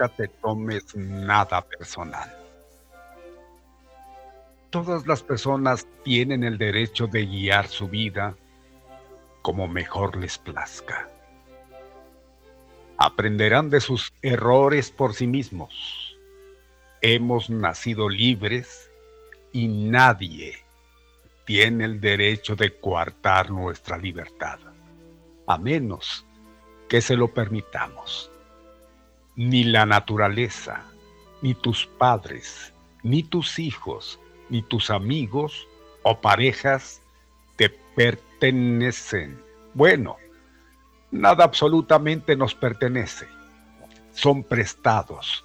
Nunca te tomes nada personal. Todas las personas tienen el derecho de guiar su vida como mejor les plazca. Aprenderán de sus errores por sí mismos. Hemos nacido libres y nadie tiene el derecho de coartar nuestra libertad, a menos que se lo permitamos. Ni la naturaleza, ni tus padres, ni tus hijos, ni tus amigos o parejas te pertenecen. Bueno, nada absolutamente nos pertenece. Son prestados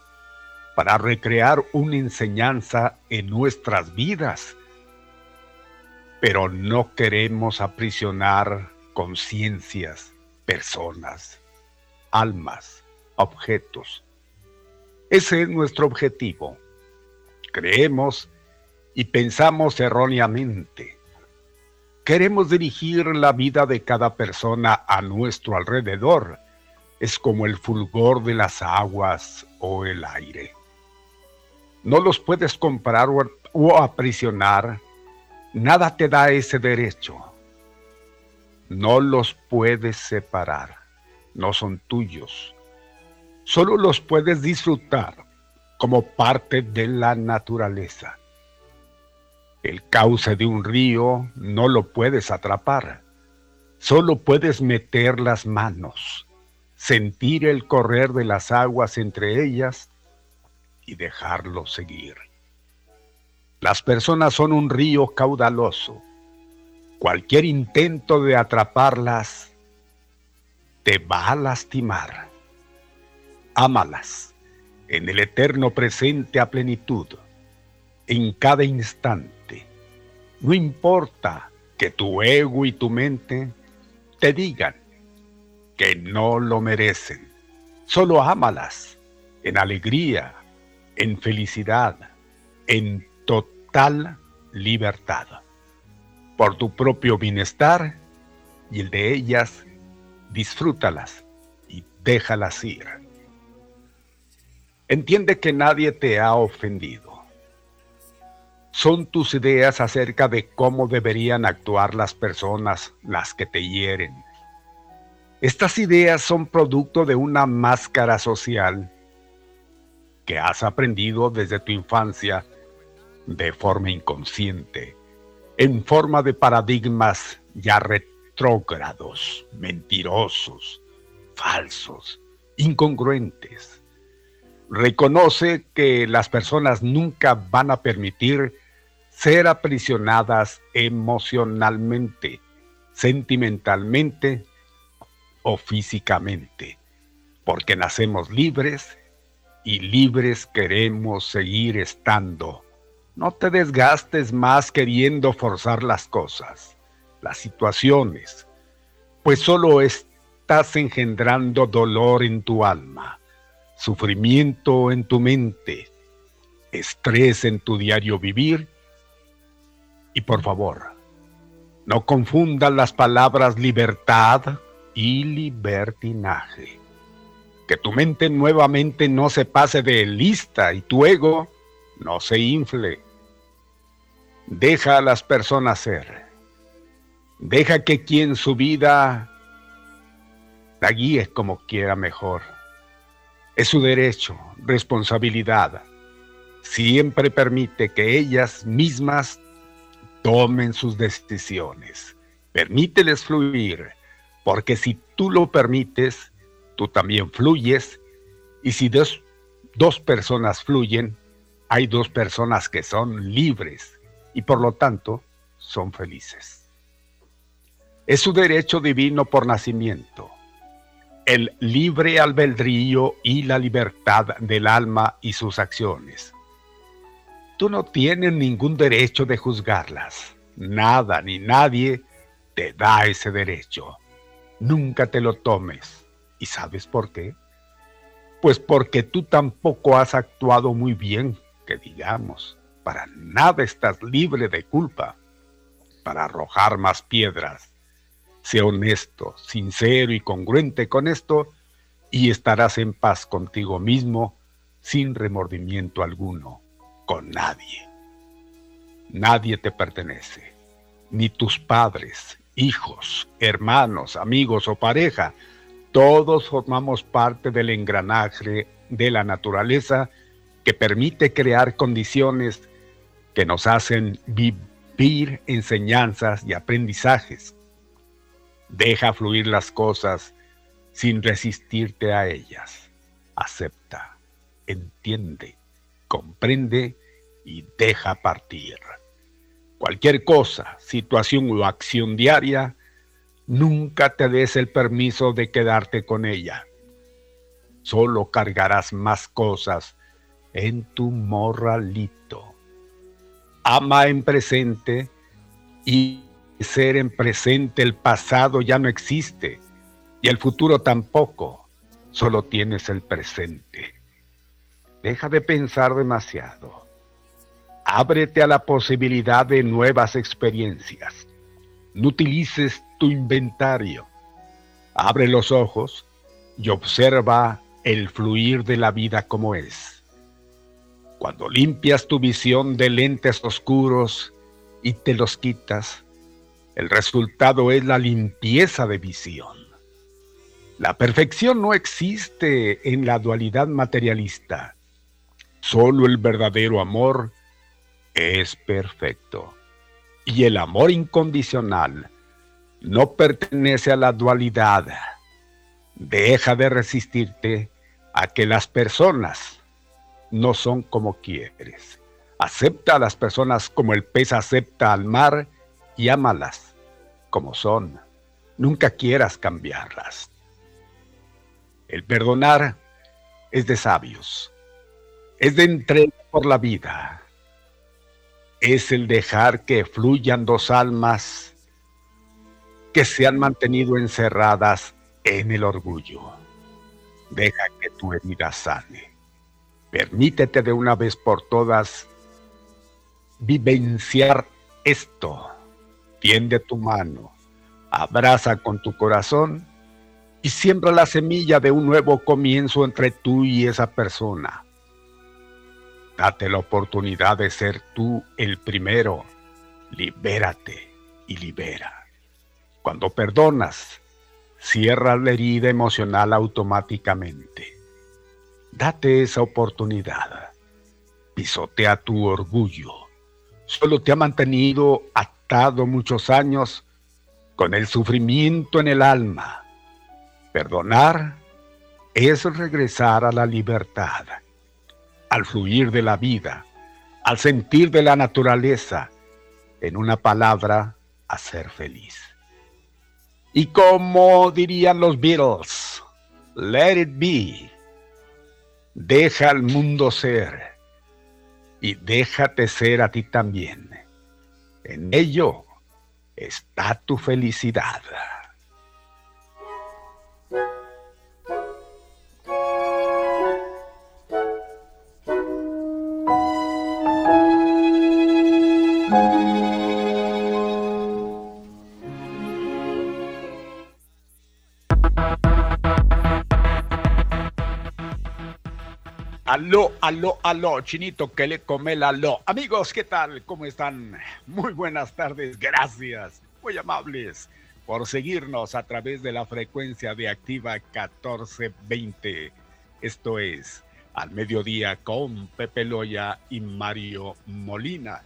para recrear una enseñanza en nuestras vidas. Pero no queremos aprisionar conciencias, personas, almas, objetos. Ese es nuestro objetivo. Creemos y pensamos erróneamente. Queremos dirigir la vida de cada persona a nuestro alrededor. Es como el fulgor de las aguas o el aire. No los puedes comprar o, aprisionar. Nada te da ese derecho. No los puedes separar. No son tuyos. Solo los puedes disfrutar como parte de la naturaleza. El cauce de un río no lo puedes atrapar. Solo puedes meter las manos, sentir el correr de las aguas entre ellas y dejarlo seguir. Las personas son un río caudaloso. Cualquier intento de atraparlas te va a lastimar. Ámalas en el eterno presente a plenitud, en cada instante. No importa que tu ego y tu mente te digan que no lo merecen. Solo ámalas en alegría, en felicidad, en total libertad. Por tu propio bienestar y el de ellas, disfrútalas y déjalas ir. Entiende que nadie te ha ofendido. Son tus ideas acerca de cómo deberían actuar las personas las que te hieren. Estas ideas son producto de una máscara social que has aprendido desde tu infancia de forma inconsciente, en forma de paradigmas ya retrógrados, mentirosos, falsos, incongruentes. Reconoce que las personas nunca van a permitir ser aprisionadas emocionalmente, sentimentalmente o físicamente, porque nacemos libres y libres queremos seguir estando. No te desgastes más queriendo forzar las cosas, las situaciones, pues solo estás engendrando dolor en tu alma, sufrimiento en tu mente, estrés en tu diario vivir. Y por favor, no confundas las palabras libertad y libertinaje que tu mente nuevamente no se pase de lista y tu ego no se infle. Deja a las personas ser. Deja que quien su vida la guíe como quiera mejor. Es su derecho, responsabilidad. Siempre permite que ellas mismas tomen sus decisiones. Permíteles fluir, porque si tú lo permites, tú también fluyes, y si dos, dos personas fluyen, hay dos personas que son libres y por lo tanto son felices. Es su derecho divino por nacimiento, el libre albedrío y la libertad del alma y sus acciones. Tú no tienes ningún derecho de juzgarlas. Nada ni nadie te da ese derecho. Nunca te lo tomes. ¿Y sabes por qué? Pues porque tú tampoco has actuado muy bien, que digamos. Para nada estás libre de culpa. Para arrojar más piedras. Sé honesto, sincero y congruente con esto y estarás en paz contigo mismo sin remordimiento alguno, con nadie. Nadie te pertenece, ni tus padres, hijos, hermanos, amigos o pareja, todos formamos parte del engranaje de la naturaleza que permite crear condiciones que nos hacen esculpir enseñanzas y aprendizajes. Deja fluir las cosas sin resistirte a ellas. Acepta, entiende, comprende y deja partir. Cualquier cosa, situación o acción diaria, nunca te des el permiso de quedarte con ella. Solo cargarás más cosas en tu morralito. Ama en presente y ser en presente el pasado ya no existe y el futuro tampoco. Solo tienes el presente. Deja de pensar demasiado. Ábrete a la posibilidad de nuevas experiencias. No utilices tu inventario. Abre los ojos y observa el fluir de la vida como es. Cuando limpias tu visión de lentes oscuros y te los quitas, el resultado es la limpieza de visión. La perfección no existe en la dualidad materialista. Solo el verdadero amor es perfecto. Y el amor incondicional no pertenece a la dualidad. Deja de resistirte a que las personas no son como quieres. Acepta a las personas como el pez acepta al mar y ámalas como son. Nunca quieras cambiarlas. El perdonar es de sabios, es de entrega por la vida, es el dejar que fluyan dos almas que se han mantenido encerradas en el orgullo. Deja que tu herida sane. Permítete de una vez por todas vivenciar esto. Tiende tu mano, abraza con tu corazón y siembra la semilla de un nuevo comienzo entre tú y esa persona. Date la oportunidad de ser tú el primero. Libérate y libera. Cuando perdonas, cierras la herida emocional automáticamente. Date esa oportunidad. Pisotea tu orgullo. Solo te ha mantenido atado muchos años con el sufrimiento en el alma Perdonar es regresar a la libertad, al fluir de la vida, al sentir de la naturaleza, en una palabra, a ser feliz. Y como dirían los Beatles, let it be. Deja al mundo ser y déjate ser a ti también. En ello está tu felicidad. Aló, aló, aló, chinito que le come el aló. Amigos, ¿qué tal? ¿Cómo están? Muy buenas tardes, gracias, muy amables por seguirnos a través de la frecuencia de Activa 1420. Esto es Al Mediodía con Pepe Loya y Mario Molina.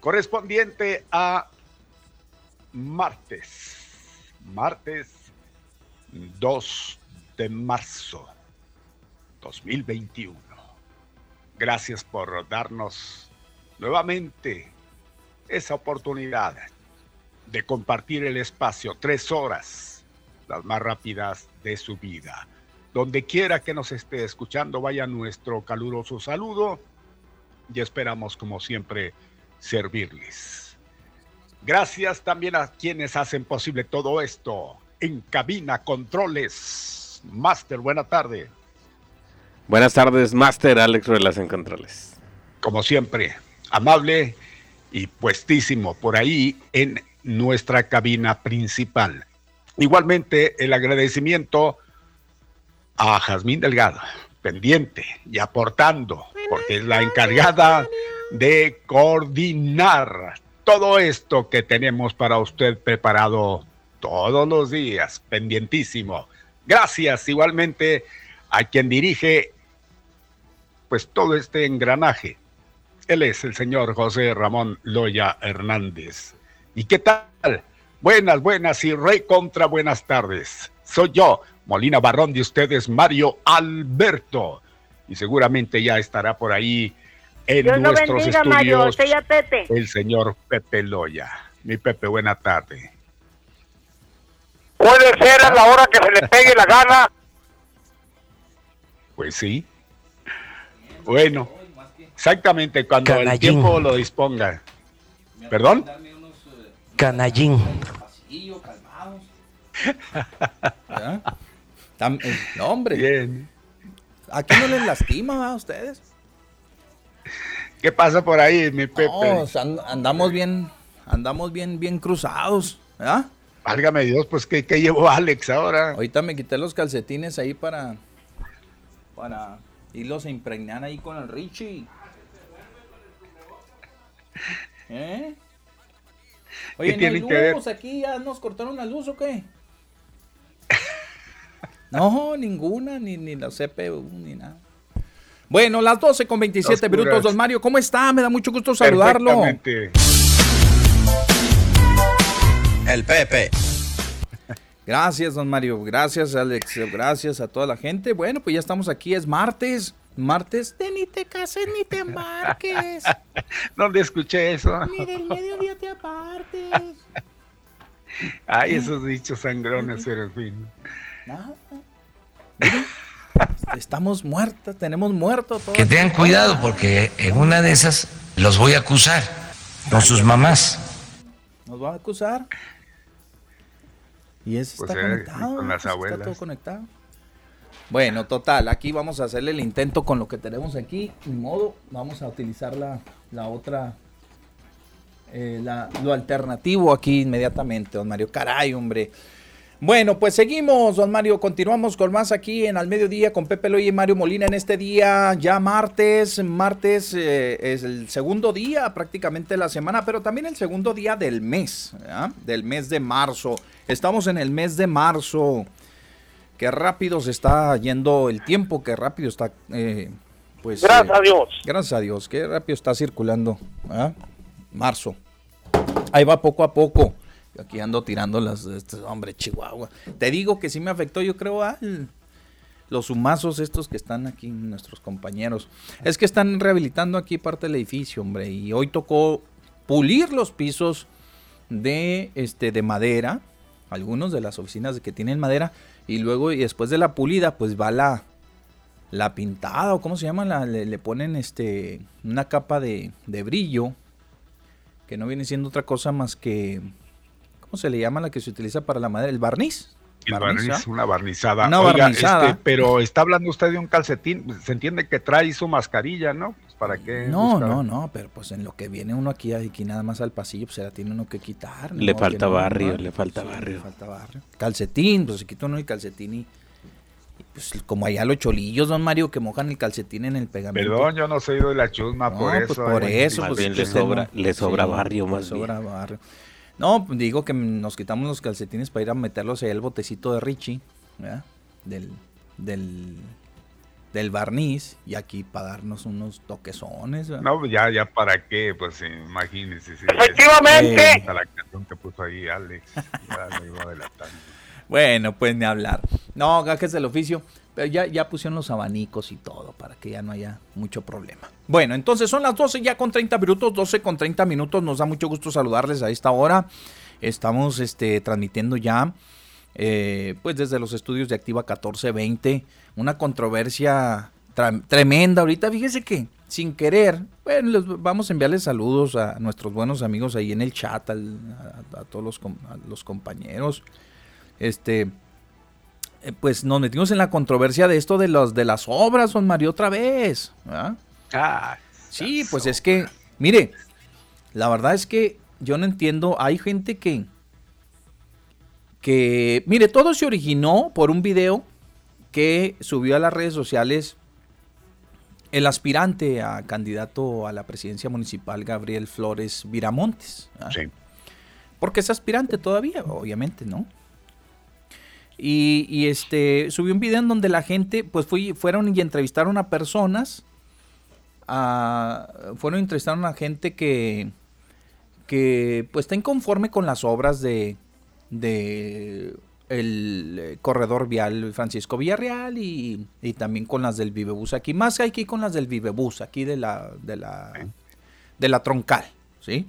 Correspondiente a martes, martes 2 de marzo 2021. Gracias por darnos nuevamente esa oportunidad de compartir el espacio, tres horas, las más rápidas de su vida. Donde quiera que nos esté escuchando, vaya nuestro caluroso saludo y esperamos, como siempre, servirles. Gracias también a quienes hacen posible todo esto. En cabina, controles. Master, buena tarde. Buenas tardes, Master Alex Ruelas en Controles. Como siempre, amable y puestísimo por ahí en nuestra cabina principal. Igualmente, el agradecimiento a Jazmín Delgado, pendiente y aportando, porque es la encargada de coordinar todo esto que tenemos para usted preparado todos los días, pendientísimo. Gracias igualmente a quien dirige pues todo este engranaje, Él es el señor José Ramón Loya Hernández. ¿Y qué tal? Buenas, buenas y rey contra buenas tardes. Soy yo, Molina Barrón de ustedes, Mario Alberto. Y seguramente ya estará por ahí en nuestros estudios el señor Pepe Loya. Mi Pepe, buena tarde. Puede ser a la hora que se le pegue la gana. Pues sí. Bueno, exactamente cuando el tiempo lo disponga. ¿Perdón? Canallín. Eh, no, hombre. Bien. Aquí no les lastima a ustedes. ¿Qué pasa por ahí, mi Pepe? andamos bien, andamos bien, bien cruzados, ¿verdad? Válgame Dios, pues ¿qué, ¿qué, llevó Alex ahora? Ahorita me quité los calcetines ahí para, para irlos a impregnar ahí con el Richie. ¿Eh? Oye, ¿no hay luz aquí? ¿Ya nos cortaron la luz o qué? No, ninguna, ni, ni la CPU, ni nada. Bueno, las 12 con 27 minutos, don Mario. ¿Cómo está? Me da mucho gusto saludarlo. El Pepe. Gracias, don Mario. Gracias, Alex. Gracias a toda la gente. Bueno, pues ya estamos aquí. Es martes. Martes de ni te cases ni te embarques. ¿Dónde escuché eso? Ni del mediodía te apartes. Ay, esos dichos sangrones, pero en fin. estamos muertos, tenemos muertos Que tengan cuidado porque en una de esas los voy a acusar con sus mamás. ¿Nos va a acusar? Y eso pues está conectado. Con las abuelas. Está todo conectado. Bueno, total, aquí vamos a hacerle el intento con lo que tenemos aquí. Ni modo, vamos a utilizar la, la otra, eh, la, lo alternativo aquí inmediatamente, don Mario. Caray, hombre. Bueno, pues seguimos, don Mario. Continuamos con más aquí en Al Mediodía con Pepe Loy y Mario Molina en este día, ya martes. Martes eh, es el segundo día prácticamente de la semana, pero también el segundo día del mes, del mes de marzo. Estamos en el mes de marzo. Qué rápido se está yendo el tiempo, qué rápido está. Eh, pues, gracias a Dios. Gracias a Dios, qué rápido está circulando. Marzo. Ahí va poco a poco. Aquí ando tirando las, este, hombre, Chihuahua. Te digo que sí me afectó, yo creo, a los humazos estos que están aquí, nuestros compañeros. Es que están rehabilitando aquí parte del edificio, hombre, y hoy tocó pulir los pisos de, este, de madera, algunos de las oficinas que tienen madera, y luego, y después de la pulida, pues va la, la pintada, o cómo se llama, la, le, ponen este, una capa de, de brillo, que no viene siendo otra cosa más que ¿cómo se le llama la que se utiliza para la madera? El barniz. El barniz, una barnizada. Una barnizada. Este, pero está hablando usted de un calcetín, se entiende que trae su mascarilla, ¿no? Pues para qué. No, no, no, pero pues en lo que viene uno aquí, aquí nada más al pasillo, pues se la tiene uno que quitar. Le falta barrio, le falta barrio. Le falta barrio. Calcetín, pues se quita uno el calcetín y pues como allá los cholillos, don Mario, que mojan el calcetín en el pegamento. Perdón, yo no soy de la chusma, por pues eso. por eso, pues, le sobra, le sobra barrio más le sobra barrio. No, digo que nos quitamos los calcetines para ir a meterlos ahí al botecito de Richie, Del, del, del barniz y aquí para darnos unos toquezones. No, pues ya, ya para qué, pues imagínese. Efectivamente. la canción que puso ahí Alex, Bueno, pues ni hablar. No, gajes del oficio. Pero ya, ya pusieron los abanicos y todo para que ya no haya mucho problema. Bueno, entonces son las 12 ya con 30 minutos, 12 con 30 minutos. Nos da mucho gusto saludarles a esta hora. Estamos este, transmitiendo ya, eh, pues desde los estudios de Activa 1420, una controversia tremenda. Ahorita fíjese que sin querer, bueno, les vamos a enviarles saludos a nuestros buenos amigos ahí en el chat, a, todos los, los compañeros. Este, eh, pues nos metimos en la controversia de esto de los de las obras, don Mario, otra vez. Ah, sí, pues es que, mire, la verdad es que yo no entiendo, hay gente que, que, mire, todo se originó por un video que subió a las redes sociales el aspirante a candidato a la presidencia municipal, Gabriel Flores Viramontes. Sí. Porque es aspirante todavía, obviamente, ¿no? Y, este subió un video en donde la gente, pues fui, fueron y entrevistaron a personas fueron entrevistaron a gente que, que pues está inconforme con las obras de, de el eh, corredor vial Francisco Villarreal y, también con las del Vivebus aquí. Más que aquí con las del Vivebus, aquí de la, de la, de la troncal, ¿sí?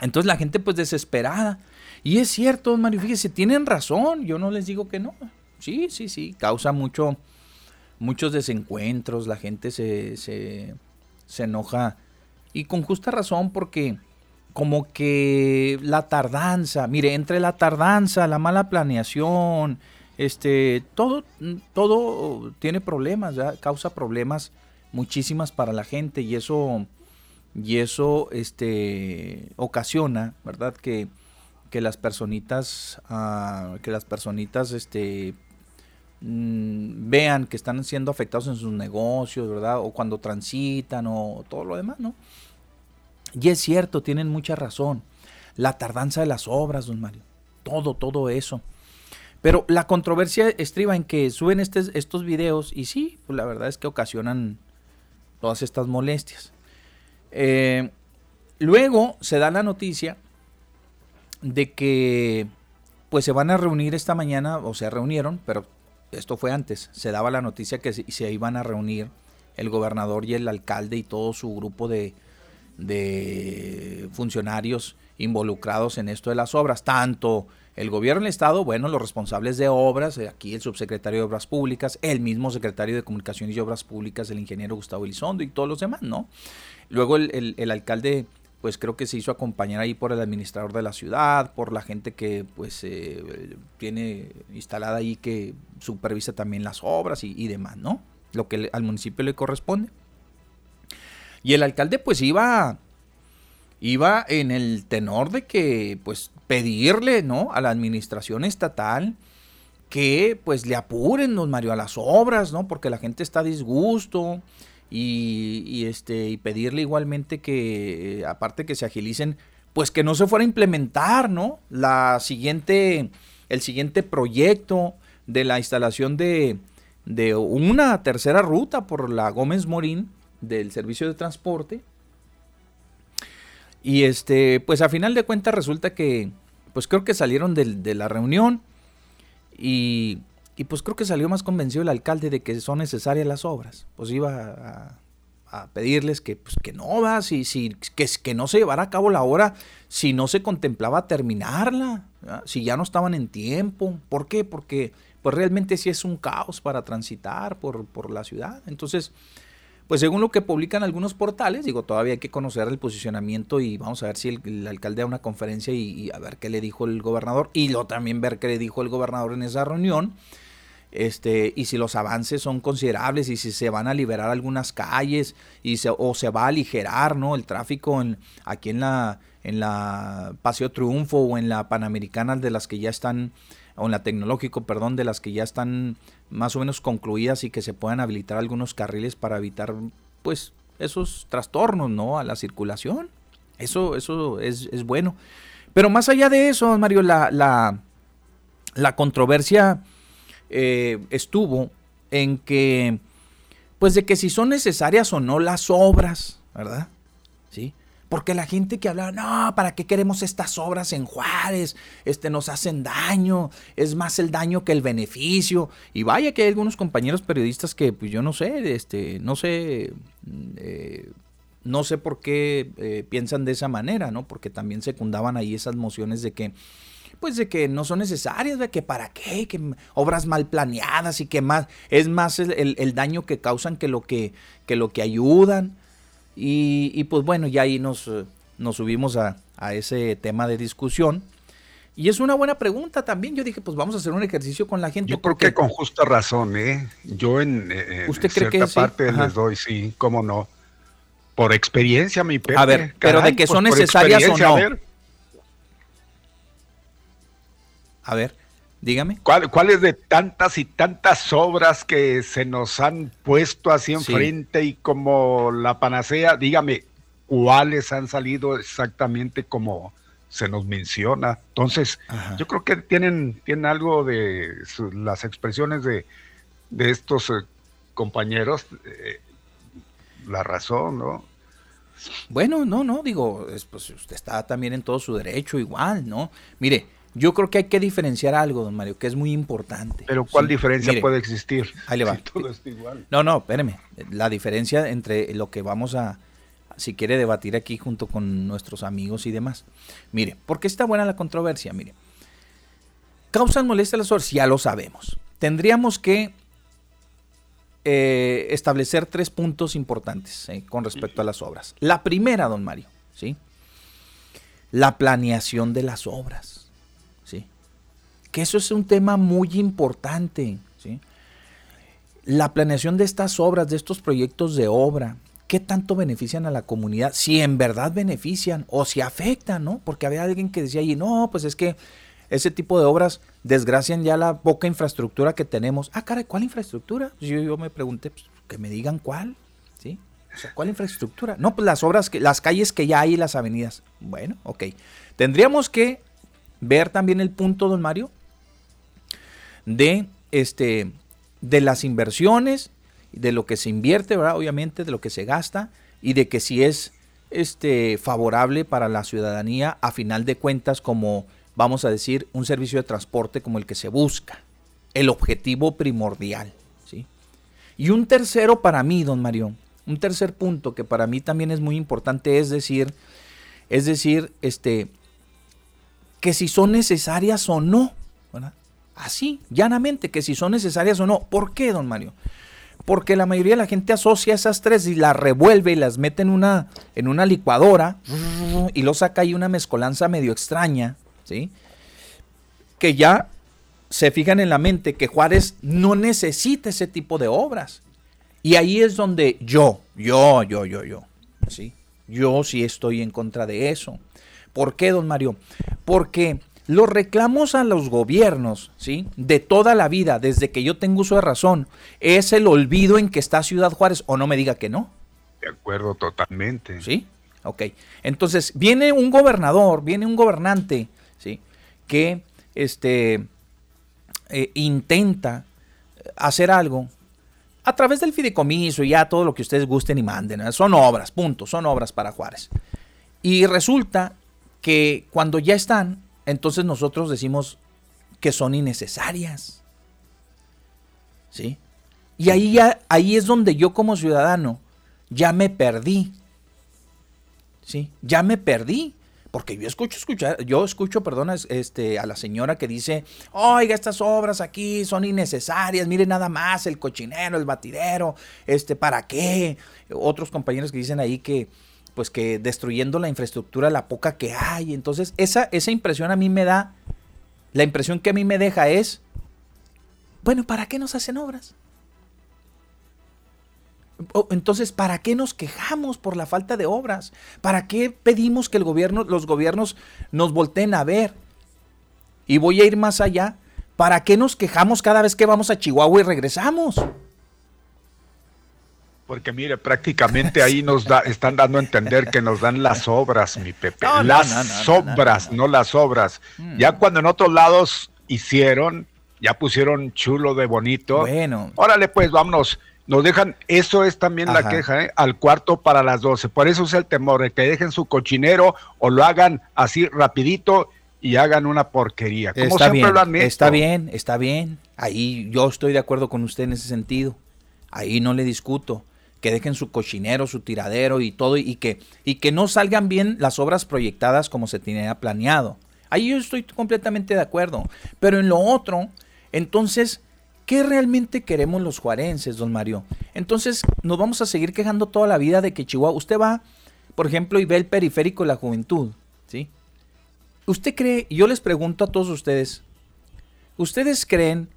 Entonces la gente pues desesperada. Y es cierto, Mario, fíjese, tienen razón, yo no les digo que no. Sí, sí, sí, causa mucho, muchos desencuentros, la gente se, se, se enoja y con justa razón porque como que la tardanza, mire, entre la tardanza, la mala planeación, este, todo, todo tiene problemas, causa problemas muchísimas para la gente y eso, y eso, este, ocasiona, ¿verdad? Que, que las personitas, ah, que las personitas, este, mm, vean que están siendo afectados en sus negocios, ¿verdad? O cuando transitan o todo lo demás, ¿no? Y es cierto, tienen mucha razón. La tardanza de las obras, don Mario. Todo, todo eso. Pero la controversia estriba en que suben estos videos y sí, pues la verdad es que ocasionan todas estas molestias. Eh, luego se da la noticia de que pues se van a reunir esta mañana, o se reunieron, pero esto fue antes, se daba la noticia que se iban a reunir el gobernador y el alcalde y todo su grupo de, de funcionarios involucrados en esto de las obras, tanto el gobierno del Estado, bueno, los responsables de obras, eh, aquí el subsecretario de Obras Públicas, el mismo secretario de Comunicaciones y Obras Públicas, el ingeniero Gustavo Elizondo y todos los demás, ¿no? Luego el, alcalde, pues creo que se hizo acompañar ahí por el administrador de la ciudad, por la gente que pues eh, tiene instalada ahí que supervisa también las obras y, demás, ¿no? Lo que al municipio le corresponde. Y el alcalde pues iba, iba en el tenor de que pues pedirle, ¿no? A la administración estatal que pues le apuren, don Mario, a las obras, ¿no? Porque la gente está a disgusto. Y, este, y pedirle igualmente que, eh, aparte que se agilicen, pues que no se fuera a implementar, ¿no? La siguiente, el siguiente proyecto de la instalación de, de una tercera ruta por la Gómez Morín, del servicio de transporte. Y este, pues a final de cuentas resulta que, pues creo que salieron de, la reunión y, y, pues creo que salió más convencido el alcalde de que son necesarias las obras. Pues iba a, pedirles que, pues, que no va, si, si, que, que no se llevara a cabo la obra si no se contemplaba terminarla, si ya no estaban en tiempo. ¿Por qué? Porque pues realmente sí es un caos para transitar por, por la ciudad. Entonces, pues según lo que publican algunos portales, digo, todavía hay que conocer el posicionamiento y vamos a ver si el, alcalde da una conferencia y, a ver qué le dijo el gobernador y luego también ver qué le dijo el gobernador en esa reunión. Este, y si los avances son considerables y si se van a liberar algunas calles y se, o se va a aligerar ¿no? el tráfico en, aquí en la, en la Paseo Triunfo o en la Panamericana de las que ya están, o en la Tecnológico, perdón, de las que ya están más o menos concluidas y que se puedan habilitar algunos carriles para evitar pues esos trastornos ¿no? a la circulación. Eso, eso es, bueno. Pero más allá de eso, Mario, la, la, la controversia eh, estuvo en que, pues de que si son necesarias o no las obras, ¿verdad? ¿Sí? Porque la gente que hablaba, no, ¿para qué queremos estas obras en Juárez? Este, nos hacen daño, es más el daño que el beneficio. Y vaya que hay algunos compañeros periodistas que, pues yo no sé, este, no sé, eh, no sé por qué eh, piensan de esa manera, ¿no? Porque también secundaban ahí esas mociones de que, pues de que no son necesarias, de que para qué, que obras mal planeadas y que más, es más el, el daño que causan que lo que, que lo que ayudan. Y, pues bueno, ya ahí nos, eh, nos subimos a, ese tema de discusión. Y es una buena pregunta también. Yo dije, pues vamos a hacer un ejercicio con la gente. Yo creo que con justa razón, ¿eh? Yo en, ¿Usted cree cierta que parte les doy, sí, cómo no. Por experiencia, mi Pepe. A ver, pero de que son pues, necesarias o no. A ver. A ver. Dígame. ¿Cuáles de tantas y tantas obras que se nos han puesto así enfrente y como la panacea? Dígame, ¿cuáles han salido exactamente como se nos menciona? Entonces, yo creo que tienen, tienen algo de las expresiones de, de estos eh, compañeros. Eh, la razón, ¿no? Bueno, no, no, digo, pues usted está también en todo su derecho igual, ¿no? Mire, yo creo que hay que diferenciar algo, don Mario, que es muy importante. Pero ¿cuál diferencia puede existir? Ahí le va. todo está igual. No, no, espéreme. La diferencia entre lo que vamos a, si quiere debatir aquí junto con nuestros amigos y demás. Mire, ¿por qué está buena la controversia? Mire, causan molestia las obras, ya lo sabemos. Tendríamos que eh, establecer tres puntos importantes eh, con respecto a las obras. La primera, don Mario, ¿sí? La planeación de las obras. Que eso es un tema muy importante, ¿sí? La planeación de estas obras, de estos proyectos de obra, ¿qué tanto benefician a la comunidad? Si en verdad benefician o si afectan, ¿no? Porque había alguien que decía allí, no, pues es que ese tipo de obras desgracian ya la poca infraestructura que tenemos. Ah, cara, ¿cuál infraestructura? Pues yo, yo me pregunté, pues, que me digan cuál, ¿sí? O sea, ¿cuál infraestructura? No, pues las obras, que, las calles que ya hay y las avenidas. Bueno, ok. Tendríamos que ver también el punto, don Mario, de, este, de las inversiones, de lo que se invierte, ¿verdad? Obviamente, de lo que se gasta y de que si es este, favorable para la ciudadanía, a final de cuentas, como vamos a decir, un servicio de transporte como el que se busca, el objetivo primordial. ¿sí? Y un tercero para mí, don Mario, un tercer punto que para mí también es muy importante es decir, es decir, este, que si son necesarias o no, así, llanamente, que si son necesarias o no. ¿Por qué, don Mario? Porque la mayoría de la gente asocia esas tres y las revuelve y las mete en una, en una licuadora y lo saca ahí una mezcolanza medio extraña, ¿sí? Que ya se fijan en la mente que Juárez no necesita ese tipo de obras. Y ahí es donde yo, yo, yo, yo, yo, ¿sí? Yo sí estoy en contra de eso. ¿Por qué, don Mario? Porque los reclamos a los gobiernos, ¿sí? De toda la vida, desde que yo tengo uso de razón, es el olvido en que está Ciudad Juárez, o no me diga que no. De acuerdo, totalmente. ¿Sí? Ok. Entonces, viene un gobernador, viene un gobernante que este, eh, intenta hacer algo a través del fideicomiso y ya todo lo que ustedes gusten y manden. Son obras, punto, son obras para Juárez. Y resulta que cuando ya están, entonces nosotros decimos que son innecesarias. ¿Sí? Y ahí, ya, ahí es donde yo como ciudadano ya me perdí. ¿Sí? Ya me perdí. Porque yo escucho, escuchar, yo escucho, perdona, este, a la señora que dice, oiga, estas obras aquí son innecesarias, mire nada más, el cochinero, el batidero, este, ¿para qué? Otros compañeros que dicen ahí que, pues que destruyendo la infraestructura, la poca que hay. Entonces, esa, esa impresión a mí me da, la impresión que a mí me deja es, bueno, ¿para qué nos hacen obras? Entonces, ¿para qué nos quejamos por la falta de obras? ¿Para qué pedimos que el gobierno, los gobiernos nos volteen a ver? Y voy a ir más allá. ¿Para qué nos quejamos cada vez que vamos a Chihuahua y regresamos? Porque mire, prácticamente ahí nos da, están dando a entender que nos dan las obras, mi Pepe. las obras, no, las obras. Mm. Ya cuando en otros lados hicieron, ya pusieron chulo de bonito. Bueno. Órale, pues vámonos nos dejan, eso es también la queja, ¿eh? al cuarto para las doce. Por eso es el temor, de que dejen su cochinero o lo hagan así rapidito y hagan una porquería. Como está siempre bien, lo Está bien, está bien. Ahí yo estoy de acuerdo con usted en ese sentido. Ahí no le discuto. Que dejen su cochinero, su tiradero y todo, y que, y que no salgan bien las obras proyectadas como se tenía planeado. Ahí yo estoy completamente de acuerdo. Pero en lo otro, entonces ¿Qué realmente queremos los juarenses, don Mario? Entonces, nos vamos a seguir quejando toda la vida de que Chihuahua, usted va, por ejemplo, y ve el periférico de la juventud, ¿sí? ¿Usted cree, yo les pregunto a todos ustedes, ¿ustedes creen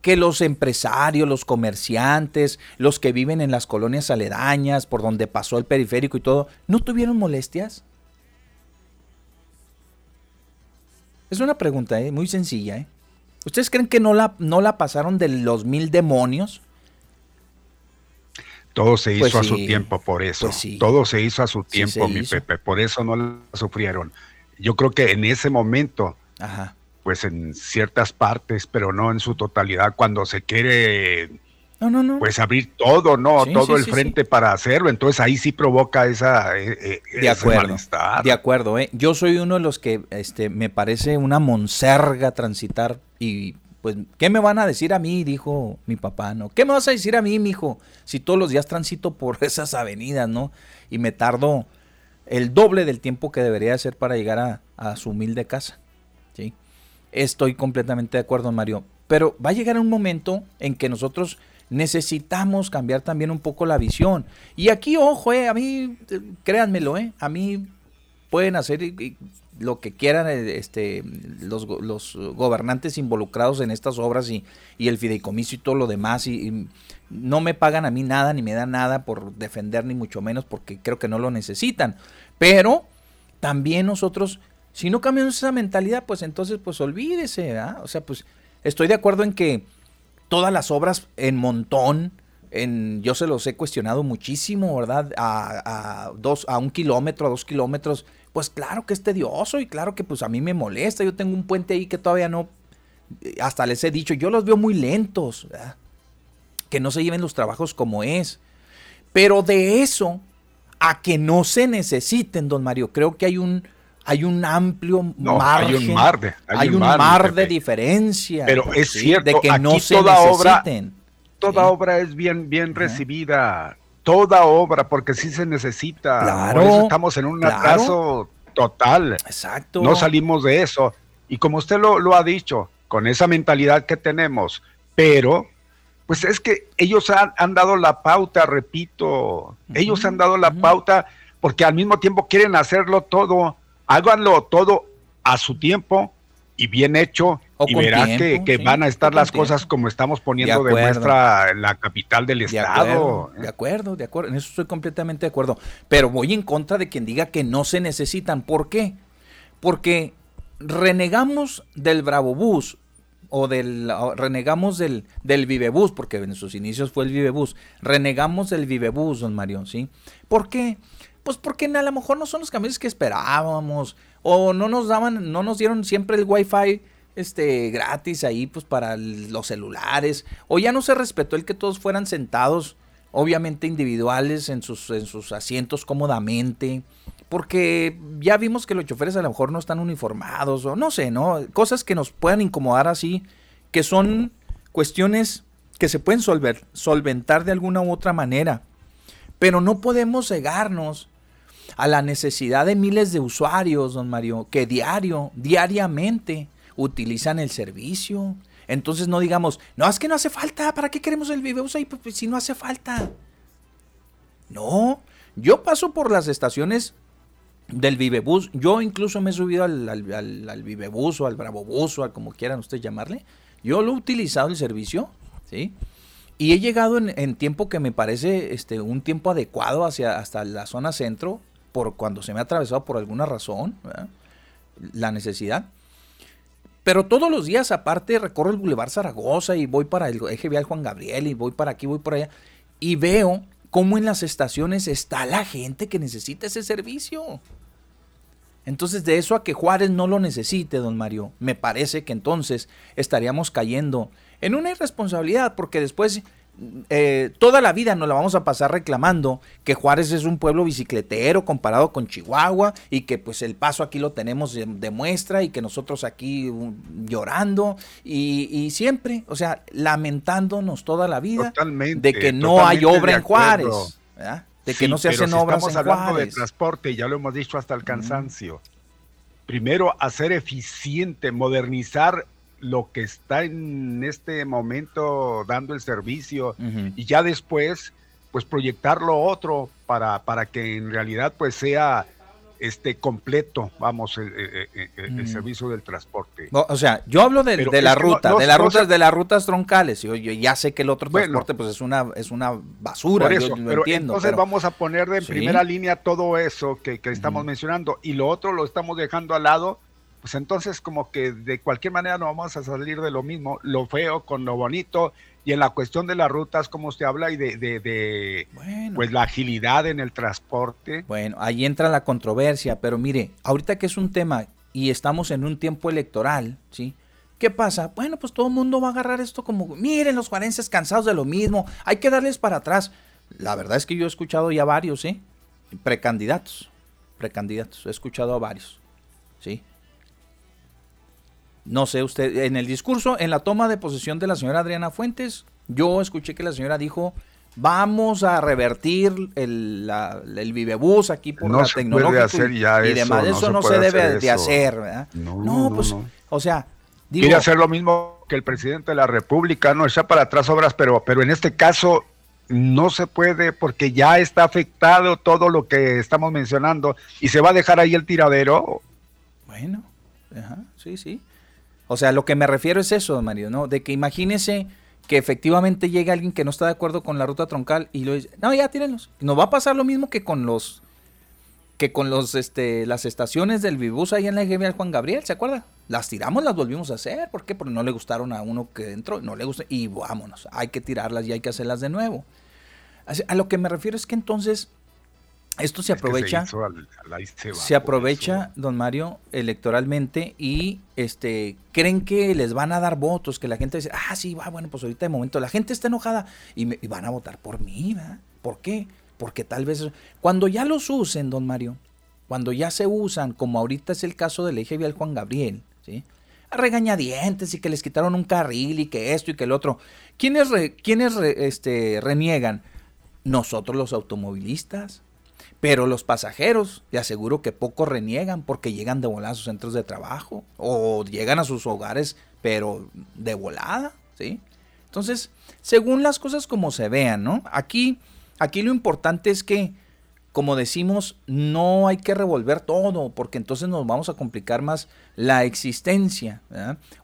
que los empresarios, los comerciantes, los que viven en las colonias aledañas, por donde pasó el periférico y todo, no tuvieron molestias? Es una pregunta, ¿eh? muy sencilla. ¿eh? ¿Ustedes creen que no la, no la pasaron de los mil demonios? Todo se hizo pues a su tiempo por eso. Pues Todo se hizo a su tiempo, mi Pepe. Por eso no la sufrieron. Yo creo que en ese momento, pues en ciertas partes, pero no en su totalidad, cuando se quiere No, no, no. Pues abrir todo, ¿no? Sí, todo sí, el sí, frente para hacerlo. Entonces ahí sí provoca esa. eh, eh, De ese acuerdo. malestar. De acuerdo, ¿eh? Yo soy uno de los que este, me parece una monserga transitar y pues, ¿qué me van a decir a mí? Dijo mi papá, ¿no? ¿Qué me vas a decir a mí, mijo? Si todos los días transito por esas avenidas, ¿no? Y me tardo el doble del tiempo que debería hacer para llegar a, a su humilde casa. Estoy completamente de acuerdo, Mario. Pero va a llegar un momento en que nosotros necesitamos cambiar también un poco la visión. Y aquí, ojo, eh, a mí, créanmelo, eh, a mí pueden hacer lo que quieran eh, este, los, go- los gobernantes involucrados en estas obras y, el fideicomiso y todo lo demás. Y no me pagan a mí nada ni me dan nada por defender, ni mucho menos porque creo que no lo necesitan. Pero también nosotros, si no cambiamos esa mentalidad, pues entonces, pues olvídese, ¿verdad? O sea, pues estoy de acuerdo en que todas las obras en montón, en, yo se los he cuestionado muchísimo, ¿verdad? A, a dos, a un kilómetro, a dos kilómetros, pues claro que es tedioso y claro que pues a mí me molesta. Yo tengo un puente ahí que todavía no, hasta les he dicho, yo los veo muy lentos, ¿verdad? que no se lleven los trabajos como es. Pero de eso a que no se necesiten, don Mario, creo que hay un hay un amplio No, margen, hay un mar de- hay hay un mar, de diferencia. Pero es cierto, de que no aquí se toda obra-. Toda Sí. obra es bien, bien recibida. Toda obra, porque sí se necesita. Claro, Por eso estamos en un claro. atraso total. Exacto. No salimos de eso. Y como usted lo, lo ha dicho, con esa mentalidad que tenemos, pero, pues es que ellos han, han dado la pauta, repito, ellos han dado la pauta porque al mismo tiempo quieren hacerlo todo, háganlo todo a su tiempo y bien hecho. O y con verá tiempo, que, que sí, van a estar las tiempo. cosas como estamos poniendo de, muestra la capital del De estado. acuerdo, de acuerdo, de acuerdo. En eso estoy completamente de acuerdo. Pero voy en contra de quien diga que no se necesitan. ¿Por qué? Porque renegamos del Bravo Bus o del o renegamos del, del Vivebus, porque en sus inicios fue el Vivebus. Renegamos del Vivebus, don Mario, ¿sí? ¿Por qué? Pues porque a lo mejor no son los camiones que esperábamos o no nos daban, no nos dieron siempre el Wi-Fi este gratis ahí pues para los celulares o ya no se respetó el que todos fueran sentados obviamente individuales en sus en sus asientos cómodamente porque ya vimos que los choferes a lo mejor no están uniformados o no sé, ¿no? Cosas que nos puedan incomodar así, que son cuestiones que se pueden solver- solventar de alguna u otra manera. Pero no podemos cegarnos a la necesidad de miles de usuarios, don Mario, que diario, diariamente utilizan el servicio. Entonces no digamos, no, es que no hace falta, ¿para qué queremos el Vivebus ahí? Pues, pues, si no hace falta. No, yo paso por las estaciones del Vivebus, yo incluso me he subido al, al Vivebus o al Bravobus o al como quieran ustedes llamarle. Yo lo he utilizado el servicio, ¿sí? Y he llegado en, en tiempo que me parece este, un tiempo adecuado hacia hasta la zona centro, por cuando se me ha atravesado por alguna razón, la necesidad. Pero todos los días, aparte, recorro el Boulevard Zaragoza y voy para el eje vial Juan Gabriel y voy para aquí, voy por allá. Y veo cómo en las estaciones está la gente que necesita ese servicio. Entonces, de eso a que Juárez no lo necesite, don Mario, me parece que entonces estaríamos cayendo en una irresponsabilidad, porque después eh, toda la vida nos la vamos a pasar reclamando que Juárez es un pueblo bicicletero comparado con Chihuahua y que pues el paso aquí lo tenemos de, de muestra y que nosotros aquí llorando y, y siempre, o sea, lamentándonos toda la vida Totalmente, de que no hay obra en Juárez, de que Sí, no se hacen si obras estamos en hablando Juárez. de transporte, ya lo hemos dicho hasta el cansancio. Primero, hacer eficiente, modernizar lo que está en este momento dando el servicio y ya después, pues proyectar lo otro para, para que en realidad pues sea este completo, vamos, el, el- el- el Mm. servicio del transporte. O o sea, yo hablo de, de la no- ruta, no- de las rutas, de las rutas troncales. Yo, yo ya sé que el otro Bueno. transporte pues es una, es una basura, Por yo eso, pero entiendo. entonces pero- vamos a poner de en Sí. primera línea todo eso que, que estamos mencionando y lo otro lo estamos dejando al lado, pues entonces como que de cualquier manera no vamos a salir de lo mismo, lo feo con lo bonito y en la cuestión de las rutas, como usted habla, y de, de- de, bueno, pues la agilidad en el transporte. bueno, ahí entra la controversia, pero mire, ahorita que es un tema y estamos en un tiempo electoral, ¿sí? ¿Qué pasa? Bueno, pues todo el mundo va a agarrar esto como, miren los juarenses cansados de lo mismo, hay que darles para atrás. La verdad es que yo he escuchado ya varios, ¿eh? Precandidatos, precandidatos, he escuchado a varios, ¿sí? No sé, usted, en el discurso, en la toma de posesión de la señora Adriana Fuentes, yo escuché que la señora dijo, vamos a revertir el, la, el vivebús aquí por No la tecnología hacer ya y eso, demás. no Eso se no se, debe hacer de hacer, ¿verdad? No, No, no, pues, no. o sea, digo, Quiere hacer lo mismo que el presidente de la República, no echar para atrás obras, pero, pero en este caso no se puede porque ya está afectado todo lo que estamos mencionando y se va a dejar ahí el tiradero. Bueno, ajá, sí, sí. O sea, lo que me refiero es eso, Mario, ¿no? De que imagínese que efectivamente llega alguien que no está de acuerdo con la ruta troncal y lo dice, no, ya tírenlos. Nos va a pasar lo mismo que con los que con los este las estaciones del Vivus ahí en la General Juan Gabriel, ¿se acuerda? Las tiramos, las volvimos a hacer, ¿por qué? Porque no le gustaron a uno que entró, no le gusta y vámonos, hay que tirarlas y hay que hacerlas de nuevo. A lo que me refiero es que entonces esto se Es que aprovecha al- al se aprovecha, don Mario, electoralmente y este creen que les van a dar votos, que la gente dice, ah, sí, va, bueno, pues ahorita de momento la gente está enojada y, me- y van a votar por mí, ¿verdad? ¿Por qué? Porque tal vez cuando ya los usen, don Mario, cuando ya se usan, como ahorita es el caso del eje vial Juan Gabriel, ¿sí? A regañadientes y que les quitaron un carril y que esto y que el otro. ¿Quiénes, re- quiénes re- este, reniegan? Nosotros los automovilistas. Pero los pasajeros, te aseguro que pocos reniegan porque llegan de volada a sus centros de trabajo o llegan a sus hogares, pero de volada, ¿sí? Entonces, según las cosas como se vean, ¿no? Aquí, aquí lo importante es que, como decimos, no hay que revolver todo porque entonces nos vamos a complicar más la existencia.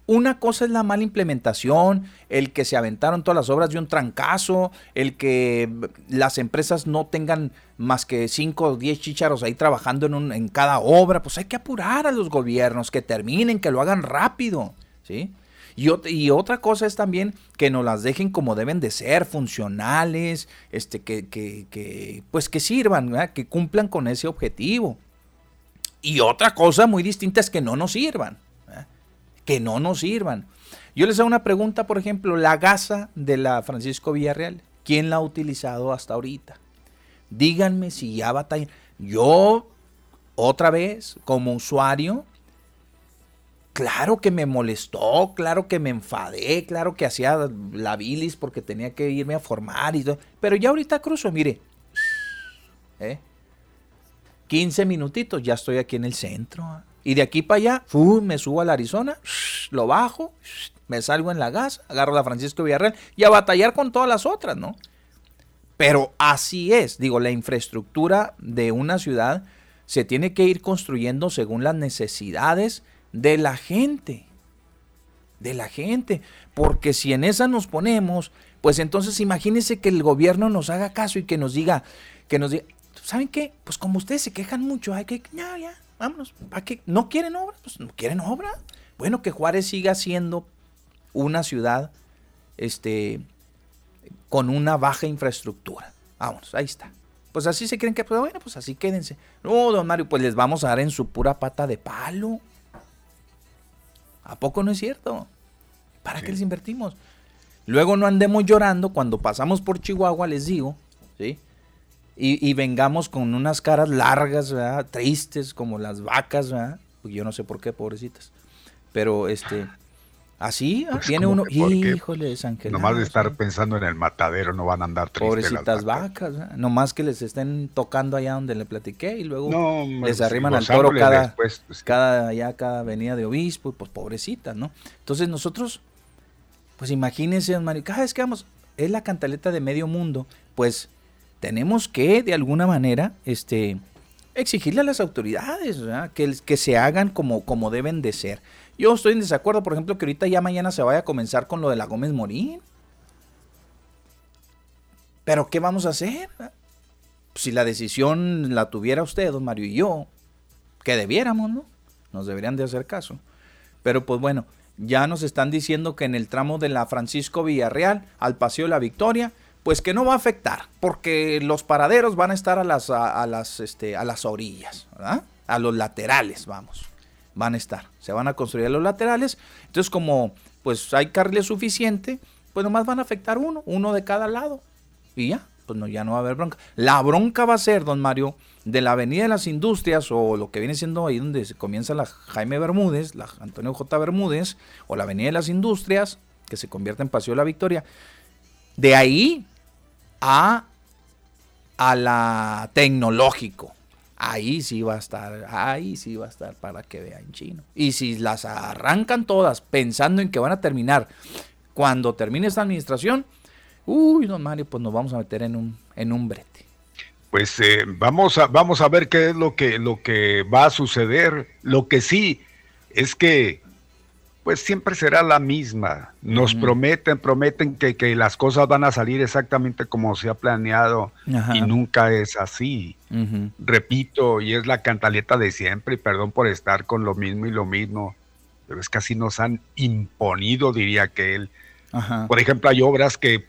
Una cosa es la mala implementación, el que se aventaron todas las obras de un trancazo, el que las empresas no tengan más que 5 o 10 chícharos ahí trabajando en, un- en cada obra, pues hay que apurar a los gobiernos, que terminen, que lo hagan rápido, ¿sí? Y, ot- y otra cosa es también que nos las dejen como deben de ser, funcionales, este, que, que, que, pues que sirvan, que cumplan con ese objetivo. Y otra cosa muy distinta es que no nos sirvan, que no nos sirvan. Yo les hago una pregunta, por ejemplo, la gasa de la Francisco Villarreal, ¿quién la ha utilizado hasta ahorita? Díganme si ya batallan. Yo, otra vez, como usuario, claro que me molestó, claro que me enfadé, claro que hacía la bilis porque tenía que irme a formar y todo. Pero ya ahorita cruzo, mire. ¿eh? 15 minutitos, ya estoy aquí en el centro. Y de aquí para allá, me subo al Arizona, lo bajo, me salgo en la gas, agarro la Francisco Villarreal y a batallar con todas las otras, ¿no? Pero así es, digo, la infraestructura de una ciudad se tiene que ir construyendo según las necesidades de la gente. De la gente. Porque si en esa nos ponemos, pues entonces imagínense que el gobierno nos haga caso y que nos diga, que nos diga, ¿saben qué? Pues como ustedes se quejan mucho, hay que, ya, ya, vámonos. ¿Para qué? ¿No quieren obra? Pues no quieren obra. Bueno, que Juárez siga siendo una ciudad, este, con una baja infraestructura. Vámonos, ahí está. Pues así se creen que, pues bueno, pues así quédense. No, don Mario, pues les vamos a dar en su pura pata de palo. ¿A poco no es cierto? ¿Para qué les invertimos? Luego no andemos llorando cuando pasamos por Chihuahua, les digo, ¿sí? Y, y vengamos con unas caras largas, ¿verdad? Tristes, como las vacas, ¿verdad? Pues yo no sé por qué, pobrecitas. Pero, este, así, ¿ah? Pues, viene ¿cómo uno, híjoles, Ángel. Nomás de estar pensando en el matadero no van a andar tristes Pobrecitas las vacas, ¿verdad? nomás que les estén tocando allá donde le platiqué y luego No, les pues, arriman al toro cada, después, pues, cada, ya cada avenida de obispo, pues pobrecitas, ¿no? Entonces nosotros, pues imagínense, Mario, cada vez que vamos, es la cantaleta de medio mundo, pues tenemos que de alguna manera, este, exigirle a las autoridades ¿verdad? que, que se hagan como, como deben de ser. Yo estoy en desacuerdo, por ejemplo, que ahorita ya mañana se vaya a comenzar con lo de la Gómez Morín. Pero ¿qué vamos a hacer? Si la decisión la tuviera usted, don Mario y yo, que debiéramos, ¿no? Nos deberían de hacer caso. Pero pues bueno, ya nos están diciendo que en el tramo de la Francisco Villarreal al Paseo de la Victoria, pues que no va a afectar, porque los paraderos van a estar a las, a, las, este, a las orillas, ¿verdad? A los laterales, vamos. Van a estar. Se van a construir los laterales. Entonces, como pues hay carriles suficiente, pues nomás van a afectar uno, uno de cada lado. Y ya, pues no, ya no va a haber bronca. La bronca va a ser, don Mario, de la Avenida de las Industrias o lo que viene siendo ahí donde se comienza la Jaime Bermúdez, la Antonio J. Bermúdez, o la Avenida de las Industrias, que se convierte en Paseo de la Victoria. De ahí a, a la tecnológico. Ahí sí va a estar, ahí sí va a estar para que vean chino. Y si las arrancan todas pensando en que van a terminar cuando termine esta administración, uy, don Mario, pues nos vamos a meter en un, en un brete. Pues eh, vamos, a, vamos a ver qué es lo que, lo que va a suceder. Lo que sí es que pues siempre será la misma. Nos prometen, prometen que, que, las cosas van a salir exactamente como se ha planeado y nunca es así. Repito, y es la cantaleta de siempre, y perdón por estar con lo mismo y lo mismo, pero es que así nos han imponido, diría que él. Por ejemplo, hay obras que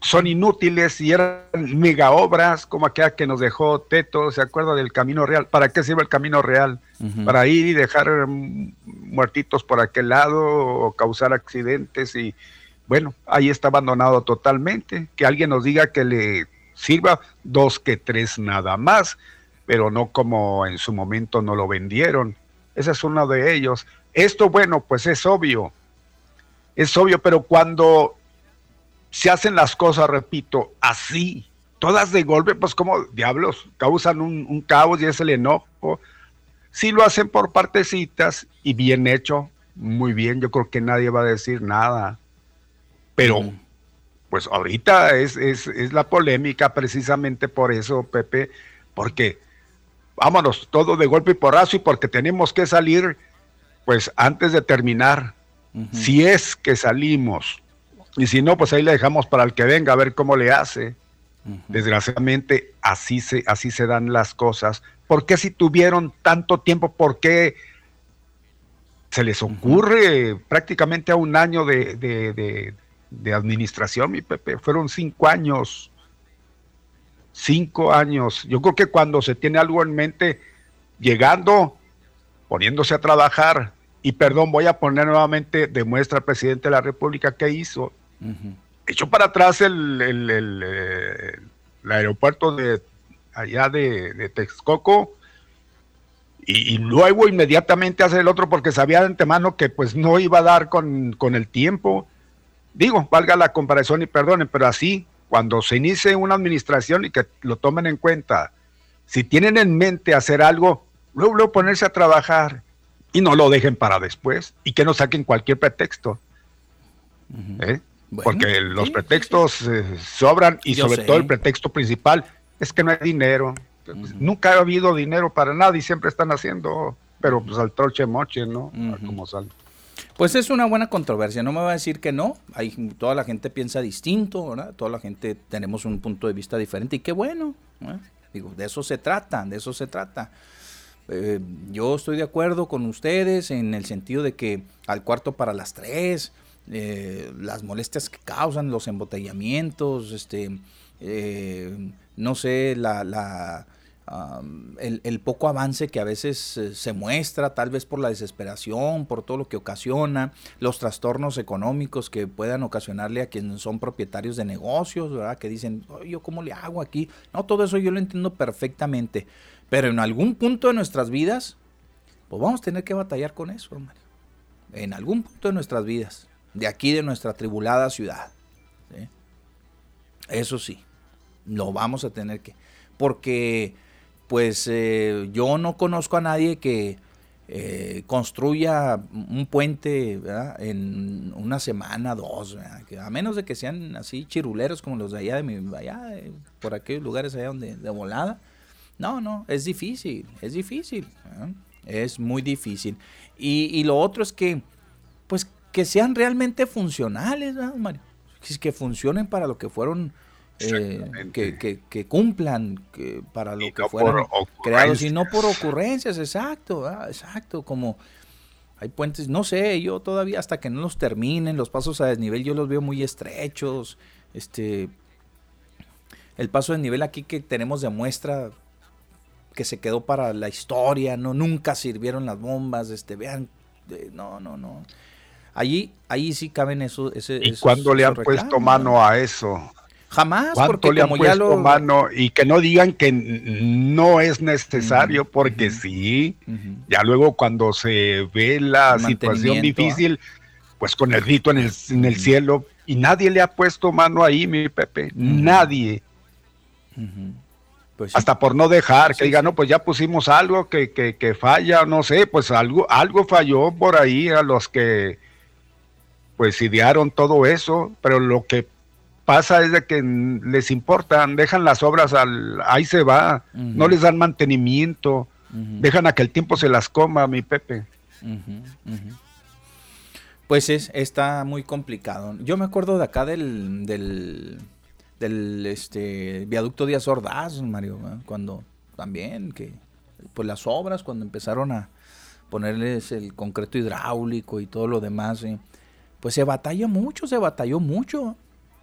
son inútiles y eran mega obras, como aquella que nos dejó Teto, ¿se acuerda del Camino Real? ¿Para qué sirve el Camino Real? Para ir y dejar mm, muertitos por aquel lado o causar accidentes y bueno, ahí está abandonado totalmente. Que alguien nos diga que le sirva dos que tres nada más, pero no como en su momento no lo vendieron. Ese es uno de ellos. Esto, bueno, pues es obvio. Es obvio, pero cuando se hacen las cosas, repito, así, todas de golpe, pues como diablos, causan un, caos y es el enojo. Si lo hacen por partecitas y bien hecho, muy bien, yo creo que nadie va a decir nada. Pero, pues ahorita es, es, es la polémica precisamente por eso, Pepe, porque vámonos, todo de golpe y porrazo y porque tenemos que salir, pues antes de terminar, si es que salimos y si no, pues ahí le dejamos para el que venga a ver cómo le hace. Desgraciadamente, así se, así se dan las cosas. ¿Por qué si tuvieron tanto tiempo? ¿Por qué se les ocurre prácticamente a un año de, de, administración, mi Pepe? Fueron cinco años. Cinco años. Yo creo que cuando se tiene algo en mente, llegando, poniéndose a trabajar, y perdón, voy a poner nuevamente de muestra al presidente de la República qué hizo Echó para atrás el, el, aeropuerto de allá de, Texcoco y, luego inmediatamente hace el otro porque sabía de antemano que pues no iba a dar con, el tiempo. Digo, valga la comparación y perdonen, pero así, cuando se inicie una administración y que lo tomen en cuenta, si tienen en mente hacer algo, luego, luego ponerse a trabajar y no lo dejen para después y que no saquen cualquier pretexto. ¿Eh? Porque los pretextos eh, sobran y sobre todo el pretexto principal es que no hay dinero. Nunca ha habido dinero para nada y siempre están haciendo, pero pues al troche moche, ¿no? Como sale. Pues es una buena controversia, no me va a decir que no, hay, toda la gente piensa distinto, ¿verdad? Toda la gente tenemos un punto de vista diferente y qué bueno, digo, de eso se trata, de eso se trata. Eh, yo estoy de acuerdo con ustedes en el sentido de que al cuarto para las tres, eh, las molestias que causan, los embotellamientos, este, eh, no sé, la, el, poco avance que a veces eh, se muestra, tal vez por la desesperación, por todo lo que ocasiona, los trastornos económicos que puedan ocasionarle a quienes son propietarios de negocios, ¿verdad? Que dicen, yo cómo le hago aquí. No, todo eso yo lo entiendo perfectamente, pero en algún punto de nuestras vidas, pues vamos a tener que batallar con eso, hermano. En algún punto de nuestras vidas de aquí de nuestra tribulada ciudad. Eso sí, lo vamos a tener que... Porque pues eh, yo no conozco a nadie que eh, construya un puente en una semana, dos, a menos de que sean así chiruleros como los de allá, de mi, allá por aquellos lugares allá donde de volada. No, no, es difícil, es difícil, es muy difícil. Y, y, lo otro es que, pues que sean realmente funcionales, Mario? Que funcionen para lo que fueron, eh, que, cumplan para lo que fueron creados y no por ocurrencias, exacto, exacto, como hay puentes, no sé, yo todavía hasta que no los terminen, los pasos a desnivel yo los veo muy estrechos, este, el paso de nivel aquí que tenemos de muestra, que se quedó para la historia, no nunca sirvieron las bombas, este, vean, no, no, no. Allí, ahí sí caben eso, ese, ¿Y cuándo le han puesto mano a eso? Jamás, porque le han puesto mano y que no digan que no es necesario, porque sí, ya luego cuando se ve la situación difícil, pues con el grito en el, en el cielo, y nadie le ha puesto mano ahí, mi Pepe, nadie. Pues Hasta por no dejar, que digan, no, pues ya pusimos algo que, que, que, falla, no sé, pues algo, algo falló por ahí a los que pues idearon todo eso, pero lo que pasa es de que les importan, dejan las obras al, ahí se va, no les dan mantenimiento, dejan a que el tiempo se las coma, mi Pepe. Pues es, está muy complicado. Yo me acuerdo de acá del, del, este, viaducto Díaz Ordaz, Mario, cuando también, que pues las obras, cuando empezaron a ponerles el concreto hidráulico y todo lo demás, pues se batalló mucho, se batalló mucho.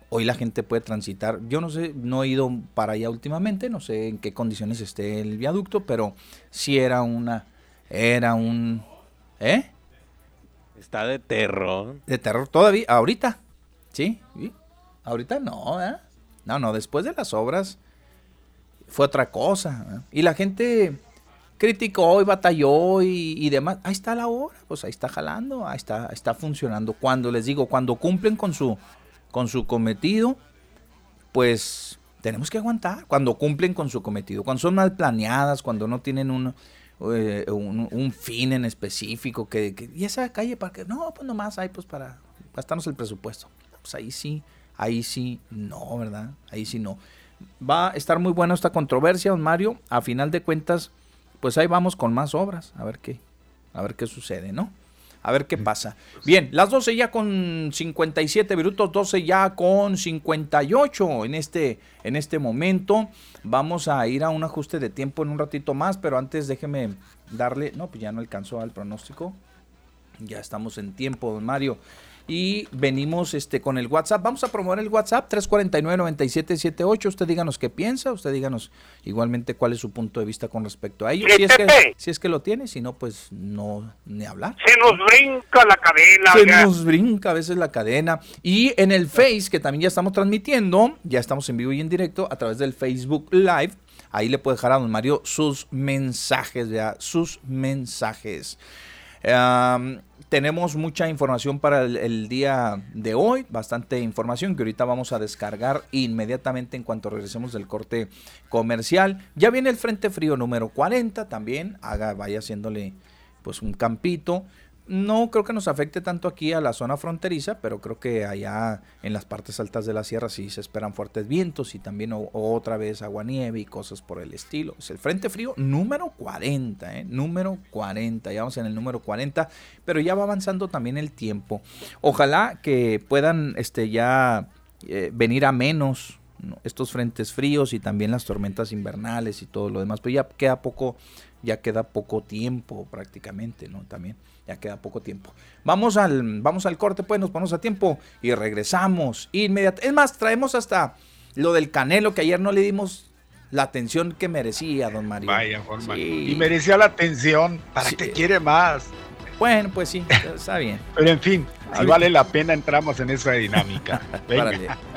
Hoy la gente puede transitar. Yo no sé, no he ido para allá últimamente, no sé en qué condiciones esté el viaducto, pero sí era una, era un, ¿eh? Está de terror. De terror todavía, ahorita. ¿Sí? Ahorita no, ¿eh? No, no, después de las obras fue otra cosa. ¿eh? Y la gente criticó y batalló y, demás. Ahí está la obra, pues ahí está jalando, ahí está, está funcionando. Cuando les digo, cuando cumplen con su, con su cometido, pues tenemos que aguantar. Cuando cumplen con su cometido, cuando son mal planeadas, cuando no tienen un, eh, un, fin en específico, que, y esa calle para que, no, pues nomás hay pues para gastarnos el presupuesto. Pues ahí sí, ahí sí, no, ¿verdad? Ahí sí no. Va a estar muy buena esta controversia, don Mario. A final de cuentas, pues ahí vamos con más obras, a ver qué, a ver qué sucede, ¿no? A ver qué pasa. Bien, las 12 ya con 57 minutos, 12 ya con 58 en este, en este momento. Vamos a ir a un ajuste de tiempo en un ratito más, pero antes déjeme darle, no, pues ya no alcanzó al pronóstico. Ya estamos en tiempo, don Mario y venimos este con el WhatsApp. Vamos a promover el WhatsApp 349-9778. Usted díganos qué piensa, usted díganos igualmente cuál es su punto de vista con respecto a ello. Si es, que, si es que lo tiene, si no, pues no, ni hablar. Se nos brinca la cadena. Se nos brinca a veces la cadena. Y en el Face, que también ya estamos transmitiendo, ya estamos en vivo y en directo a través del Facebook Live. Ahí le puede dejar a don Mario sus mensajes, ya, sus mensajes tenemos mucha información para el, día de hoy, bastante información que ahorita vamos a descargar inmediatamente en cuanto regresemos del corte comercial. Ya viene el Frente Frío número 40, también haga, vaya haciéndole pues un campito. No creo que nos afecte tanto aquí a la zona fronteriza, pero creo que allá en las partes altas de la sierra sí se esperan fuertes vientos y también otra vez agua nieve y cosas por el estilo. Es el Frente Frío número 40, ¿eh? número 40, ya vamos en el número 40, pero ya va avanzando también el tiempo. Ojalá que puedan este, ya eh, venir a menos estos frentes fríos y también las tormentas invernales y todo lo demás, pero ya queda poco, ya queda poco tiempo prácticamente, ¿no? También. Ya queda poco tiempo. Vamos al, vamos al corte, pues nos ponemos a tiempo y regresamos inmediatamente. Es más, traemos hasta lo del Canelo que ayer no le dimos la atención que merecía, don Mario. Vaya forma. Y merecía la atención. ¿Para que quiere más? Bueno, pues sí, está bien. Pero en fin, si vale la pena entramos en esa dinámica.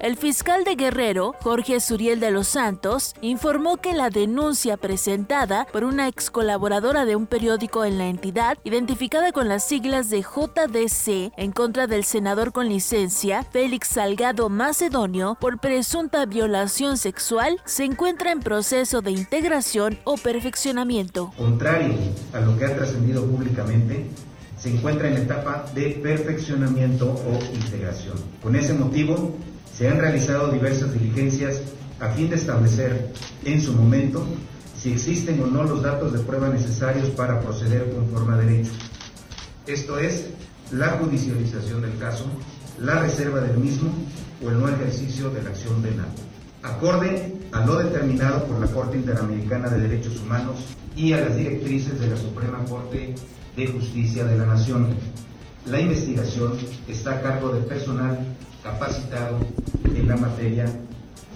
El fiscal de Guerrero, Jorge Suriel de los Santos, informó que la denuncia presentada por una ex colaboradora de un periódico en la entidad, identificada con las siglas de JDC, en contra del senador con licencia, Félix Salgado Macedonio, por presunta violación sexual, se encuentra en proceso de integración o perfeccionamiento. Contrario a lo que ha trascendido públicamente, se encuentra en etapa de perfeccionamiento o integración. Con ese motivo, se han realizado diversas diligencias a fin de establecer en su momento si existen o no los datos de prueba necesarios para proceder conforme a derecho. Esto es la judicialización del caso la reserva del mismo o el no ejercicio de la acción penal. Acorde a lo determinado por la Corte Interamericana de Derechos Humanos y a las directrices de la Suprema Corte de Justicia de la Nación, la investigación está a cargo del personal capacitado en la materia,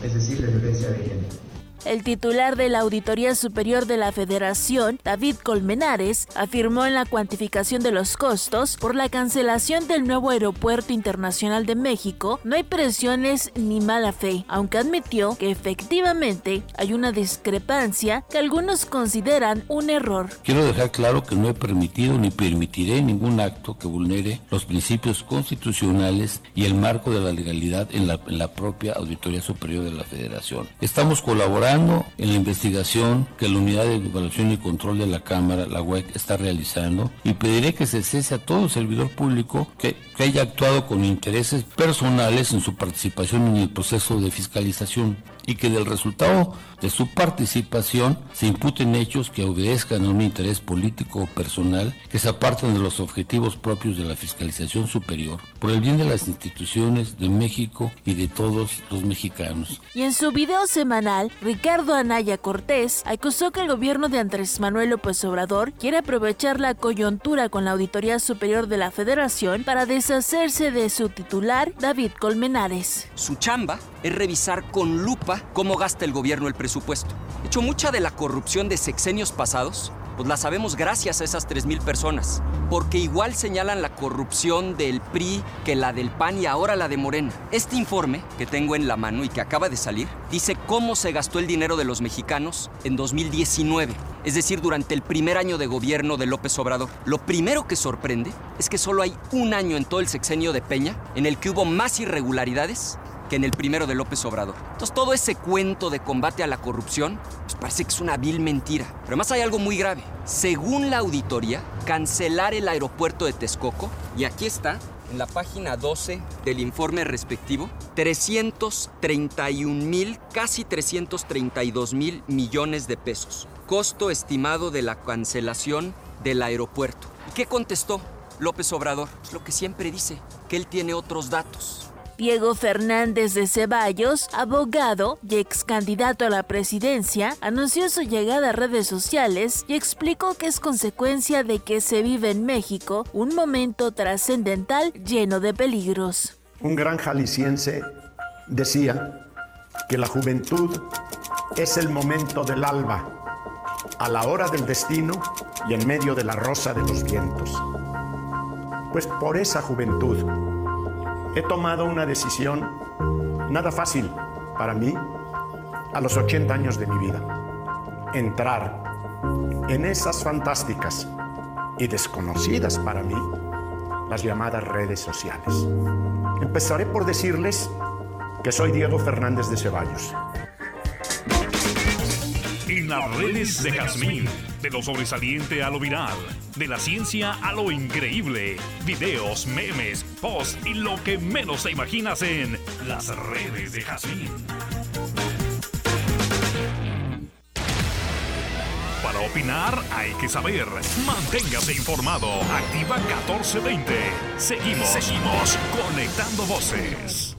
es decir, de violencia de género. El titular de la Auditoría Superior de la Federación, David Colmenares, afirmó en la cuantificación de los costos por la cancelación del nuevo Aeropuerto Internacional de México no hay presiones ni mala fe, aunque admitió que efectivamente hay una discrepancia que algunos consideran un error. Quiero dejar claro que no he permitido ni permitiré ningún acto que vulnere los principios constitucionales y el marco de la legalidad en la, en la propia Auditoría Superior de la Federación. Estamos colaborando en la investigación que la Unidad de Evaluación y Control de la Cámara, la UEC, está realizando y pediré que se cese a todo servidor público que, que haya actuado con intereses personales en su participación en el proceso de fiscalización y que del resultado de su participación se imputen hechos que obedezcan a un interés político o personal que se apartan de los objetivos propios de la fiscalización superior por el bien de las instituciones de México y de todos los mexicanos. Y en su video semanal, Ricardo Anaya Cortés acusó que el gobierno de Andrés Manuel López Obrador quiere aprovechar la coyuntura con la Auditoría Superior de la Federación para deshacerse de su titular, David Colmenares. Su chamba es revisar con lupa cómo gasta el gobierno el presupuesto. De hecho, mucha de la corrupción de sexenios pasados, pues la sabemos gracias a esas 3.000 personas, porque igual señalan la corrupción del PRI que la del PAN y ahora la de Morena. Este informe que tengo en la mano y que acaba de salir, dice cómo se gastó el dinero de los mexicanos en 2019, es decir, durante el primer año de gobierno de López Obrador. Lo primero que sorprende es que solo hay un año en todo el sexenio de Peña en el que hubo más irregularidades que en el primero de López Obrador. Entonces todo ese cuento de combate a la corrupción pues parece que es una vil mentira. Pero además hay algo muy grave. Según la auditoría, cancelar el aeropuerto de Texcoco, y aquí está, en la página 12 del informe respectivo, 331 mil, casi 332 mil millones de pesos. Costo estimado de la cancelación del aeropuerto. ¿Y qué contestó López Obrador? Lo que siempre dice, que él tiene otros datos. Diego Fernández de Ceballos, abogado y ex candidato a la presidencia, anunció su llegada a redes sociales y explicó que es consecuencia de que se vive en México un momento trascendental lleno de peligros. Un gran jalisciense decía que la juventud es el momento del alba, a la hora del destino y en medio de la rosa de los vientos. Pues por esa juventud he tomado una decisión nada fácil para mí a los 80 años de mi vida. Entrar en esas fantásticas y desconocidas para mí las llamadas redes sociales. Empezaré por decirles que soy Diego Fernández de Ceballos. En las redes de Jazmín, de lo sobresaliente a lo viral, de la ciencia a lo increíble, videos, memes, posts y lo que menos te imaginas en las redes de Jazmín. Para opinar hay que saber. Manténgase informado. Activa 1420. Seguimos, seguimos conectando voces.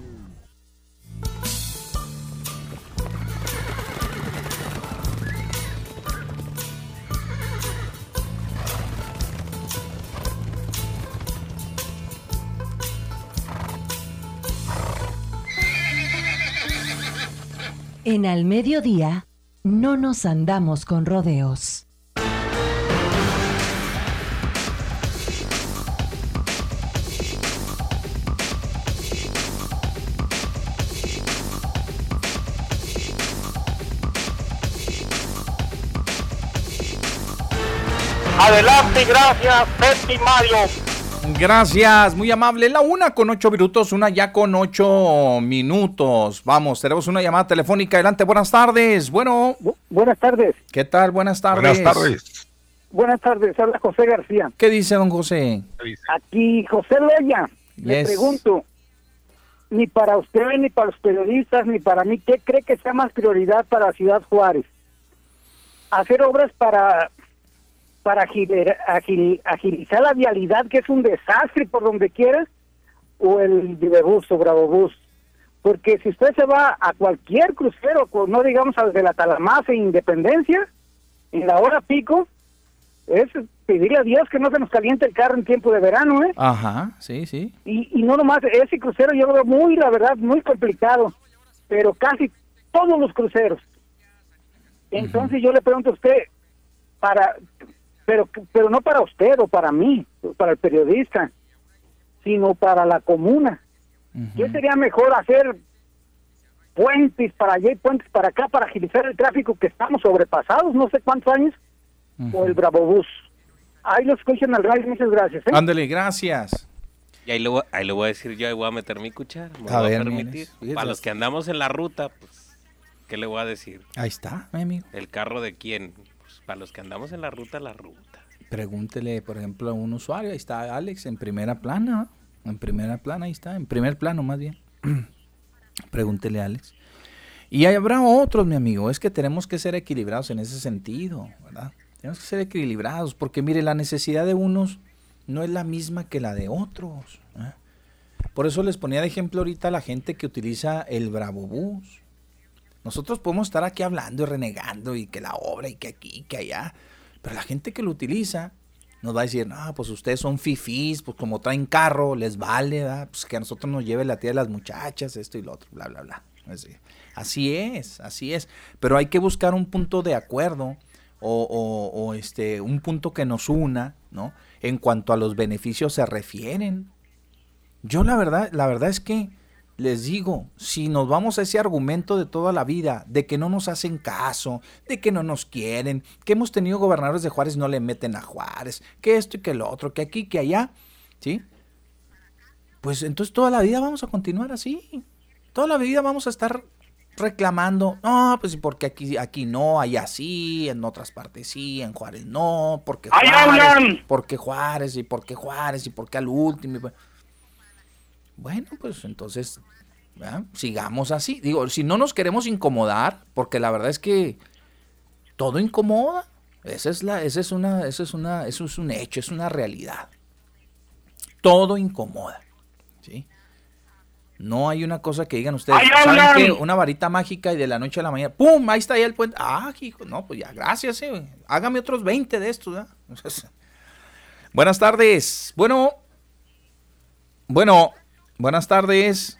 En al mediodía, no nos andamos con rodeos. Adelante, gracias, Betty Mario. Gracias, muy amable. La una con ocho minutos, una ya con ocho minutos. Vamos, tenemos una llamada telefónica. Adelante, buenas tardes. Bueno. buenas tardes. ¿Qué tal? Buenas tardes. Buenas tardes. Buenas tardes, habla José García. ¿Qué dice don José? Aquí, José Loya. Le pregunto, ni para usted, ni para los periodistas, ni para mí, ¿qué cree que sea más prioridad para Ciudad Juárez? ¿Hacer obras para para agilizar la vialidad, que es un desastre por donde quieras, o el Vivebus o Bravo Bus. Porque si usted se va a cualquier crucero, no digamos al de la Talamás e Independencia, en la hora pico, es pedirle a Dios que no se nos caliente el carro en tiempo de verano, ¿eh? Ajá, sí, sí. Y, y no nomás, ese crucero yo lo veo muy, la verdad, muy complicado, pero casi todos los cruceros. Entonces yo le pregunto a usted, para, pero, pero no para usted o para mí, para el periodista, sino para la comuna. ¿Qué sería mejor hacer puentes para allá y puentes para acá para agilizar el tráfico que estamos sobrepasados, no sé cuántos años, o el Bravobús? Ahí lo escuchan al radio, muchas gracias. ¿eh? Ándale, gracias. Y ahí le, voy, ahí le voy a decir yo, ahí voy a meter mi cuchara. Me a, voy a permitir. Para los que andamos en la ruta, pues, ¿qué le voy a decir? Ahí está, mi amigo. ¿El carro de quién? Para los que andamos en la ruta, la ruta. Pregúntele, por ejemplo, a un usuario, ahí está Alex en primera plana, en primera plana, ahí está, en primer plano más bien. Pregúntele a Alex. Y habrá otros, mi amigo, es que tenemos que ser equilibrados en ese sentido, ¿verdad? Tenemos que ser equilibrados, porque mire, la necesidad de unos no es la misma que la de otros. ¿eh? Por eso les ponía de ejemplo ahorita a la gente que utiliza el Bravo Bus. Nosotros podemos estar aquí hablando y renegando y que la obra y que aquí y que allá, pero la gente que lo utiliza nos va a decir, no, pues ustedes son fifís, pues como traen carro, les vale, ¿verdad? pues que a nosotros nos lleve la tía de las muchachas, esto y lo otro, bla, bla, bla. Así, así es, así es. Pero hay que buscar un punto de acuerdo o, este, un punto que nos una, ¿no? En cuanto a los beneficios se refieren. Yo la verdad, la verdad es que les digo, si nos vamos a ese argumento de toda la vida, de que no nos hacen caso, de que no nos quieren, que hemos tenido gobernadores de Juárez no le meten a Juárez, que esto y que lo otro, que aquí, que allá, ¿sí? Pues entonces toda la vida vamos a continuar así. Toda la vida vamos a estar reclamando, no, pues porque aquí, aquí no, allá sí, en otras partes sí, en Juárez no, porque Juárez, porque Juárez y porque Juárez y porque al último. Bueno, pues entonces sigamos así. Digo, si no nos queremos incomodar, porque la verdad es que todo incomoda. Esa es la, esa es una, esa es una, eso es un hecho, es una realidad. Todo incomoda. ¿sí? No hay una cosa que digan ustedes, ¿saben qué? Una varita mágica y de la noche a la mañana, ¡pum! Ahí está ya el puente. Ah, hijo, no, pues ya, gracias, eh. Hágame otros 20 de estos, ¿eh? buenas tardes. Bueno, bueno, buenas tardes.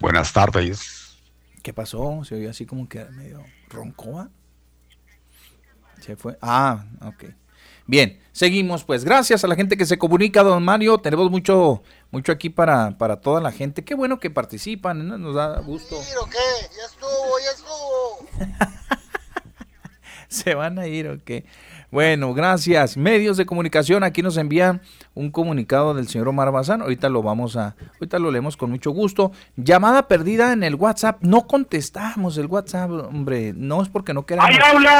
Buenas tardes. ¿Qué pasó? Se oye así como que medio roncoa. Se fue. Ah, ok. Bien, seguimos pues. Gracias a la gente que se comunica, don Mario. Tenemos mucho, mucho aquí para, para toda la gente. Qué bueno que participan, nos da gusto. ¿O qué? Ya estuvo, ya estuvo. ¿Se van a ir o qué? Bueno, gracias. Medios de comunicación, aquí nos envían un comunicado del señor Omar Bazán. Ahorita lo vamos a, ahorita lo leemos con mucho gusto. Llamada perdida en el WhatsApp. No contestamos el WhatsApp, hombre. No es porque no queramos,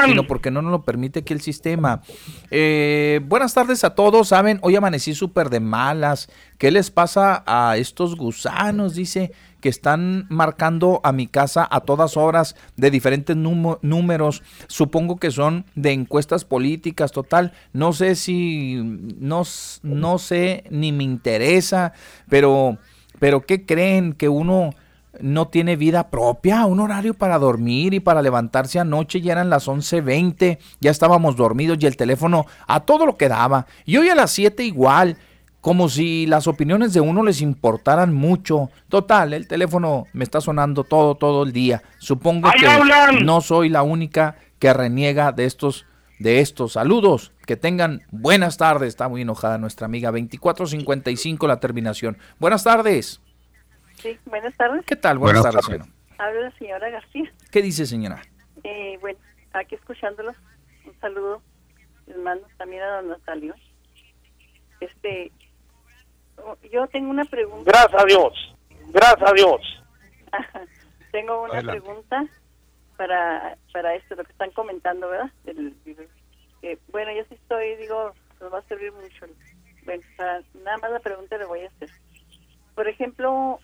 sino porque no nos lo permite aquí el sistema. Eh, buenas tardes a todos. Saben, hoy amanecí súper de malas. ¿Qué les pasa a estos gusanos? Dice que están marcando a mi casa a todas horas de diferentes números. Supongo que son de encuestas políticas, total. No sé si, no, no sé ni me interesa, pero, pero ¿qué creen? Que uno no tiene vida propia, un horario para dormir y para levantarse anoche ya eran las 11.20, ya estábamos dormidos y el teléfono a todo lo que daba. Y hoy a las 7 igual, como si las opiniones de uno les importaran mucho. Total, el teléfono me está sonando todo, todo el día. Supongo que no soy la única que reniega de estos, de estos saludos. Que tengan buenas tardes. Está muy enojada nuestra amiga. 2455 la terminación. Buenas tardes. Sí, buenas tardes. ¿Qué tal? Buenas, tardes, señora. Habla la señora García. ¿Qué dice, señora? Eh, bueno, aquí escuchándolos. Un saludo. Les mando también a don Natalio. Este, yo tengo una pregunta. Gracias a Dios. Gracias a Dios. tengo una pregunta para, para esto, lo que están comentando, ¿verdad? bueno, yo sí estoy, digo, nos va a servir mucho. Bueno, nada más la pregunta le voy a hacer. Por ejemplo,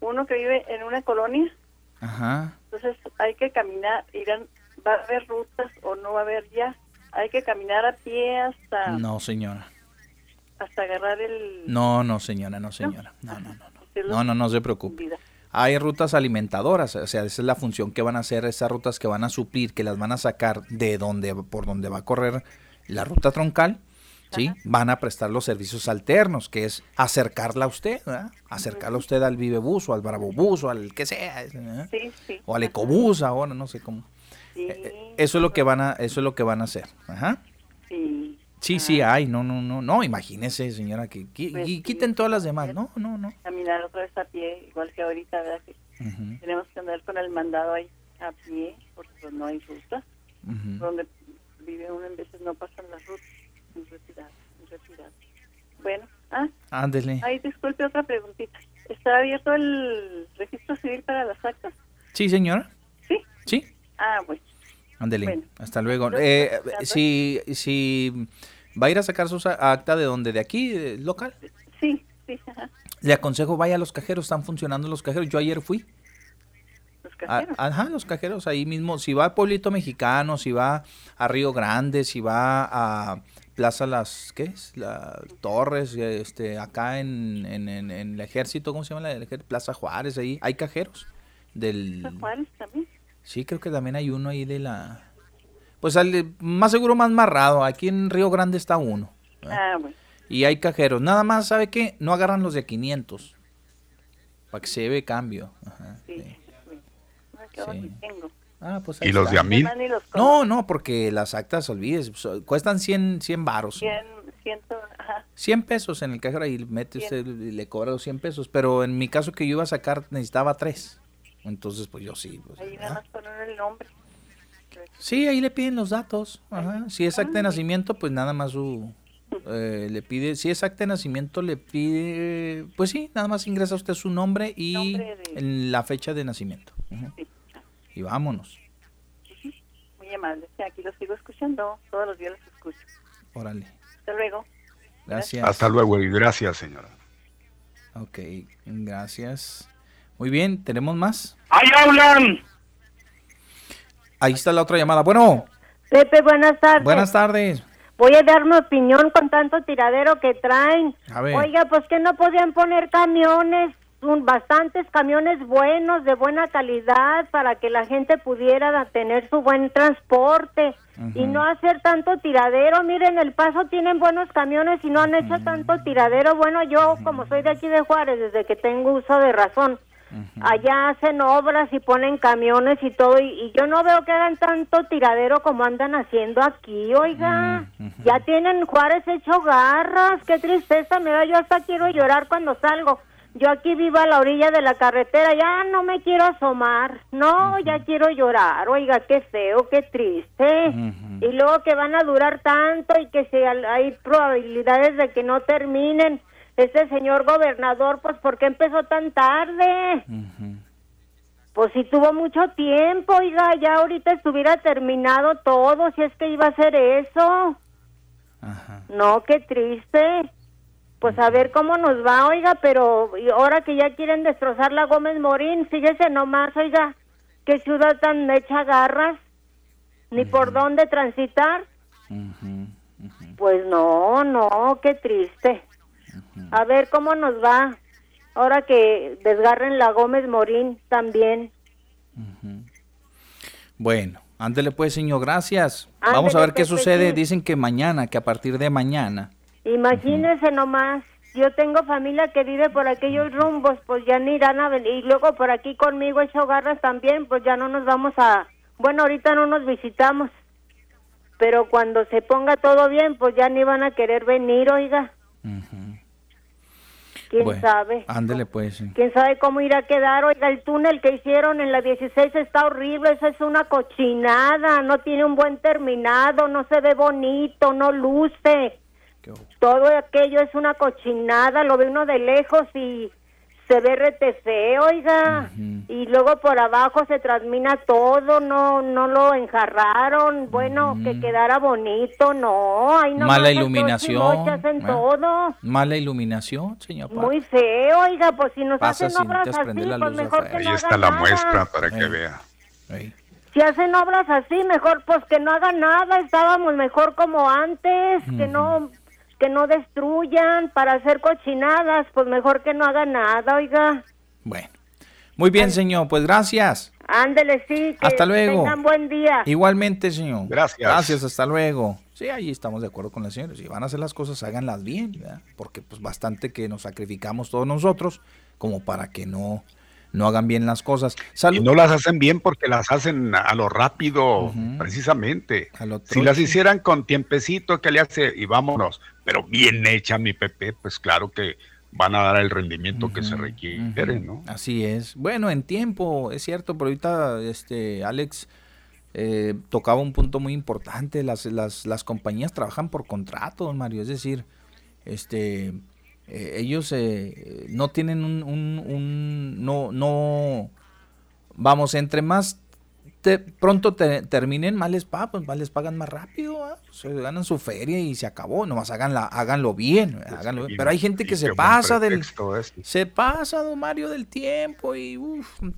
uno que vive en una colonia, Ajá. entonces hay que caminar, irán, va a haber rutas o no va a haber ya, hay que caminar a pie hasta... No, señora hasta agarrar el... No, no, señora, no, señora. No, no, no. No, no, no, no se preocupe. Hay rutas alimentadoras, o sea, esa es la función que van a hacer, esas rutas que van a suplir, que las van a sacar de donde, por donde va a correr la ruta troncal, ¿sí? Van a prestar los servicios alternos, que es acercarla a usted, Acercarla a usted al Vivebus o al Bravobús o al que sea, sí, sí. o al Ecobús ahora, no sé cómo. Sí. Eh, eh, eso es lo que van a, eso es lo que van a hacer, ajá. Sí. Sí, sí, hay, no, no, no, no, imagínese, señora, que, pues quiten todas las demás, no, no, no. Caminar otra vez a pie, igual que ahorita, ¿verdad? Tenemos que andar con el mandado ahí a pie, porque pues, no hay ruta. Donde vive uno en veces no pasan las rutas, en retirada, en retirada. Bueno, ah, Ándele. Ay, disculpe, otra preguntita. ¿Está abierto el registro civil para las actas? Sí, señora. ¿Sí? Sí. Ah, bueno. Ándele, hasta luego. Eh, si, si va a ir a sacar su acta de donde, de aquí, local. Sí, sí. Le aconsejo vaya a los cajeros, están funcionando los cajeros. Yo ayer fui. Los cajeros. ajá, los cajeros ahí mismo. Si va a Pueblito Mexicano, si va a Río Grande, si va a Plaza Las, ¿qué es? La Torres, este, acá en, en, en, el ejército, ¿cómo se llama? La, Plaza Juárez, ahí hay cajeros. Del... Plaza Juárez también. Sí, creo que también hay uno ahí de la... Pues al, más seguro más marrado. Aquí en Río Grande está uno. Ah, bueno. Y hay cajeros. Nada más, ¿sabe qué? No agarran los de 500. Para que se ve cambio. Ajá, sí. Ah, pues ¿Y los de a mil? No, no, porque las actas, olvides, cuestan 100, 100 varos. 100, 100, ajá. 100 pesos en el cajero y mete usted y le cobra los 100 pesos. Pero en mi caso que yo iba a sacar necesitaba 3. Entonces, pues yo sí. Pues, ahí nada más poner el nombre. Sí, ahí le piden los datos. Ajá. Si es acta de nacimiento, pues nada más su... Eh, le pide, si es acta de nacimiento, le pide, pues sí, nada más ingresa usted su nombre y en la fecha de nacimiento. Y vámonos. Muy amable. aquí lo sigo escuchando, todos los días los escucho. Órale. Hasta luego. Gracias. Hasta luego y gracias, señora. Ok, gracias. Muy bien, ¿tenemos más? ¡Ahí hablan! Ahí está la otra llamada. Bueno. Pepe, buenas tardes. Buenas tardes. Voy a dar mi opinión con tanto tiradero que traen. A ver. Oiga, pues que no podían poner camiones, bastantes camiones buenos, de buena calidad, para que la gente pudiera tener su buen transporte y no hacer tanto tiradero. Miren, El Paso tienen buenos camiones y no han hecho tanto tiradero. Bueno, yo como soy de aquí de Juárez, desde que tengo uso de razón, Allá hacen obras y ponen camiones y todo, y, yo no veo que hagan tanto tiradero como andan haciendo aquí, oiga. Ya tienen Juárez hecho garras, qué tristeza me da, yo hasta quiero llorar cuando salgo. Yo aquí vivo a la orilla de la carretera, ya no me quiero asomar, no, ya quiero llorar, oiga, qué feo, qué triste. Y luego que van a durar tanto y que se, hay probabilidades de que no terminen este señor gobernador, pues, ¿por qué empezó tan tarde? Pues si tuvo mucho tiempo, oiga, ya ahorita estuviera terminado todo, si es que iba a hacer eso. No, qué triste. Pues a ver cómo nos va, oiga, pero ahora que ya quieren destrozar la Gómez Morín, fíjese nomás, oiga, qué ciudad tan hecha garras, ni por dónde transitar. Pues no, no, qué triste. A ver cómo nos va. Ahora que desgarren la Gómez Morín también. Bueno, ándele pues, señor, gracias. Vamos a ver qué sucede. Dicen que mañana, que a partir de mañana. Imagínese nomás. Yo tengo familia que vive por aquellos rumbos, pues ya ni irán a venir. Y luego por aquí conmigo hecho garras también, pues ya no nos vamos a... Bueno, ahorita no nos visitamos. Pero cuando se ponga todo bien, pues ya ni van a querer venir, oiga quién sabe. Ándele pues. Quién sabe cómo irá a quedar. Oiga, el túnel que hicieron en la 16 está horrible, eso es una cochinada, no tiene un buen terminado, no se ve bonito, no luce. Todo aquello es una cochinada, lo ve uno de lejos y se ve rete oiga, y luego por abajo se transmina todo, no no lo enjarraron, bueno, que quedara bonito, no, hay no mala iluminación, hacen todo. mala iluminación, señor. Muy feo, oiga, pues si nos hacen obras así, pues mejor que Ahí no está la muestra para que vea. Si hacen obras así, mejor pues que no hagan nada, estábamos mejor como antes, que no que no destruyan para hacer cochinadas, pues mejor que no hagan nada, oiga. Bueno, muy bien, señor, pues gracias. Ándele, sí. Que hasta luego. Tengan buen día. Igualmente, señor. Gracias. Gracias, hasta luego. Sí, ahí estamos de acuerdo con la señora. Si van a hacer las cosas, háganlas bien, ¿verdad? porque pues bastante que nos sacrificamos todos nosotros como para que no no hagan bien las cosas. y no las hacen bien porque las hacen a lo rápido, precisamente. si las hicieran con tiempecito que le hace y vámonos, pero bien hecha mi Pepe, pues claro que van a dar el rendimiento que se requiere, ¿no? Así es. Bueno, en tiempo, es cierto, pero ahorita este Alex eh, tocaba un punto muy importante. Las, las, las compañías trabajan por contrato, don Mario, es decir, este eh, ellos eh, no tienen un, un, no, no, vamos, entre más pronto terminen, más les, pagan, pues, más les pagan más rápido, se ganan su feria y se acabó, nomás háganla, háganlo bien, háganlo Pero hay gente que se pasa del, se pasa, don Mario, del tiempo y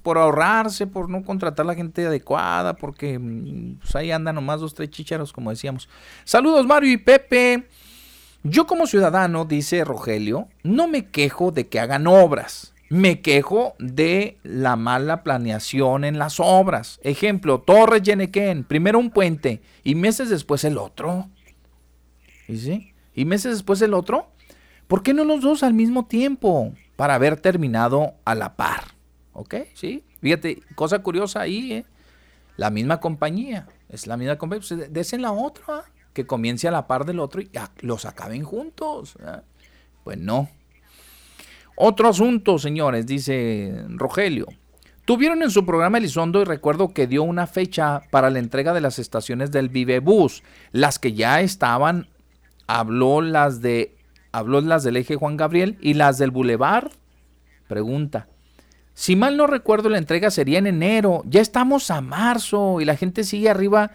por ahorrarse, por no contratar la gente adecuada, porque mm, pues, ahí andan nomás dos, tres chicharos, como decíamos. Saludos Mario y Pepe. Yo como ciudadano, dice Rogelio, no me quejo de que hagan obras. Me quejo de la mala planeación en las obras. Ejemplo, Torres Yenequén, primero un puente y meses después el otro. ¿Y sí? ¿Y meses después el otro? ¿Por qué no los dos al mismo tiempo? Para haber terminado a la par. ¿Ok? ¿Sí? Fíjate, cosa curiosa ahí, ¿eh? La misma compañía. Es la misma compañía. Pues, desen la otra que comience a la par del otro y los acaben juntos. Pues no. Otro asunto, señores, dice Rogelio. Tuvieron en su programa Elizondo y recuerdo que dio una fecha para la entrega de las estaciones del Vivebus. Las que ya estaban, habló las de habló las del eje Juan Gabriel y las del Boulevard. Pregunta. Si mal no recuerdo, la entrega sería en enero. Ya estamos a marzo y la gente sigue arriba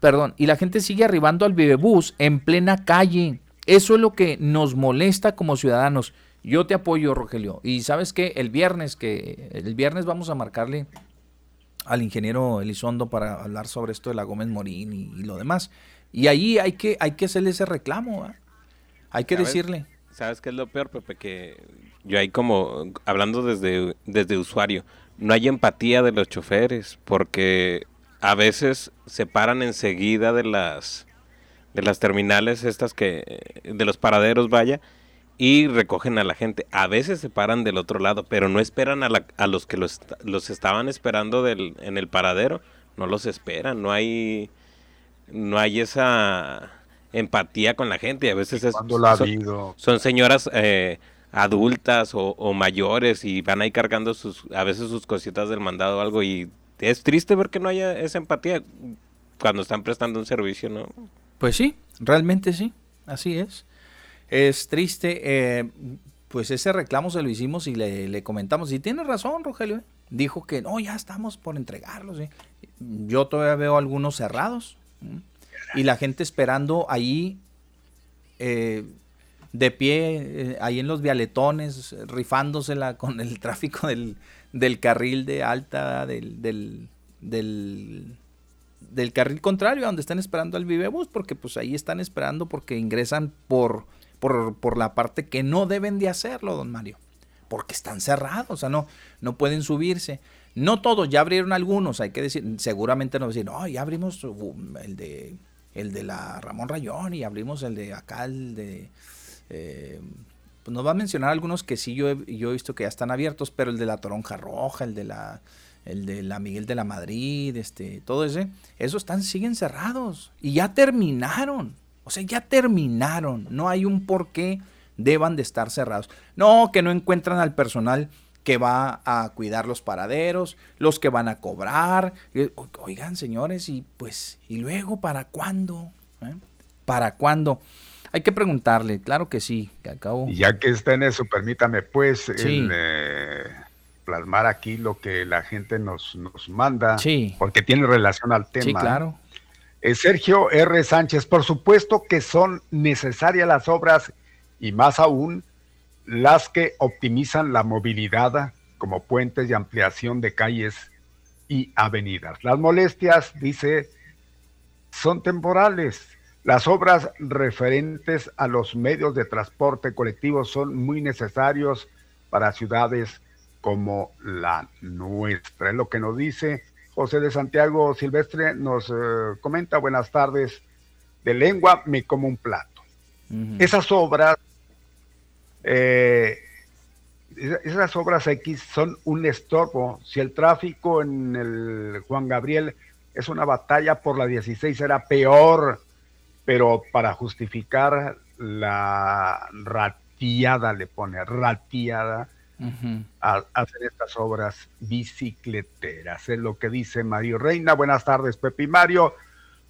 perdón, y la gente sigue arribando al vivebús en plena calle. Eso es lo que nos molesta como ciudadanos. Yo te apoyo, Rogelio. Y sabes que el viernes, que el viernes vamos a marcarle al ingeniero Elizondo para hablar sobre esto de la Gómez Morín y, lo demás. Y ahí hay que, hay que hacerle ese reclamo, hay que decirle. ¿Sabes qué es lo peor, Pepe? Que yo ahí como, hablando desde, desde usuario, no hay empatía de los choferes, porque a veces se paran enseguida de las de las terminales estas que de los paraderos vaya y recogen a la gente. A veces se paran del otro lado, pero no esperan a, la, a los que los, los estaban esperando del, en el paradero, no los esperan, no hay no hay esa empatía con la gente. Y a veces es, son, señoras eh, adultas o, o, mayores y van ahí cargando sus a veces sus cositas del mandado o algo y es triste ver que no haya esa empatía cuando están prestando un servicio, ¿no? Pues sí, realmente sí, así es. Es triste, eh, pues ese reclamo se lo hicimos y le, comentamos, y tiene razón, Rogelio, ¿eh? dijo que no, ya estamos por entregarlos. ¿eh? Yo todavía veo algunos cerrados y la gente esperando ahí de pie, ahí en los vialetones, rifándosela con el tráfico del, del carril de alta, del, del, del, carril contrario, donde están esperando al Vivebus, porque pues ahí están esperando porque ingresan por, por, por la parte que no deben de hacerlo, don Mario, porque están cerrados, o sea, no, no pueden subirse. No todos, ya abrieron algunos, hay que decir, seguramente no decir, no, ya abrimos uh, el de el de la Ramón Rayón y abrimos el de acá, el de eh, pues nos va a mencionar algunos que sí yo he, yo he visto que ya están abiertos, pero el de la Toronja Roja, el de la el de la Miguel de la Madrid, este, todo ese, esos están, siguen cerrados y ya terminaron. O sea, ya terminaron. No hay un por qué deban de estar cerrados. No, que no encuentran al personal que va a cuidar los paraderos, los que van a cobrar. Oigan, señores, y pues, ¿y luego para cuándo? ¿Eh? ¿Para cuándo? Hay que preguntarle, claro que sí, que acabo. ya que está en eso, permítame pues eh, plasmar aquí lo que la gente nos, nos manda, porque tiene relación al tema. Sí, claro. Eh, Sergio R. Sánchez, por supuesto que son necesarias las obras y más aún las que optimizan la movilidad como puentes y ampliación de calles y avenidas. Las molestias, dice, son temporales Las obras referentes a los medios de transporte colectivo son muy necesarios para ciudades como la nuestra. Es lo que nos dice José de Santiago Silvestre, nos eh, comenta, buenas tardes, de lengua me como un plato. Esas obras, eh, esas obras X son un estorbo. Si el tráfico en el Juan Gabriel es una batalla por la 16, era peor, pero para justificar la ratiada, le pone ratiada, a, hacer estas obras bicicleteras. Es lo que dice Mario Reina. Buenas tardes, Pepe y Mario.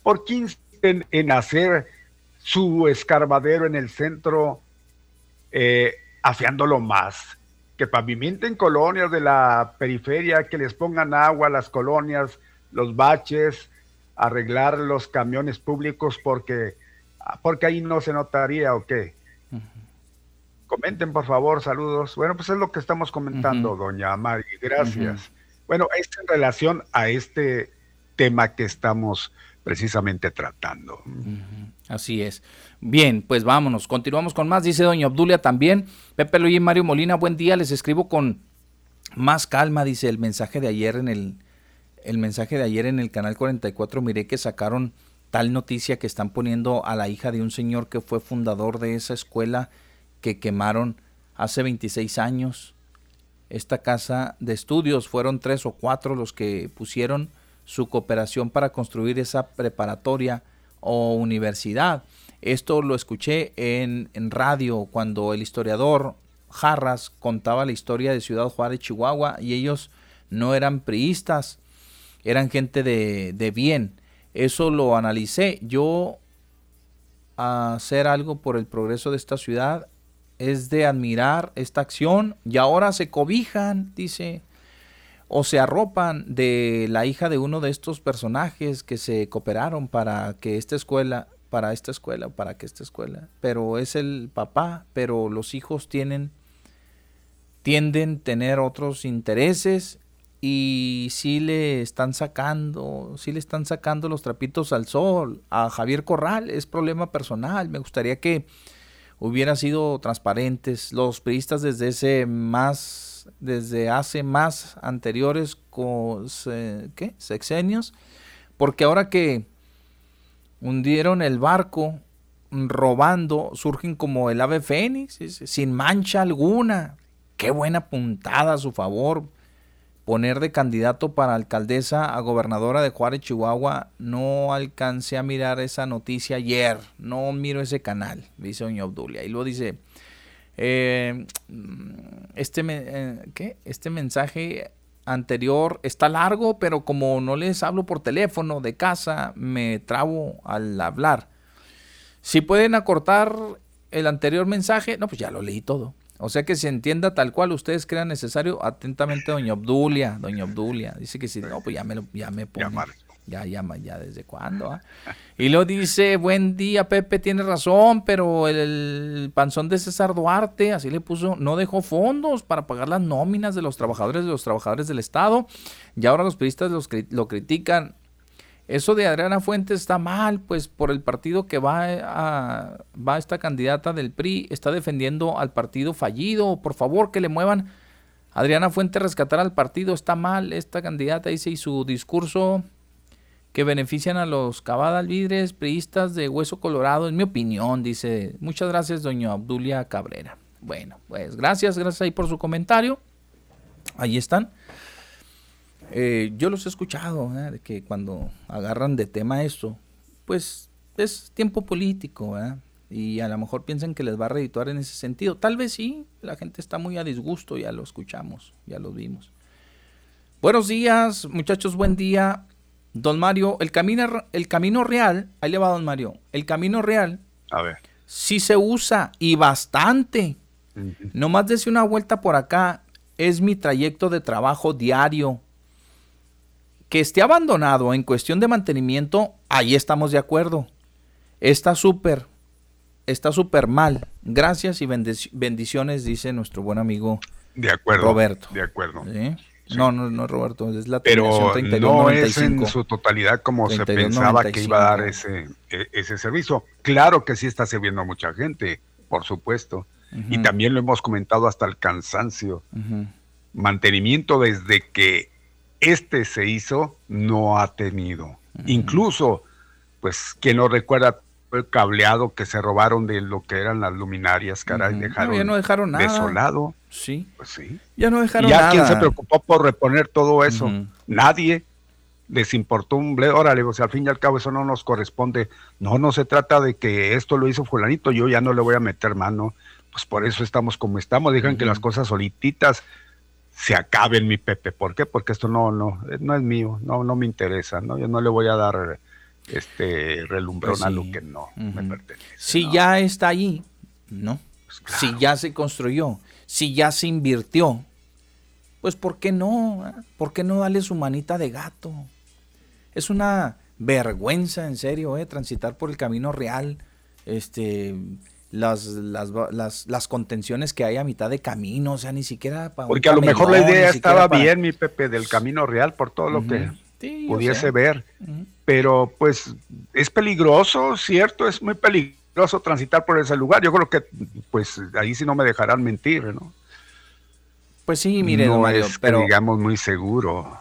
¿Por qué insisten en hacer su escarbadero en el centro, eh, afiándolo más? Que pavimenten colonias de la periferia, que les pongan agua a las colonias, los baches, arreglar los camiones públicos, porque, porque ahí no se notaría o qué. Comenten, por favor, saludos. Bueno, pues es lo que estamos comentando, doña Mari. Gracias. Bueno, es en relación a este tema que estamos precisamente tratando. Así es. Bien, pues vámonos. Continuamos con más. Dice doña Obdulia también. Pepe Luis y Mario Molina, buen día. Les escribo con más calma, dice el mensaje de ayer en el, el mensaje de ayer en el canal 44. Miré que sacaron tal noticia que están poniendo a la hija de un señor que fue fundador de esa escuela que quemaron hace 26 años. Esta casa de estudios fueron tres o cuatro los que pusieron su cooperación para construir esa preparatoria o universidad. Esto lo escuché en, en radio cuando el historiador Jarras contaba la historia de Ciudad Juárez, Chihuahua, y ellos no eran priistas, eran gente de, de bien. Eso lo analicé. Yo hacer algo por el progreso de esta ciudad es de admirar esta acción y ahora se cobijan, dice, o se arropan de la hija de uno de estos personajes que se cooperaron para que esta escuela, para esta escuela, para que esta escuela, pero es el papá, pero los hijos tienen, tienden a tener otros intereses y sí le están sacando, sí le están sacando los trapitos al sol a Javier Corral, es problema personal, me gustaría que hubieran sido transparentes. Los periodistas desde ese más, desde hace más anteriores ¿qué? sexenios, porque ahora que hundieron el barco robando, surgen como el ave fénix, sin mancha alguna. Qué buena puntada a su favor poner de candidato para alcaldesa a gobernadora de Juárez, Chihuahua, no alcancé a mirar esa noticia ayer, no miro ese canal, dice doña Obdulia. Y luego dice, eh, este, eh, ¿qué? este mensaje anterior está largo, pero como no les hablo por teléfono de casa, me trabo al hablar. Si pueden acortar el anterior mensaje, no, pues ya lo leí todo. O sea que se entienda tal cual ustedes crean necesario. Atentamente, doña Obdulia. Doña Obdulia. Dice que si no, pues ya me, lo, ya me pone. Ya llama, ya desde cuándo. Ah? Y luego dice, buen día, Pepe, tiene razón, pero el, panzón de César Duarte, así le puso, no dejó fondos para pagar las nóminas de los trabajadores de los trabajadores del Estado. Y ahora los periodistas los, lo critican. Eso de Adriana Fuentes está mal, pues por el partido que va a, va esta candidata del PRI, está defendiendo al partido fallido. Por favor, que le muevan. Adriana Fuentes rescatar al partido, está mal esta candidata, dice, y su discurso que benefician a los cabadalvidres, priistas de hueso colorado, en mi opinión, dice. Muchas gracias, doña Abdulia Cabrera. Bueno, pues gracias, gracias ahí por su comentario. Ahí están. Eh, yo los he escuchado, ¿eh? de que cuando agarran de tema esto, pues es tiempo político, y a lo mejor piensan que les va a redituar en ese sentido. Tal vez sí, la gente está muy a disgusto, ya lo escuchamos, ya lo vimos. Buenos días, muchachos, buen día. Don Mario, el camino, el camino real, ahí le va don Mario, el camino real, a ver. sí se usa y bastante. No más desde una vuelta por acá, es mi trayecto de trabajo diario que esté abandonado en cuestión de mantenimiento, ahí estamos de acuerdo. Está súper, está súper mal. Gracias y bendiciones, dice nuestro buen amigo de acuerdo, Roberto. De acuerdo. No, no, no, Roberto, es la Pero no es en su totalidad como se pensaba que iba a dar ese, e, ese servicio. Claro que sí está sirviendo a mucha gente, por supuesto. Y también lo hemos comentado hasta el cansancio. Mantenimiento desde que este se hizo, no ha tenido. Incluso, pues, quien no recuerda el cableado que se robaron de lo que eran las luminarias, caray, dejaron, ya no dejaron nada. desolado. Sí. Pues sí. Ya no dejaron ¿Y nada. quién se preocupó por reponer todo eso? Nadie. Les importó un ble... Órale, o sea, al fin y al cabo eso no nos corresponde. No, no se trata de que esto lo hizo fulanito, yo ya no le voy a meter mano. Pues por eso estamos como estamos. Dejan que las cosas solititas se acaben, mi Pepe. ¿Por qué? Porque esto no, no, no es mío, no, no me interesa, ¿no? Yo no le voy a dar este relumbrón Pues a lo que no me pertenece. Si ya está allí, ¿no? Pues Si ya se construyó, si ya se invirtió, pues ¿por qué no? ¿Por qué no darle su manita de gato? Es una vergüenza, en serio, ¿eh? transitar por el camino real, este, las, las, las, las contenciones que hay a mitad de camino, o sea, ni siquiera para un Porque a lo mejor la idea estaba para- bien, mi Pepe, del camino real, por todo lo que Sí, yo pudiese ver. Pero pues es peligroso, ¿cierto? Es muy peligroso transitar por ese lugar. Yo creo que pues ahí sí no me dejarán mentir, ¿no? Pues sí, mire, no don Mario, es que pero, digamos muy seguro.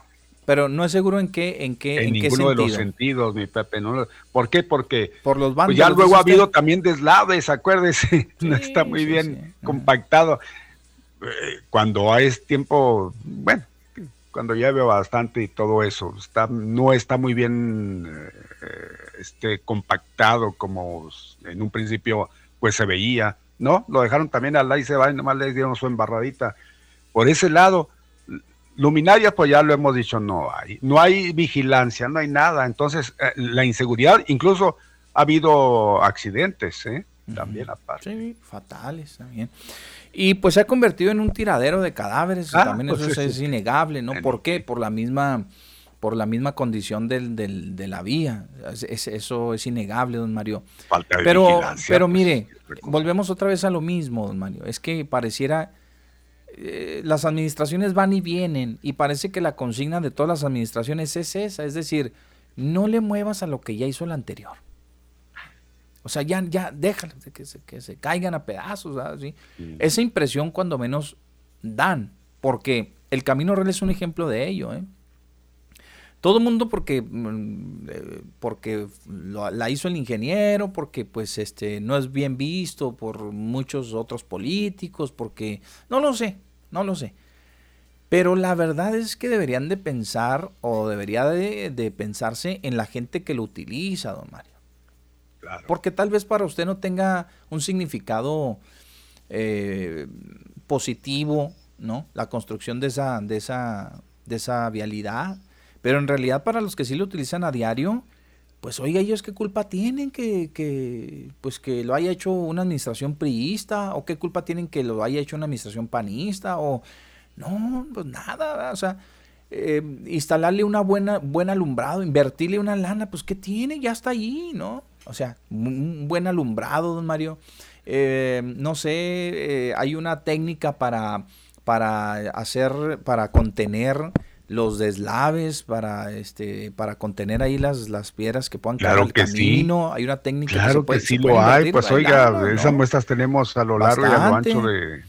Pero no es seguro en qué, en qué, En, en qué ninguno de los sentido. sentidos, mi Pepe. ¿no? ¿Por qué? Porque Por los pues vándalos. ya luego ha habido también deslaves, acuérdese. no está muy sí, bien compactado. Eh, Cuando es tiempo, bueno, cuando llueve bastante y todo eso, está, no está muy bien eh, este, compactado como en un principio pues se veía, ¿no? Lo dejaron también al lado y se va y nomás le dieron su embarradita. Por ese lado, luminaria pues ya lo hemos dicho, no hay, no hay vigilancia, no hay nada, entonces eh, la inseguridad, incluso ha habido accidentes, ¿eh? También aparte. Sí, fatales también. Y pues se ha convertido en un tiradero de cadáveres, Ah, también pues eso es, sí, es sí. innegable, ¿no? ¿Por qué? Por la misma por la misma condición del, del- de la vía. Es- es- eso es innegable, don Mario. Falta de Pero, vigilancia, pero pues, mire, volvemos otra vez a lo mismo, don Mario. Es que pareciera eh, las administraciones van y vienen y parece que la consigna de todas las administraciones es esa, es decir, no le muevas a lo que ya hizo el anterior. O sea, ya, ya déjalo, que se, que se caigan a pedazos. ¿Sí? Esa impresión cuando menos dan, porque el Camino Real es un ejemplo de ello. ¿eh? Todo el mundo porque, mm, eh, porque lo- la hizo el ingeniero, porque pues este no es bien visto por muchos otros políticos, porque no lo sé, no lo sé. Pero la verdad es que deberían de pensar o debería de, de pensarse en la gente que lo utiliza, don Mario. Porque tal vez para usted no tenga un significado eh, positivo, ¿no? La construcción de esa, de esa, de esa vialidad. Pero en realidad para los que sí lo utilizan a diario, pues oiga, ellos qué culpa tienen que, que, pues que lo haya hecho una administración priista, o qué culpa tienen que lo haya hecho una administración panista, o no, pues nada, ¿verdad? o sea, eh, instalarle una buena, buen alumbrado, invertirle una lana, pues qué tiene, ya está ahí, ¿no? O sea, un- buen alumbrado, don Mario. Eh, no sé, eh, hay una técnica para, para hacer, para contener los deslaves, para este, para contener ahí las, las piedras que puedan caer Claro que sí. camino. Hay una técnica que, se Claro puede, que sí lo hay, invertir, pues oiga, lana, esas ¿no? muestras tenemos a lo largo y a lo ancho de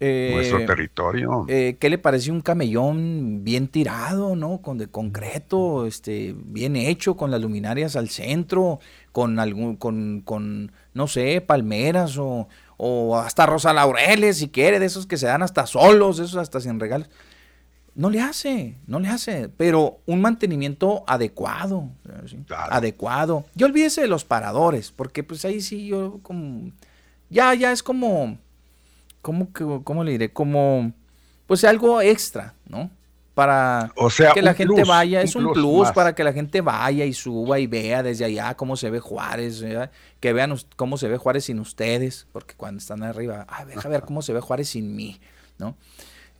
Eh, nuestro territorio. eh, ¿Qué le parece un camellón bien tirado, no? Con de concreto, este, bien hecho, con las luminarias al centro, con algún, con, con no sé, palmeras o, o hasta rosa laureles, si quiere, de esos que se dan hasta solos, esos hasta sin regalos. No le hace, no le hace, pero un mantenimiento adecuado, ¿sí? adecuado. Y olvídese de los paradores, porque pues ahí sí yo como, ya, ya es como, ¿cómo, cómo le diré? Como, pues algo extra, ¿no? Para O sea, que la gente plus, vaya, un es un plus para que la gente vaya y suba y vea desde allá cómo se ve Juárez, ¿verdad? que vean cómo se ve Juárez sin ustedes, porque cuando están arriba, ay, deja ver cómo se ve Juárez sin mí, ¿no?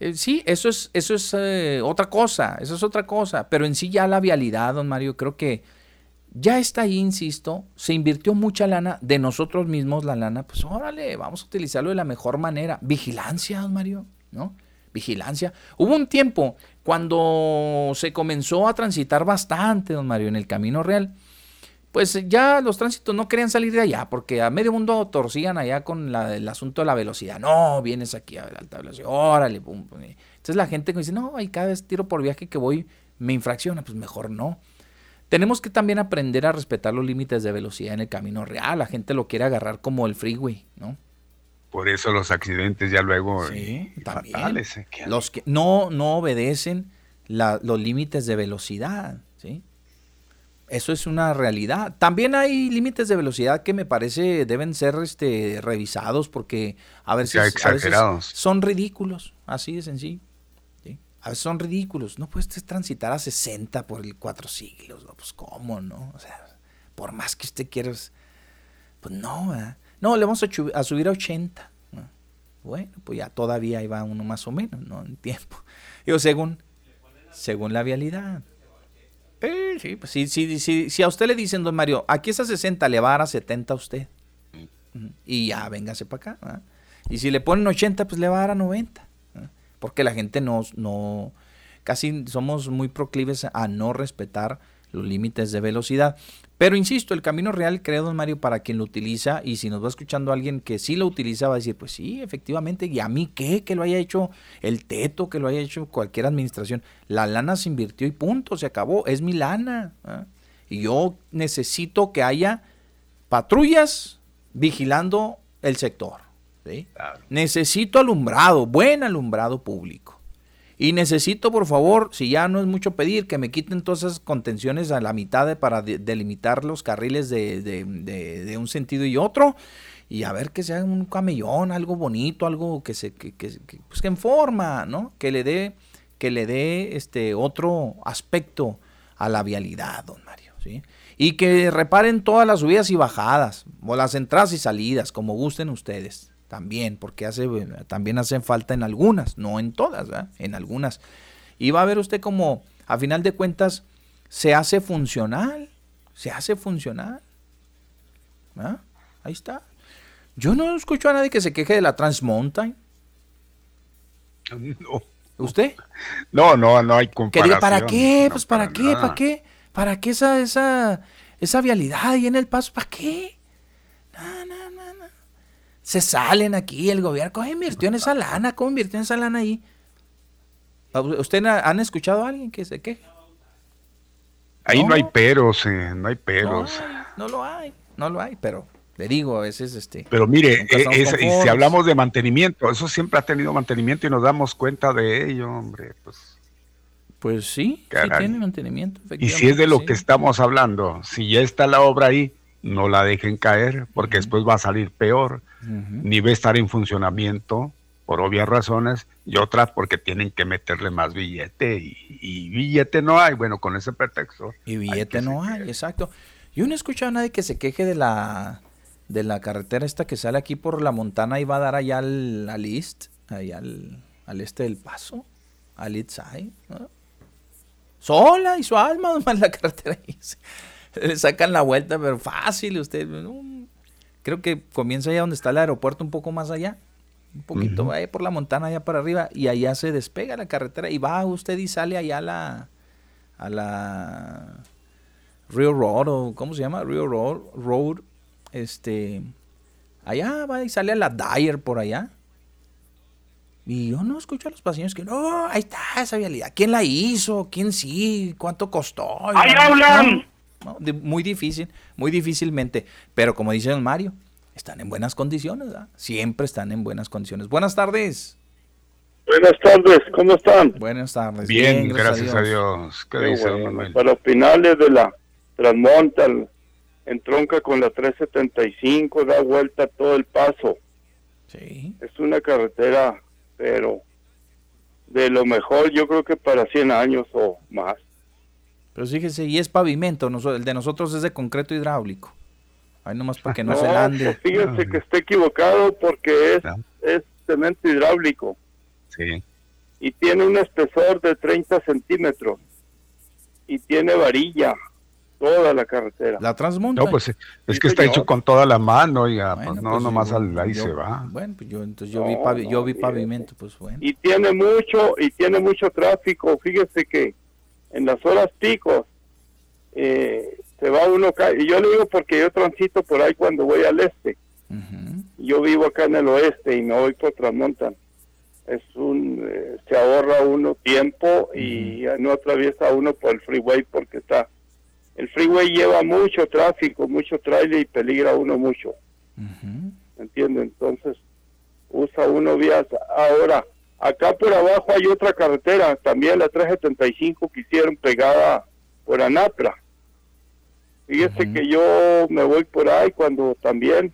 Eh, sí, eso es, eso es eh, otra cosa, eso es otra cosa, pero en sí ya la vialidad, don Mario, creo que ya está ahí, insisto, se invirtió mucha lana de nosotros mismos, la lana, pues órale, vamos a utilizarlo de la mejor manera. Vigilancia, don Mario, ¿no? vigilancia. Hubo un tiempo cuando se comenzó a transitar bastante, don Mario, en el Camino Real. Pues ya los tránsitos no querían salir de allá, porque a medio mundo torcían allá con el asunto de la velocidad. No, vienes aquí a alta velocidad, órale, pum, pum. Entonces la gente dice, no, y cada vez tiro por viaje que voy me infracciona, pues mejor no. Tenemos que también aprender a respetar los límites de velocidad en el camino real. La gente lo quiere agarrar como el freeway, ¿no? Por eso los accidentes ya luego sí, fatales. Eh, los que no, no obedecen los límites de velocidad, ¿sí? Eso es una realidad. También hay límites de velocidad que me parece deben ser este, revisados porque a veces, a veces son ridículos, así de sencillo a veces son ridículos. No puedes transitar a 60 por el cuatro siglos, ¿no? Pues cómo, ¿no? O sea, por más que usted quiera, pues no, No, le vamos a, subir a 80. Bueno, pues ya todavía ahí va uno más o menos, ¿no? En tiempo. Digo, según, según la vialidad. Eh, sí, pues sí, sí, sí, si a usted le dicen, don Mario, aquí es a 60, le va a dar a 70 a usted. Y ya, véngase para acá. Y si le ponen 80, pues le va a dar a 90 porque la gente no, no, casi somos muy proclives a no respetar los límites de velocidad. Pero insisto, el camino real, creo, don Mario, para quien lo utiliza, y si nos va escuchando alguien que sí lo utiliza, va a decir, pues sí, efectivamente, ¿y a mí qué? Que lo haya hecho el teto, que lo haya hecho cualquier administración. La lana se invirtió y punto, se acabó, es mi lana. ¿ah? Y yo necesito que haya patrullas vigilando el sector. Necesito alumbrado, buen alumbrado público. Y necesito, por favor, si ya no es mucho pedir, que me quiten todas esas contenciones a la mitad para delimitar los carriles de, un sentido y otro. Y a ver que sea un camellón, algo bonito, algo que se, que, pues que en forma, ¿no? Que le dé, que le dé este otro aspecto a la vialidad, don Mario, ¿sí? Y que reparen todas las subidas y bajadas, o las entradas y salidas, como gusten ustedes también, porque hace, también hacen falta en algunas, no en todas, en algunas. Y va a ver usted como, a final de cuentas, se hace funcional, se hace funcional. Ahí está. Yo no escucho a nadie que se queje de la Transmountain. No. ¿Usted? No, no, no hay comparación. ¿Para qué? Pues ¿para, qué? ¿Para qué? ¿Para qué esa, esa, esa vialidad ahí en el paso? ¿Para qué? No, no, se salen aquí, el gobierno, ¿cómo invirtió en esa lana? ¿Cómo invirtió en esa lana ahí? ¿Usted han escuchado a alguien que se queje? Ahí no, hay peros, eh, no hay peros. No, lo hay, no lo hay, pero le digo, a veces este... Pero mire, e, si hablamos de mantenimiento, eso siempre ha tenido mantenimiento y nos damos cuenta de ello, hombre, pues... Pues sí, sí tiene mantenimiento. Y si es de lo que estamos hablando, si ya está la obra ahí, no la dejen caer, porque después va a salir peor ni va a estar en funcionamiento por obvias razones y otras porque tienen que meterle más billete y, billete no hay, bueno, con ese pretexto. Y billete no hay, exacto. Yo no he escuchado a nadie que se queje de la de la carretera esta que sale aquí por la montana y va a dar allá al, al east, allá al, este del paso, al east side, Sola y su alma, la carretera. Le sacan la vuelta, pero fácil, usted creo que comienza allá donde está el aeropuerto, un poco más allá, un poquito, va por la montana allá para arriba, y allá se despega la carretera, y va usted y sale allá a la, a la Rio Road, o ¿cómo se llama? Rio Road, Road, este, allá va y sale a la Dyer por allá. Y yo no escucho a los pacientes que no, ahí está esa vialidad. ¿Quién la hizo? ¿Quién sí? ¿Cuánto costó? ¡Ahí hablan! Muy difícil, muy difícilmente. Pero como dice don Mario, están en buenas condiciones, siempre están en buenas condiciones. Buenas tardes. Buenas tardes, ¿cómo están? Buenas tardes. Bien, gracias, a Dios. ¿Qué dice Para los finales de la Transmonta, entronca con la 375, da vuelta todo el paso. Sí. Es una carretera, pero de lo mejor yo creo que para 100 años o más. Pero fíjese, y es pavimento, el de nosotros es de concreto hidráulico. Ahí nomás para que no, se ande. Pues fíjese que esté equivocado porque es, es cemento hidráulico. Sí. Y tiene un espesor de 30 centímetros. Y tiene varilla. toda la carretera. La transmonta. No, pues es que está hecho con toda la mano, oiga, pues no pues, nomás al, ahí se va. Bueno, pues yo entonces yo vi, pavi, yo vi pavimento, pues bueno. Y tiene mucho, y tiene mucho tráfico, fíjese que en las horas picos eh, se va uno, y yo le digo porque yo transito por ahí cuando voy al este. Yo vivo acá en el oeste y me voy por Transmontan. Es un, eh, se ahorra uno tiempo y no atraviesa uno por el freeway porque está el freeway lleva mucho tráfico, mucho trailer y peligra uno mucho. ¿Me entiende? Entonces, usa uno vías. Ahora, acá por abajo hay otra carretera, también la 375 que hicieron pegada por Anapra. Fíjese que yo me voy por ahí cuando también,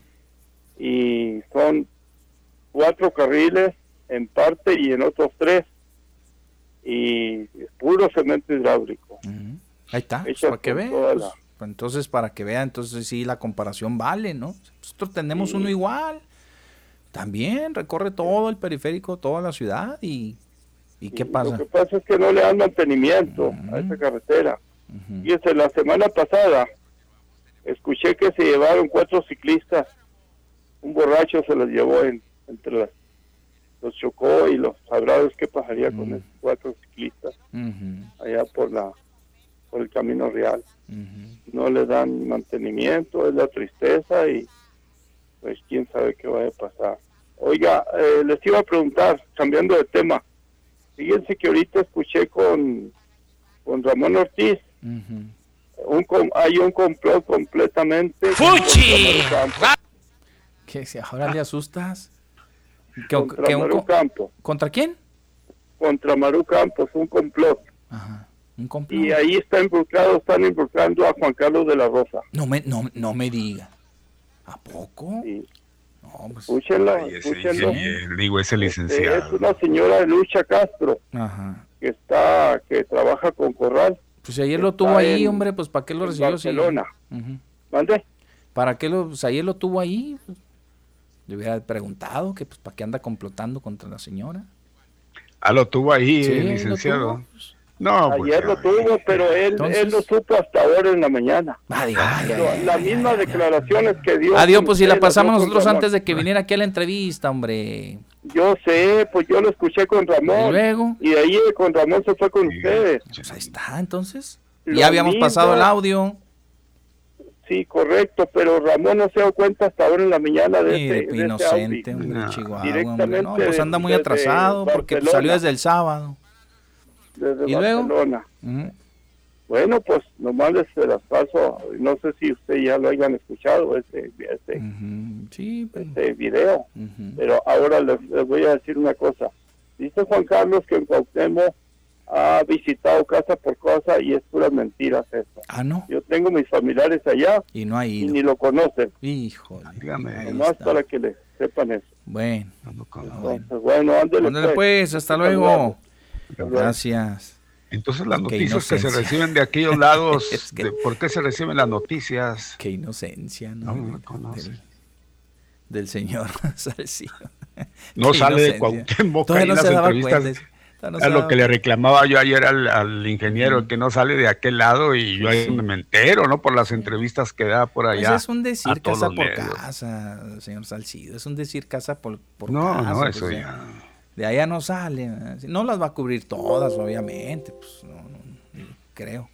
y son cuatro carriles en parte y en otros tres, y puro cemento hidráulico. Ahí está, pues, para que vea. Pues, pues, entonces, para que vea, entonces sí, la comparación vale, ¿no? Nosotros tenemos uno igual. También recorre todo el periférico, toda la ciudad y, ¿y qué pasa? Lo que pasa es que no le dan mantenimiento a esa carretera. Y es la semana pasada escuché que se llevaron cuatro ciclistas. Un borracho se los llevó en, entre las los chocó y los sabrá qué pasaría con esos cuatro ciclistas allá por la por el camino real. No le dan mantenimiento, es la tristeza y pues quién sabe qué va a pasar. Oiga, eh, les iba a preguntar, cambiando de tema, fíjense que ahorita escuché con, con Ramón Ortiz, un, hay un complot completamente... ¡Fuchi! ¿Qué? ¿Ahora le asustas? contra Maru Campos. ¿Contra quién? Contra Maru Campos, un complot. Ajá. Y ahí está involucrado, están involucrando a Juan Carlos de la Rosa. No me, no, no me diga. ¿A poco? Sí. No, pues, escúchenlo, digo, ese licenciado. Es una señora de Lucha Castro, Ajá. que está, que trabaja con Corral. Pues ayer lo tuvo ahí, hombre, pues ¿para qué lo recibió? Barcelona. Sí. ¿Mande? ¿Para qué lo, pues ayer lo tuvo ahí? Le hubiera preguntado que pues para qué anda complotando contra la señora. Ah, lo tuvo ahí, el licenciado. No, pues Ayer lo tuvo, pero él, él lo supo hasta ahora en la mañana. Adiós. Las mismas declaraciones que dio. Adiós, pues si la pasamos nosotros antes de que viniera aquí a la entrevista, hombre. Yo sé, pues yo lo escuché con Ramón. ¿Y luego? Y de ahí con Ramón se fue con ustedes. Pues ahí está, entonces. ya habíamos pasado el audio. Sí, correcto, pero Ramón no se dio cuenta hasta ahora en la mañana de, este, de inocente, hombre, Chihuahua, hombre. No, pues anda muy atrasado porque salió desde el sábado desde Barcelona. Bueno, pues nomás les se las paso, no sé si ustedes ya lo hayan escuchado ese, ese, sí, video, pero ahora les, voy a decir una cosa. Dice Juan Carlos que en Cuauhtémoc ha visitado casa por casa y es pura mentira eso. Ah, no. Yo tengo mis familiares allá y no hay ni lo conocen. Híjole. Dígame. Nomás para que le sepan eso. Bueno. Entonces, bueno, ándale, pues. pues. hasta luego. Gracias. Entonces las noticias que se reciben de aquellos lados, ¿por qué se reciben las noticias? Qué inocencia, ¿no? del, señor Salcido. No sale de Cuauhtémoc en las entrevistas. a lo que le reclamaba yo ayer al, ingeniero, que no sale de aquel lado y yo ahí me entero, ¿no? Por las entrevistas que da por pues allá. es un decir casa por casa, señor Salcido, es un decir casa por, por no, casa. No, no, eso pues ya de allá no sale. No las va a cubrir todas, obviamente. Pues no, creo.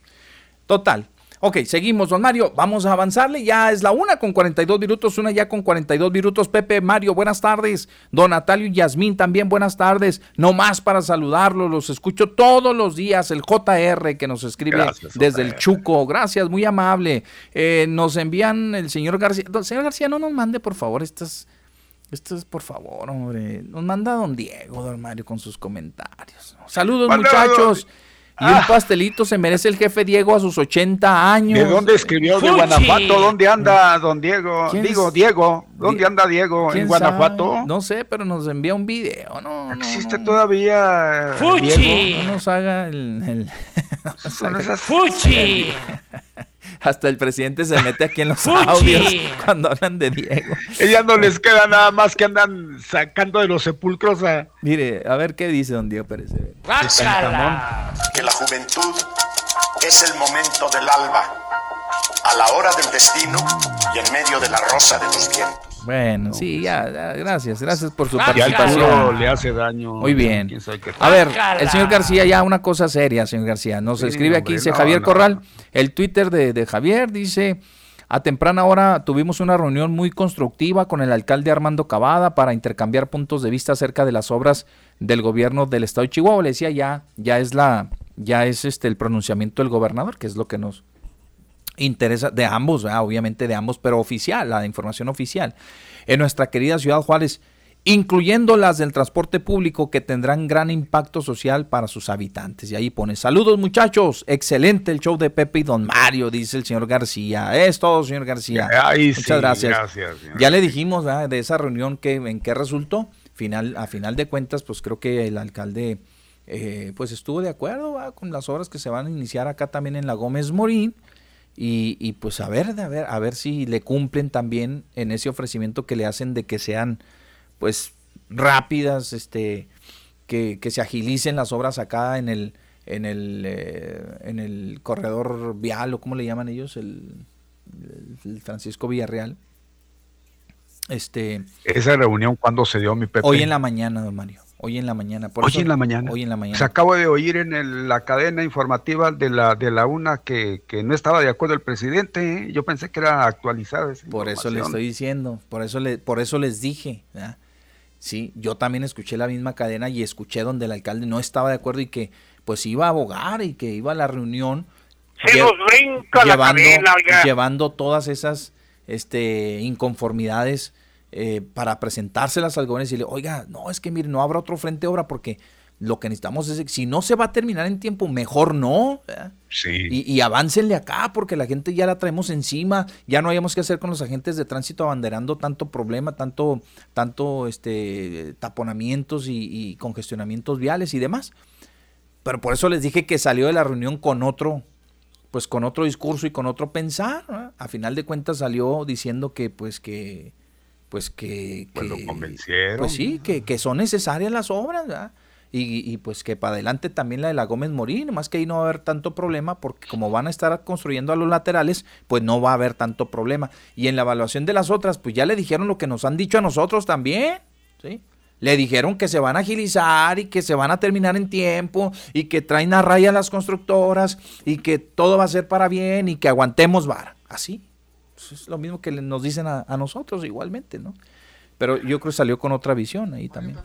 Total. Ok, seguimos, don Mario. Vamos a avanzarle. Ya es la una con 42 minutos, una ya con 42 minutos. Pepe, Mario, buenas tardes. Don Natalio y Yasmín también, buenas tardes. No más para saludarlos, los escucho todos los días. El JR que nos escribe desde el Chuco. Gracias, muy amable. Eh, nos envían el señor García. señor García, no nos mande, por favor, estas esto es por favor, hombre. Nos manda don Diego, don Mario, con sus comentarios. Saludos, muchachos. Y un ah. pastelito se merece el jefe Diego a sus 80 años. ¿De dónde escribió? ¿De Guanajuato? ¿Dónde anda don Diego? Digo, Diego. ¿Dónde anda Diego? ¿En Guanajuato? No sé, pero nos envía un video. No, ¿Existe todavía Fuchi. No nos haga el... el ¡Fuchi! Hasta el presidente se mete aquí en los audios cuando hablan de Diego. Ella no les queda nada más que andan sacando de los sepulcros a... Mire, a ver qué dice don Diego Pérez. Que la juventud es el momento del alba, a la hora del destino y en medio de la rosa de los vientos. Bueno, sí, ya, gracias, gracias por su participación. le hace daño. Muy bien. A ver, el señor García, ya una cosa seria, señor García. Nos escribe aquí, dice Javier Corral, el Twitter de, Javier dice, a temprana hora tuvimos una reunión muy constructiva con el alcalde Armando Cavada para intercambiar puntos de vista acerca de las obras del gobierno del estado de Chihuahua. Le decía, ya, ya es la, ya es este el pronunciamiento del gobernador, que es lo que nos, interesa de ambos, obviamente de ambos, pero oficial, la información oficial. En nuestra querida ciudad Juárez, incluyendo las del transporte público que tendrán gran impacto social para sus habitantes. Y ahí pone, saludos muchachos, excelente el show de Pepe y Don Mario, dice el señor García. Es todo, señor García. Muchas gracias. ya le dijimos de esa reunión que en qué resultó. Final, a final de cuentas, pues creo que el alcalde eh, pues estuvo de acuerdo con las obras que se van a iniciar acá también en la Gómez Morín y, y, pues a ver, a ver, a ver si le cumplen también en ese ofrecimiento que le hacen de que sean pues rápidas, este, que, que se agilicen las obras acá en el, en el, eh, en el corredor vial o como le llaman ellos, el, el Francisco Villarreal. Este, Esa reunión cuando se dio mi Pepe. Hoy en la mañana, don Mario. Hoy en la mañana. hoy en la mañana. Hoy en la mañana. Se acabo de oír en la cadena informativa de la de la UNA que, no estaba de acuerdo el presidente. ¿eh? Yo pensé que era actualizada. por eso le estoy diciendo, por eso le, por eso les dije. Sí, yo también escuché la misma cadena y escuché donde el alcalde no estaba de acuerdo y que pues iba a abogar y que iba a la reunión. Se nos brinca llevando, la cadena, llevando todas esas este, inconformidades eh, para presentárselas al gobernador y decirle, oiga, no, es que mire, no habrá otro frente de obra porque lo que necesitamos es, si no se va a terminar en tiempo, mejor no. Sí. Y, y aváncenle acá porque la gente ya la traemos encima, ya no hayamos que hacer con los agentes de tránsito abanderando tanto problema, tanto, tanto este, taponamientos y, congestionamientos viales y demás. Pero por eso les dije que salió de la reunión con otro, pues con otro discurso y con otro pensar. A final de cuentas salió diciendo que pues que pues que... Pues lo convencieron. Pues sí, que, que son necesarias las obras, ¿verdad? Y, y, pues que para adelante también la de la Gómez Morín, más que ahí no va a haber tanto problema porque como van a estar construyendo a los laterales, pues no va a haber tanto problema. Y en la evaluación de las otras, pues ya le dijeron lo que nos han dicho a nosotros también, ¿sí? Le dijeron que se van a agilizar y que se van a terminar en tiempo y que traen a raya las constructoras y que todo va a ser para bien y que aguantemos vara. Así, pues, es lo mismo que nos dicen a, nosotros igualmente, ¿no? Pero yo creo que salió con otra visión ahí también.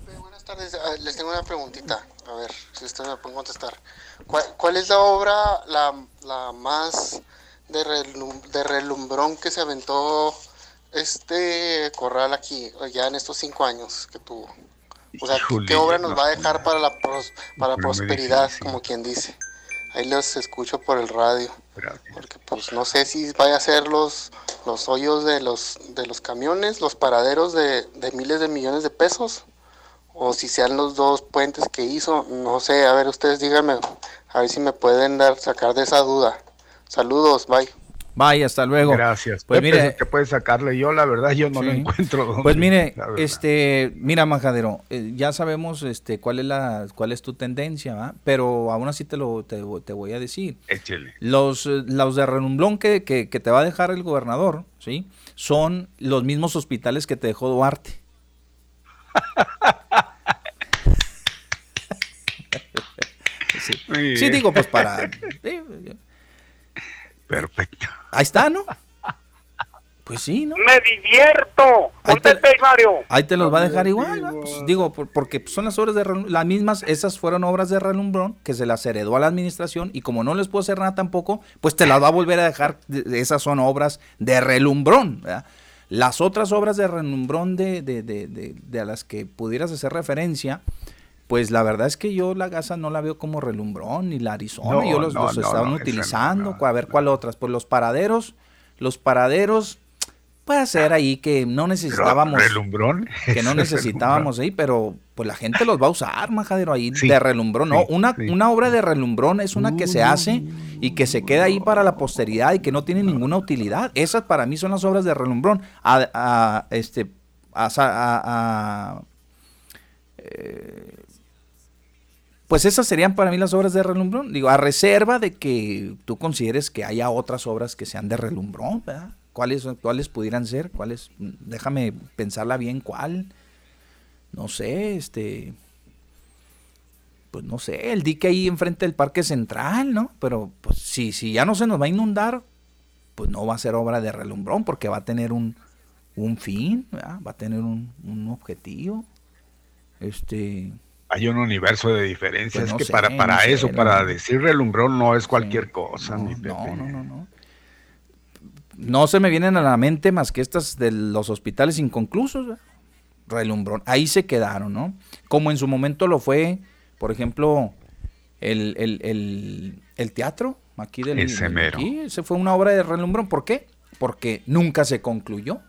Tardes, ah, les tengo una preguntita, a ver si ustedes me pueden contestar. ¿Cuál, es la obra la, más de, de relumbrón que se aventó este corral aquí, ya en estos cinco años que tuvo? O sea, ¿qué obra nos va a dejar para la, para prosperidad, como quien dice? Ahí los escucho por el radio. Porque pues no sé si vaya a ser los, los hoyos de los, de los camiones, los paraderos de, de miles de millones de pesos, o si sean los dos puentes que hizo. No sé, a ver, ustedes díganme, a ver si me pueden dar, sacar de esa duda. Saludos, bye. Vaya, hasta luego. Gracias. Pues mire, que puede sacarle yo, la verdad, yo no lo encuentro. pues mire, este, mira, Majadero, eh, ya sabemos, este, cuál es la, cuál es tu tendencia, pero aún así te lo, te, voy a decir. Échele. Los, eh, los de renumblón que, que, te va a dejar el gobernador, sí, son los mismos hospitales que te dejó Duarte. sí. sí, digo, pues para. Perfecto. Ahí está, ¿no? Pues sí, ¿no? Me divierto. Ahí te, Mario. ahí te los va a dejar igual, ¿no? Pues digo, porque son las obras de las mismas, esas fueron obras de relumbrón que se las heredó a la administración y como no les puedo hacer nada tampoco, pues te las va a volver a dejar, esas son obras de relumbrón, ¿verdad? Las otras obras de relumbrón de, de, de, de, a las que pudieras hacer referencia, pues la verdad es que yo la gasa no la veo como relumbrón ni la Arizona, yo los, los estaban utilizando, a ver cuál otras, pues los paraderos, los paraderos puede ser ahí que no necesitábamos relumbrón que no necesitábamos ahí, pero pues la gente los va a usar, majadero ahí de relumbrón, no, una una obra de relumbrón es una que se hace y que se queda ahí para la posteridad y que no tiene ninguna utilidad. Esas para mí son las obras de relumbrón. A, este a, eh, pues esas serían para mí las obras de relumbrón. Digo, a reserva de que tú consideres que haya otras obras que sean de relumbrón, ¿verdad? ¿Cuáles, cuáles pudieran ser? ¿Cuáles? Déjame pensarla bien cuál. No sé, este pues no sé, el dique ahí enfrente del Parque Central, ¿no? Pero pues si, si ya no se nos va a inundar, pues no va a ser obra de relumbrón porque va a tener un, un fin, va a tener un, un, objetivo. Este. Hay un universo de diferencias. Pues es que para, para eso, para decir relumbrón, no es cualquier cosa, no, No, no, no, no. No se me vienen a la mente más que estas de los hospitales inconclusos. Relumbrón. Ahí se quedaron, ¿no? Como en su momento lo fue por ejemplo, el, el, teatro aquí del... Ese se fue una obra de relumbrón. ¿Por qué? Porque nunca se concluyó.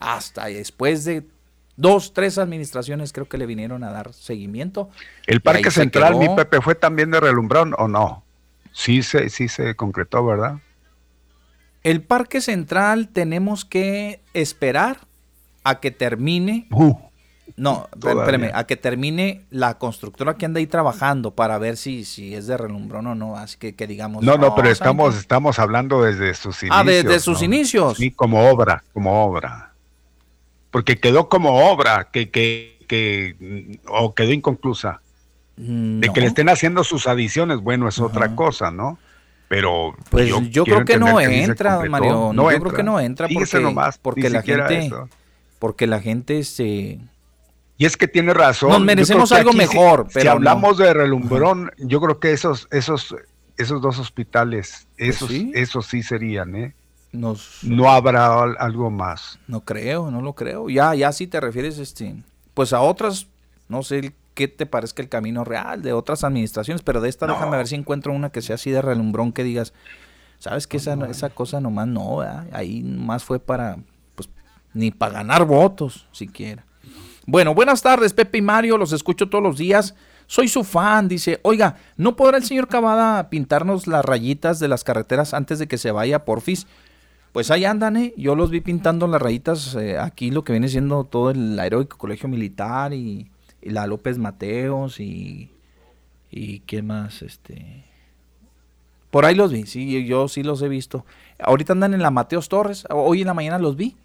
Hasta después de dos, tres administraciones creo que le vinieron a dar seguimiento. ¿El Parque Central, mi Pepe, fue también de relumbrón o no? Sí se, sí se concretó, ¿verdad? El Parque Central tenemos que esperar a que termine uh. No, espérame, a que termine la constructora que anda ahí trabajando para ver si, si es de relumbrón o no, así que, que digamos... No, no, pero estamos, estamos hablando desde sus inicios. Ah, desde sus inicios. Sí, como obra, como obra. Porque quedó como obra, que, que, que o quedó inconclusa. De que le estén haciendo sus adiciones, bueno, es otra cosa, ¿no? Pero pues yo, creo que no entra, Mario. No, yo creo que no entra porque, nomás, porque la gente, porque la gente se y es que tiene razón. Nos merecemos algo mejor. Si, hablamos de relumbrón, yo creo que esos, esos, esos dos hospitales, pues esos, sí. esos sí serían, ¿eh? Nos, no habrá algo más. No creo, no lo creo. Ya, ya si te refieres, este, pues a otras, no sé qué te parezca el camino real de otras administraciones, pero de esta déjame ver si encuentro una que sea así de relumbrón que digas, sabes que esa, esa cosa nomás no, ahí más fue para, pues, ni para ganar votos siquiera. Bueno, buenas tardes, Pepe y Mario, los escucho todos los días. Soy su fan, dice, oiga, ¿no podrá el señor Cavada pintarnos las rayitas de las carreteras antes de que se vaya, porfis? Pues ahí andan, ¿eh? Yo los vi pintando las rayitas eh, aquí, lo que viene siendo todo el Heroico Colegio Militar y, la López Mateos y... ¿Y qué más? Este... Por ahí los vi, sí, yo sí los he visto. Ahorita andan en la Mateos Torres, hoy en la mañana los vi.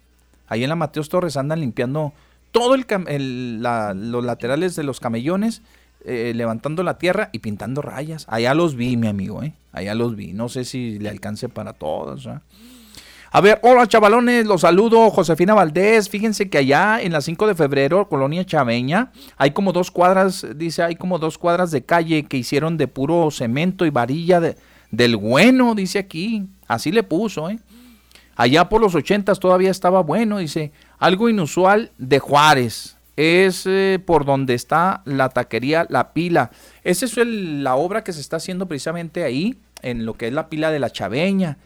Ahí en la Mateos Torres andan limpiando todo el, los laterales de los camellones, eh, levantando la tierra y pintando rayas. Allá los vi, mi amigo, ¿eh? Allá los vi. No sé si le alcance para todos. A ver, hola chavalones, los saludo, Josefina Valdés. Fíjense que allá en la 5 de febrero, Colonia Chaveña, hay como dos cuadras, dice, hay como dos cuadras de calle que hicieron de puro cemento y varilla de, del bueno, dice aquí. Así le puso, ¿eh? Allá por los ochentas todavía estaba bueno, dice, algo inusual de Juárez. Es eh, por donde está la taquería La Pila. Esa es la obra que se está haciendo precisamente ahí, en lo que es la pila de la Chaveña.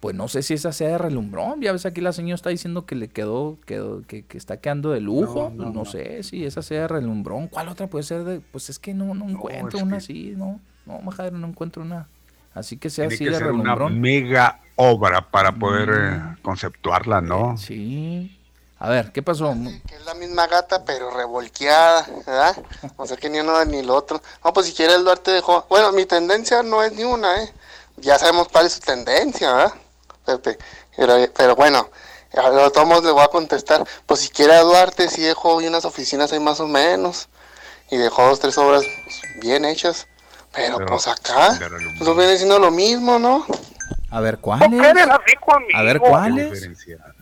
Pues no sé si esa sea de relumbrón. Ya ves aquí la señora está diciendo que le quedó, quedó que, está quedando de lujo. No, sé si esa sea de relumbrón. ¿Cuál otra puede ser de.? Pues es que no, no encuentro una así, ¿no? No, majadero, no encuentro una. Así que sea así de relumbrón. Una mega obra para poder eh, mm. conceptuarla, ¿no? Sí. A ver, ¿qué pasó? Que es la misma gata, pero revolqueada, ¿verdad? O sea que ni uno ni el otro. No, pues si quiere el Duarte dejó. Bueno, mi tendencia no es ni una, ¿eh? Ya sabemos cuál es su tendencia, ¿verdad? Pepe. Pero, pero bueno, a los tomos le voy a contestar. Pues si quiere a Duarte, sí dejó unas oficinas ahí más o menos. Y dejó dos, tres obras pues, bien hechas. Pero, pues acá, pues viene siendo lo mismo, ¿no? A ver, ¿cuál es? A ver, ¿cuál es?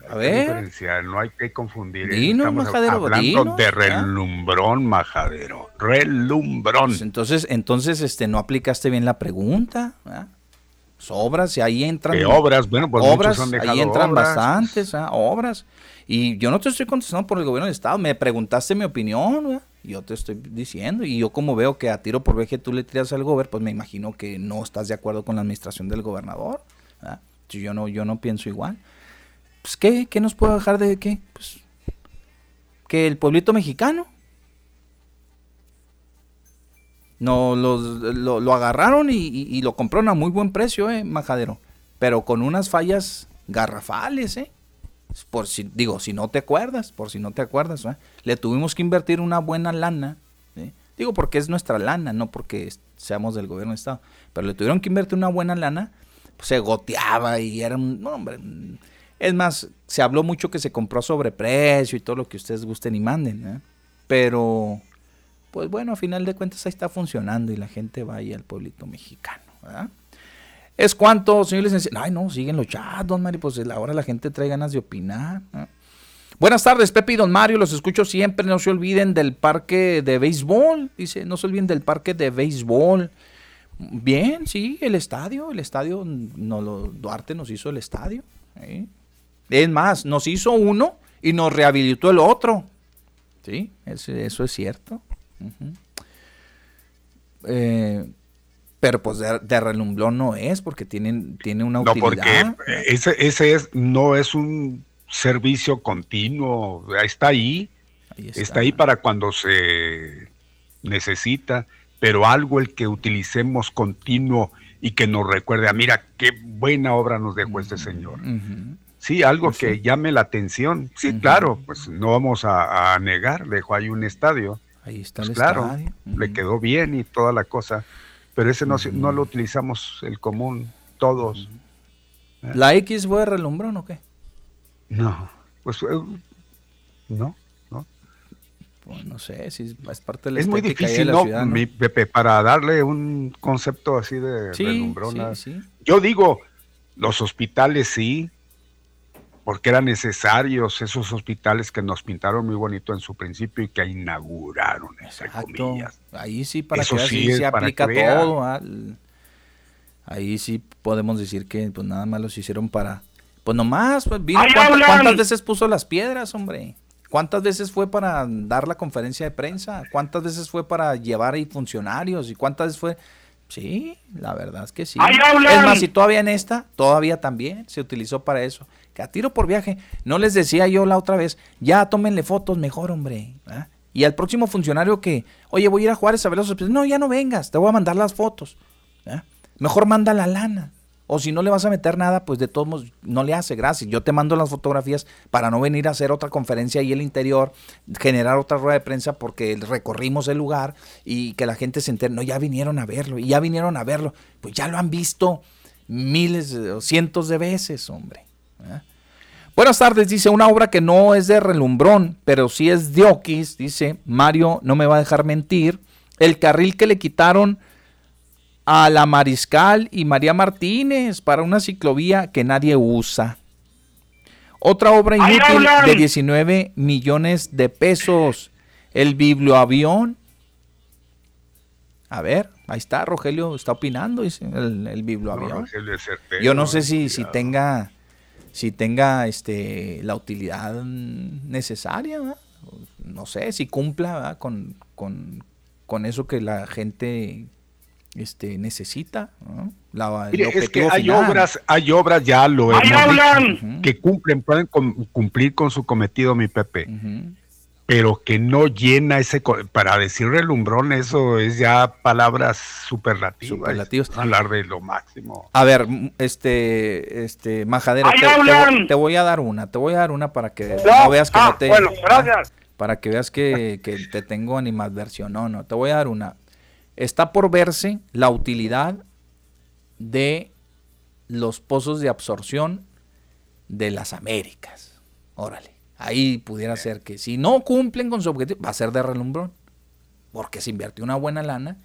A ver. No hay que confundir. Estamos hablando de relumbrón, majadero. Relumbrón. Pues entonces, entonces, este, no aplicaste bien la pregunta. Sobras, y ahí entran. obras? Bueno, pues obras, ahí entran bastantes, obras. Y yo no te estoy contestando por el gobierno del Estado. Me preguntaste mi opinión, yo te estoy diciendo. Y yo, como veo que a tiro por veje tú le tiras al gobierno, pues me imagino que no estás de acuerdo con la administración del gobernador. Yo no, yo no pienso igual. Pues, ¿qué? ¿Qué nos puede dejar de qué? Pues, que el pueblito mexicano. No, lo, agarraron y, lo compraron a muy buen precio, eh, majadero. Pero con unas fallas garrafales, eh. Por si, digo, si no te acuerdas, por si no te acuerdas, ¿eh? le tuvimos que invertir una buena lana Digo porque es nuestra lana, no porque seamos del gobierno de Estado. Pero le tuvieron que invertir una buena lana, pues se goteaba y era un... hombre, es más, se habló mucho que se compró a sobreprecio y todo lo que ustedes gusten y manden, ¿eh? Pero, pues bueno, a final de cuentas ahí está funcionando y la gente va ahí al pueblito mexicano, ¿verdad? ¿Es cuánto, señor? Ay, no, siguen los chats, don Mario, pues ahora la gente trae ganas de opinar. Buenas tardes, Pepe y don Mario, los escucho siempre, no se olviden del parque de béisbol, dice, no se olviden del parque de béisbol. Bien, sí, el estadio, el estadio, no, lo, Duarte nos hizo el estadio. Es más, nos hizo uno y nos rehabilitó el otro. Sí, eso es cierto. Eh, pero pues de, relumblón no es, porque tienen, tiene una utilidad. No, porque ese, ese es, no es un servicio continuo, está ahí, está. ahí para cuando se necesita, pero algo el que utilicemos continuo y que nos recuerde, a ah, mira qué buena obra nos dejó este señor. Sí, algo pues que llame la atención. Sí, claro, pues no vamos a, negar, dejó ahí un estadio. Ahí está pues claro, estadio. Le quedó bien y toda la cosa pero ese no, no lo utilizamos el común, todos. ¿La X fue relumbrón o qué? No, pues eh, no, no. Pues no sé, si es parte de la Es muy difícil, no, Mi, Pepe, para darle un concepto así de relumbrón. Yo digo, los hospitales sí, porque eran necesarios esos hospitales que nos pintaron muy bonito en su principio y que inauguraron, entre comillas. Ahí sí, para que sí, se aplica todo. Ahí sí podemos decir que pues nada más los hicieron para... Pues nomás, pues, ¿cuántas, veces puso las piedras, hombre? ¿Cuántas veces fue para dar la conferencia de prensa? ¿Cuántas veces fue para llevar ahí funcionarios? ¿Y cuántas veces fue...? Sí, la verdad es que sí. Es más, si todavía en esta, todavía también se utilizó para eso que a tiro por viaje. No les decía yo la otra vez, ya tómenle fotos mejor, hombre. Y al próximo funcionario que, oye, voy a ir a Juárez a ver los No, ya no vengas, te voy a mandar las fotos. Mejor manda la lana. O si no le vas a meter nada, pues de todos modos no le hace gracias. Yo te mando las fotografías para no venir a hacer otra conferencia ahí en el interior, generar otra rueda de prensa porque recorrimos el lugar y que la gente se entere. No, ya vinieron a verlo y ya vinieron a verlo. Pues ya lo han visto miles o cientos de veces, hombre. Buenas tardes, dice, una obra que no es de relumbrón, pero sí es de Oquis, dice, Mario no me va a dejar mentir, el carril que le quitaron a la Mariscal y María Martínez para una ciclovía que nadie usa. Otra obra inútil de 19 millones de pesos, el biblioavión. A ver, ahí está, Rogelio está opinando, dice, el, el biblioavión. Yo no sé si, si tenga si tenga este, la utilidad necesaria, no sé, si cumpla con, con, eso que la gente este, necesita. es que hay obras, hay obras, ya lo hemos que cumplen, pueden cumplir con su cometido, mi Pepe. Pero que no llena ese para decir relumbrón eso es ya palabras superlativas, superlativos hablar de lo máximo. A ver este este majadera te, voy a dar una te voy a dar una para que no, veas que no ah, te bueno gracias. Para que veas que, que te tengo animadversión. No no te voy a dar una está por verse la utilidad de los pozos de absorción de las Américas órale Ahí pudiera ser que si no cumplen con su objetivo, va a ser de relumbrón. Porque se invirtió una buena lana.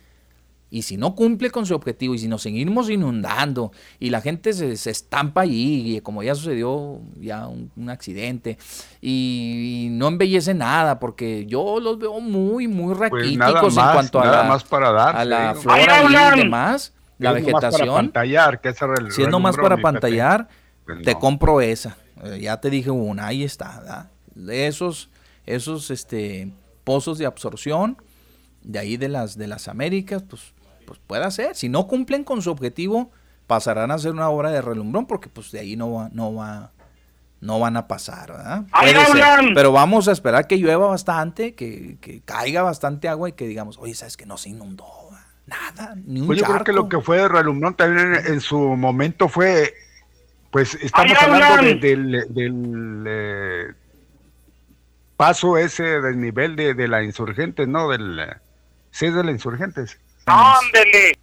Y si no cumple con su objetivo y si nos seguimos inundando y la gente se, estampa ahí, y como ya sucedió ya un, accidente, y, no embellece nada, porque yo los veo muy, muy pues raquíticos en cuanto a la, más para dar, a la flora y demás, la vegetación. Para pantallar, que si es nomás para pantallar, pues te compro esa. Eh, ya te dije una, ahí está. De esos, esos este, pozos de absorción, de ahí de las, de las Américas, pues, pues puede ser. Si no cumplen con su objetivo, pasarán a ser una obra de relumbrón, porque pues de ahí no va, no va, no van a pasar, ¿verdad? Pero vamos a esperar que llueva bastante, que, caiga bastante agua y que digamos, oye, sabes que no se inundó, nada, ni un pues yo creo que lo que fue de relumbrón también en su momento fue pues estamos hablando del, eh, paso ese del nivel de, la insurgente, ¿no? Del, Sí, es de la Insurgentes. ¡Ándele!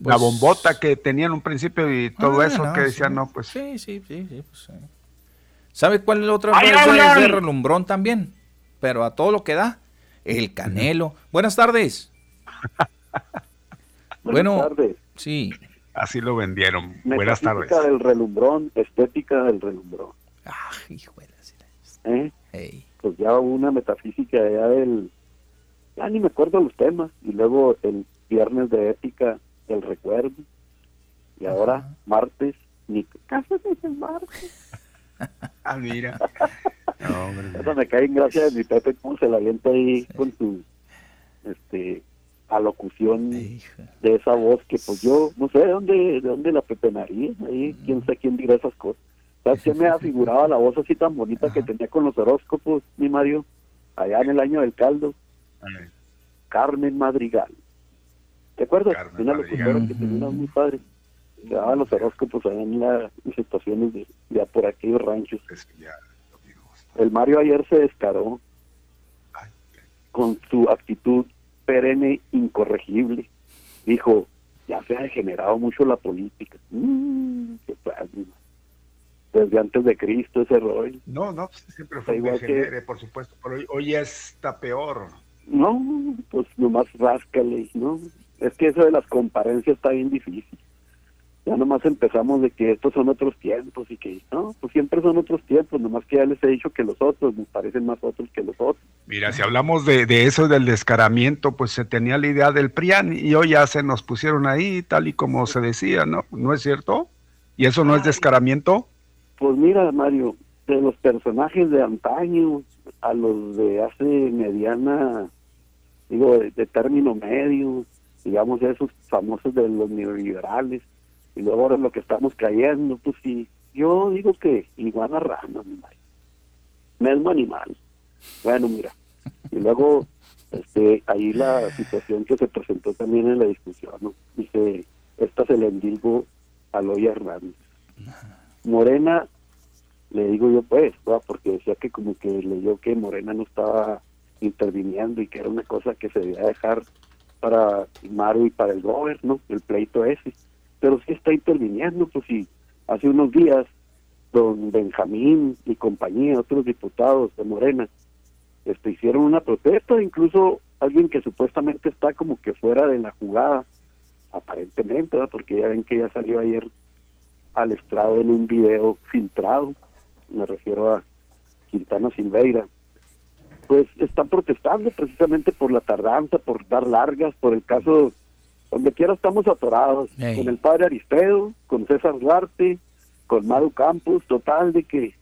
la Pues- bombota que tenían un principio y todo Ah, eso no, que decían, sí. no, pues. Sí, sí, sí, sí, pues, sí. ¿Sabe cuál es el otro ¡Ahí es de, de relumbrón también? Pero a todo lo que da, el Canelo. Buenas tardes. bueno, tardes. sí. Así lo vendieron. Buenas tardes. Metafísica del relumbrón, estética del relumbrón. Ah, hijo ¿Eh? Ey. Pues ya hubo una metafísica ya del... Ya ni me acuerdo los temas. Y luego el viernes de ética, el recuerdo. Y ahora, martes, ni casa es el martes. Ah, mira. No, hombre. Eso me cae en gracia de mi Pepe, cómo se la avienta ahí con su este alocución de esa voz que pues yo no sé de dónde de dónde la pepenaría ahí quién sé quién dirá esas cosas. ¿sabes qué me afiguraba la voz así tan bonita que tenía con los horóscopos mi Mario allá en el año del caldo. Carmen Madrigal ¿te acuerdas? Carmen De una locutora que tenía muy padre le daba los horóscopos allá en las situaciones de, de por aquellos ranchos el Mario ayer se descaró con su actitud perenne incorregible. Dijo, ya se ha degenerado mucho la política. Mm, qué padre. Desde antes de Cristo ese rollo. No, no, pues, siempre fue Igual que- por supuesto, pero hoy, hoy ya está peor. No, pues nomás ráscale, ¿no? Es que eso de las comparencias está bien difícil. Ya nomás empezamos de que estos son otros tiempos y que, no, pues siempre son otros tiempos, nomás que ya les he dicho que los otros nos parecen más otros que los otros. Mira, si hablamos de, de eso del descaramiento, pues se tenía la idea del PRIAN y hoy ya se nos pusieron ahí, tal y como se decía, ¿no? ¿No es cierto? ¿Y eso no es descaramiento? Pues mira, Mario, de los personajes de antaño a los de hace mediana, digo, de, de término medio, digamos, esos famosos de los neoliberales, y luego ahora lo que estamos cayendo, pues sí, yo digo que iguana rana, mi Mario. Mismo animal. Bueno, mira, y luego, este, ahí la situación que se presentó también en la discusión, ¿no? Dice, esta se le endilgo a Loya Hernández. Morena, le digo yo pues, ¿verdad? porque decía que como que leyó que Morena no estaba interviniendo y que era una cosa que se debía dejar para Maru y para el gobierno, el pleito ese. Pero sí está interviniendo, pues sí, hace unos días don Benjamín y compañía, otros diputados de Morena, este, hicieron una protesta, incluso alguien que supuestamente está como que fuera de la jugada, aparentemente, ¿verdad? porque ya ven que ya salió ayer al estrado en un video filtrado, me refiero a Quintana Silveira, pues están protestando precisamente por la tardanza, por dar largas, por el caso, donde quiera estamos atorados, con el padre Aristedo, con César Duarte, con Maru Campos, total de que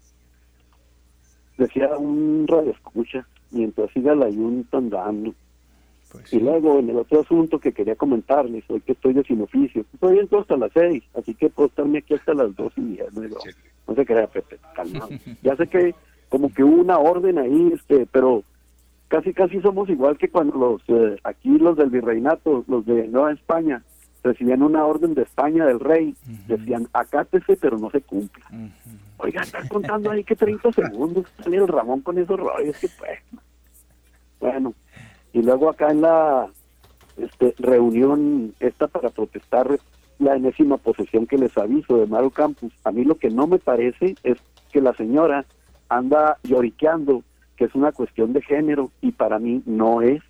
decía un radio escucha, mientras siga la yunta andando. Y luego, en el otro asunto que quería comentarles, hoy que estoy de sin oficio, estoy entro hasta las seis, así que puedo estarme aquí hasta las dos y diez, no, no se crea, Pepe, calmado. Ya sé que como que hubo una orden ahí, este, pero casi casi somos igual que cuando los, eh, aquí los del virreinato, los de Nueva España, recibían una orden de España del rey, decían, acátese, pero no se cumple. Oiga, están contando ahí que 30 segundos, sale el Ramón con esos rollos, que pues. Bueno, y luego acá en la este, reunión esta para protestar la enésima posesión que les aviso de Maru Campos, a mí lo que no me parece es que la señora anda lloriqueando que es una cuestión de género y para mí no es.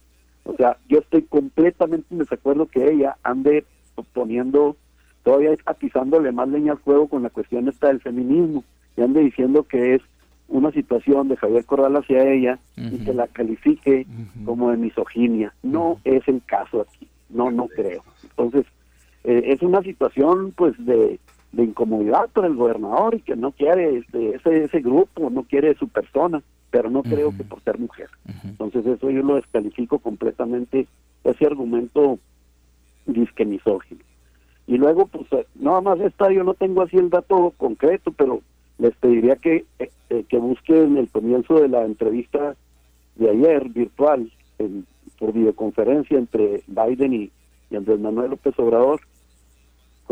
O sea, yo estoy completamente en desacuerdo que ella ande poniendo, todavía atizándole más leña al fuego con la cuestión esta del feminismo y ande diciendo que es una situación de Javier Corral hacia ella y que la califique como de misoginia. No es el caso aquí, no, no creo. Entonces, eh, es una situación pues de, de incomodidad para el gobernador y que no quiere este, ese, ese grupo, no quiere su persona, pero no creo que por ser mujer. Entonces eso yo lo descalifico completamente, ese argumento disque misógino. Y luego, pues, eh, nada más esta, yo no tengo así el dato concreto, pero les pediría que, eh, eh, que busquen el comienzo de la entrevista de ayer, virtual, en- por videoconferencia entre Biden y, y Andrés Manuel López Obrador.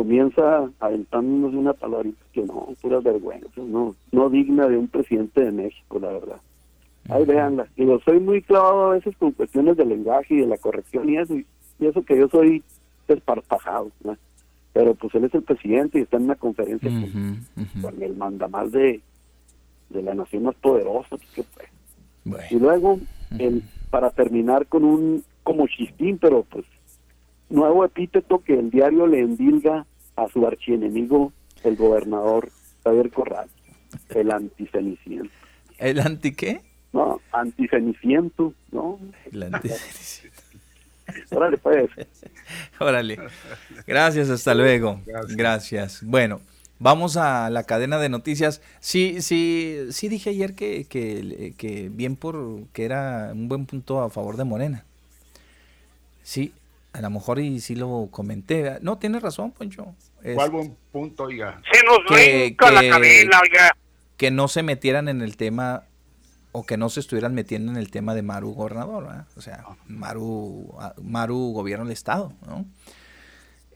Comienza aventándonos una palabrita que no, pura vergüenza, no, no digna de un presidente de México, la verdad. Ahí veanla. Digo, soy muy clavado a veces con cuestiones del lenguaje y de la corrección y eso, y eso que yo soy desparpajado, ¿no? Pero pues él es el presidente y está en una conferencia con, el mandamás de, de la nación más poderosa. Pues, y luego, el, para terminar con un como chistín, pero pues nuevo epíteto que el diario le endilga a su archienemigo, el gobernador Javier Corral, el anticeniciento. ¿El anti qué? No, anticeniciento, ¿no? El anticeniciento. Órale, pues. Órale. Gracias, hasta luego. Gracias. Bueno, vamos a la cadena de noticias. Sí, sí, sí dije ayer que, que, que bien por que era un buen punto a favor de Morena. Sí, a lo mejor y sí lo comenté. No, tienes razón, Poncho. ¿Cuál buen punto, oiga? Se nos que, la cadena, oiga. Que no se metieran en el tema o que no se estuvieran metiendo en el tema de Maru gobernador, o sea, Maru, Maru gobierno del estado, ¿no?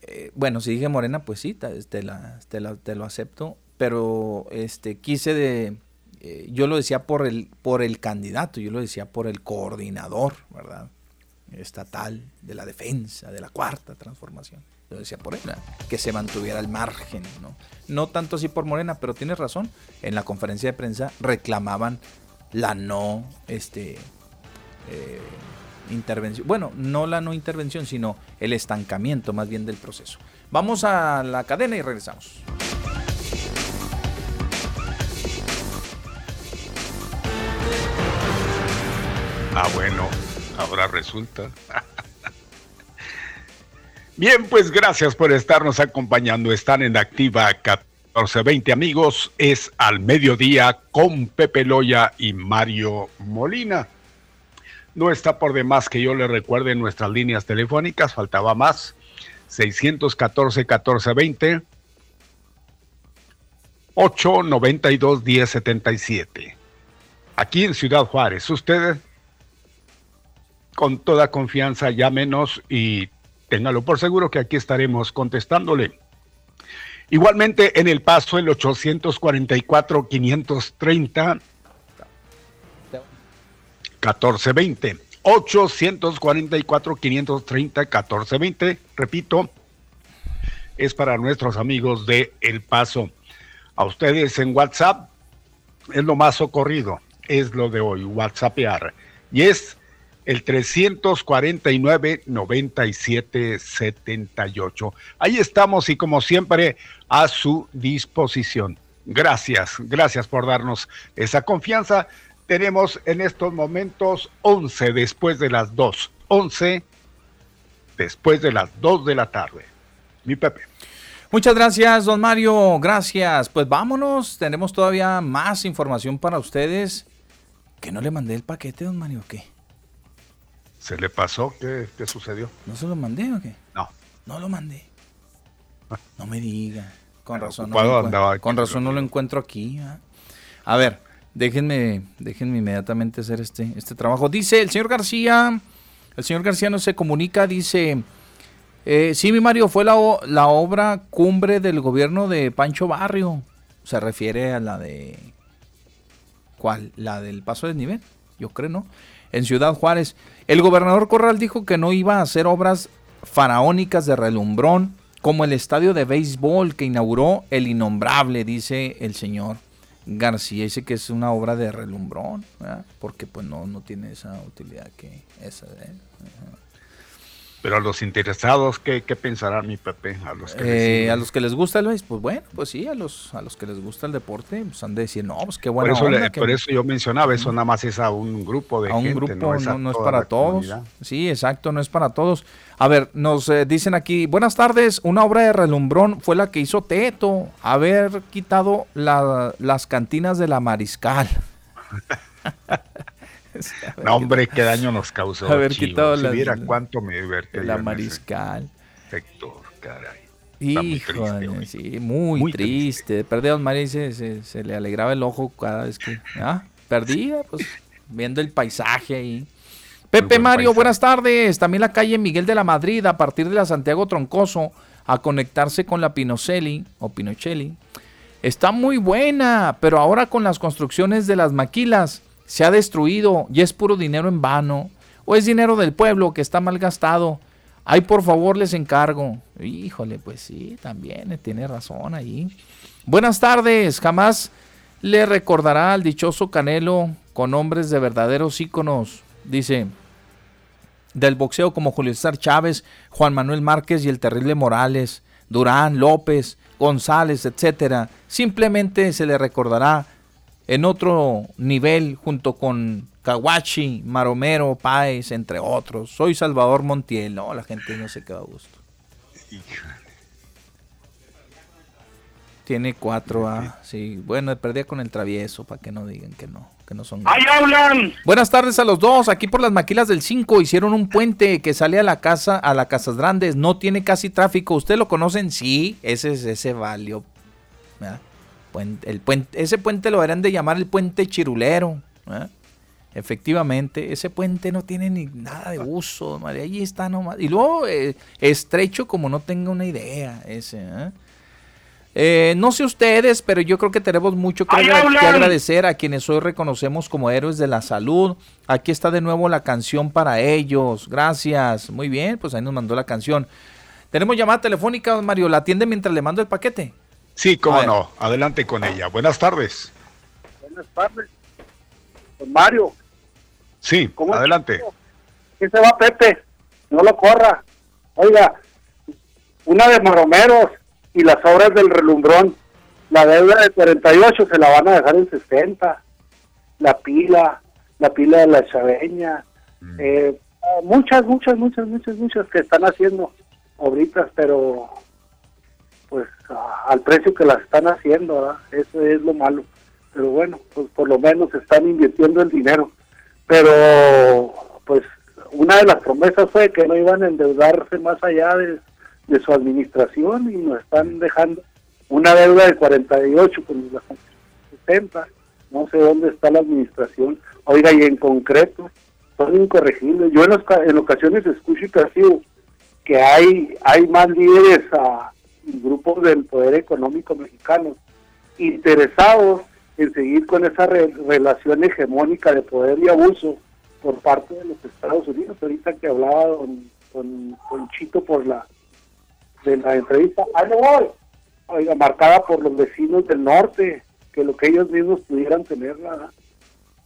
Eh, bueno, si dije Morena, pues sí, te, la, te, lo acepto, pero este quise de, eh, yo lo decía por el, por el candidato, yo lo decía por el coordinador, ¿verdad? Estatal de la defensa, de la cuarta transformación. Lo decía por él, que se mantuviera al margen, ¿no? No tanto así por Morena, pero tienes razón, en la conferencia de prensa reclamaban la no este, eh, intervención. Bueno, no la no intervención, sino el estancamiento más bien del proceso. Vamos a la cadena y regresamos. Ah, bueno, ahora resulta. Bien, pues gracias por estarnos acompañando. Están en Activa 1420 amigos, es al mediodía con Pepe Loya y Mario Molina. No está por demás que yo le recuerde nuestras líneas telefónicas, faltaba más. 614-1420, 892-1077. Aquí en Ciudad Juárez, usted con toda confianza llámenos y téngalo por seguro que aquí estaremos contestándole. Igualmente en el paso el 844-530 1420. 844-530 1420. Repito, es para nuestros amigos de El Paso. A ustedes en WhatsApp es lo más ocurrido, es lo de hoy, WhatsAppear. Y es el 349 97 78. Ahí estamos y como siempre a su disposición. Gracias, gracias por darnos esa confianza. Tenemos en estos momentos 11 después de las 2. 11 después de las 2 de la tarde. Mi Pepe. Muchas gracias, don Mario. Gracias. Pues vámonos. Tenemos todavía más información para ustedes. ¿Que no le mandé el paquete, don Mario, qué? ¿Se le pasó? ¿Qué, sucedió? ¿No se lo mandé o qué? No. No lo mandé. No me diga. Con razón. No con razón no lo encuentro aquí. A ver, déjenme, déjenme inmediatamente hacer este, este trabajo. Dice el señor García, el señor García no se comunica, dice, eh, sí, mi Mario, fue la, la obra cumbre del gobierno de Pancho Barrio. Se refiere a la de... ¿Cuál? La del paso de nivel, yo creo, ¿no? En Ciudad Juárez. El gobernador Corral dijo que no iba a hacer obras faraónicas de relumbrón como el estadio de béisbol que inauguró el innombrable, dice el señor García. Dice que es una obra de relumbrón, porque pues no, no tiene esa utilidad que esa. ¿eh? Pero a los interesados, ¿qué, qué pensarán mi Pepe? A los, que eh, a los que les gusta el béisbol, pues bueno, pues sí, a los, a los que les gusta el deporte, pues han de decir, no, pues qué bueno. Por, eso, por eso yo mencionaba, eso nada más es a un grupo de a un grupo, no es, para todos. Sí, exacto, no es para todos. A ver, nos eh, dicen aquí, buenas tardes, una obra de relumbrón fue la que hizo Teto, haber quitado las cantinas de la Mariscal. no, hombre, qué daño nos causó. Haber quitado si viera cuánto me divertí. La mariscal. Sector, caray. Híjole, sí, muy, triste. Perdía a se, se, le alegraba el ojo cada vez que ah, perdía, pues viendo el paisaje ahí. Pepe Mario, buenas tardes. También la calle Miguel de la Madrid, a partir de la Santiago Troncoso, a conectarse con la Pinocelli o Pinocelli. Está muy buena, pero ahora con las construcciones de las maquilas se ha destruido y es puro dinero en vano, o es dinero del pueblo que está mal gastado. Ay, por favor, les encargo. Híjole, pues sí, también tiene razón ahí. Buenas tardes, jamás le recordará al dichoso Canelo con nombres de verdaderos íconos, dice, del boxeo como Julio César Chávez, Juan Manuel Márquez y el terrible Morales, Durán, López, González, etcétera. Simplemente se le recordará en otro nivel junto con Kawachi, Maromero, Páez, entre otros. Soy Salvador Montiel. No, la gente no se queda a gusto. Tiene cuatro A. Sí, bueno, perdía con el travieso para que no digan que no, que no son. ¡Ahí hablan! Buenas tardes a los dos. Aquí por las maquilas del 5 hicieron un puente que sale a la casa, a las casas grandes. No tiene casi tráfico. ¿Usted lo conocen? Sí, ese es ese valió. El puente, ese puente lo deberán de llamar el puente chirulero. Efectivamente, ese puente no tiene ni nada de uso, madre. Allí está nomás. Y luego eh, estrecho como no tenga una idea ese. ¿eh? Eh, no sé ustedes, pero yo creo que tenemos mucho que, agradecer a quienes hoy reconocemos como héroes de la salud. Aquí está de nuevo la canción para ellos. Gracias. Muy bien, pues ahí nos mandó la canción. Tenemos llamada telefónica, Mario. ¿La atiende mientras le mando el paquete? Sí, cómo no. Adelante con ella. Buenas tardes. Buenas tardes. Mario. Sí, adelante. ¿Quién se va Pepe? No lo corra. Oiga, una de Maromeros y las obras del relumbrón. La deuda de 48 se la van a dejar en 60. La pila, la pila de la chaveña. Mm. Eh, muchas, muchas, muchas, muchas, muchas que están haciendo obritas, pero pues al precio que las están haciendo, eso es lo malo. Pero bueno, pues por lo menos están invirtiendo el dinero. Pero pues una de las promesas fue que no iban a endeudarse más allá de de su administración y nos están dejando una deuda de 48 con las 70. No sé dónde está la administración. Oiga, y en concreto, son incorregibles. Yo en, en ocasiones escucho y que hay, hay más líderes a grupos del poder económico mexicano interesados en seguir con esa relación hegemónica de poder y abuso por parte de los Estados Unidos. Ahorita que hablaba con, con Chito por la de la entrevista, ahí voy, oiga, marcada por los vecinos del norte, que lo que ellos mismos pudieran tener,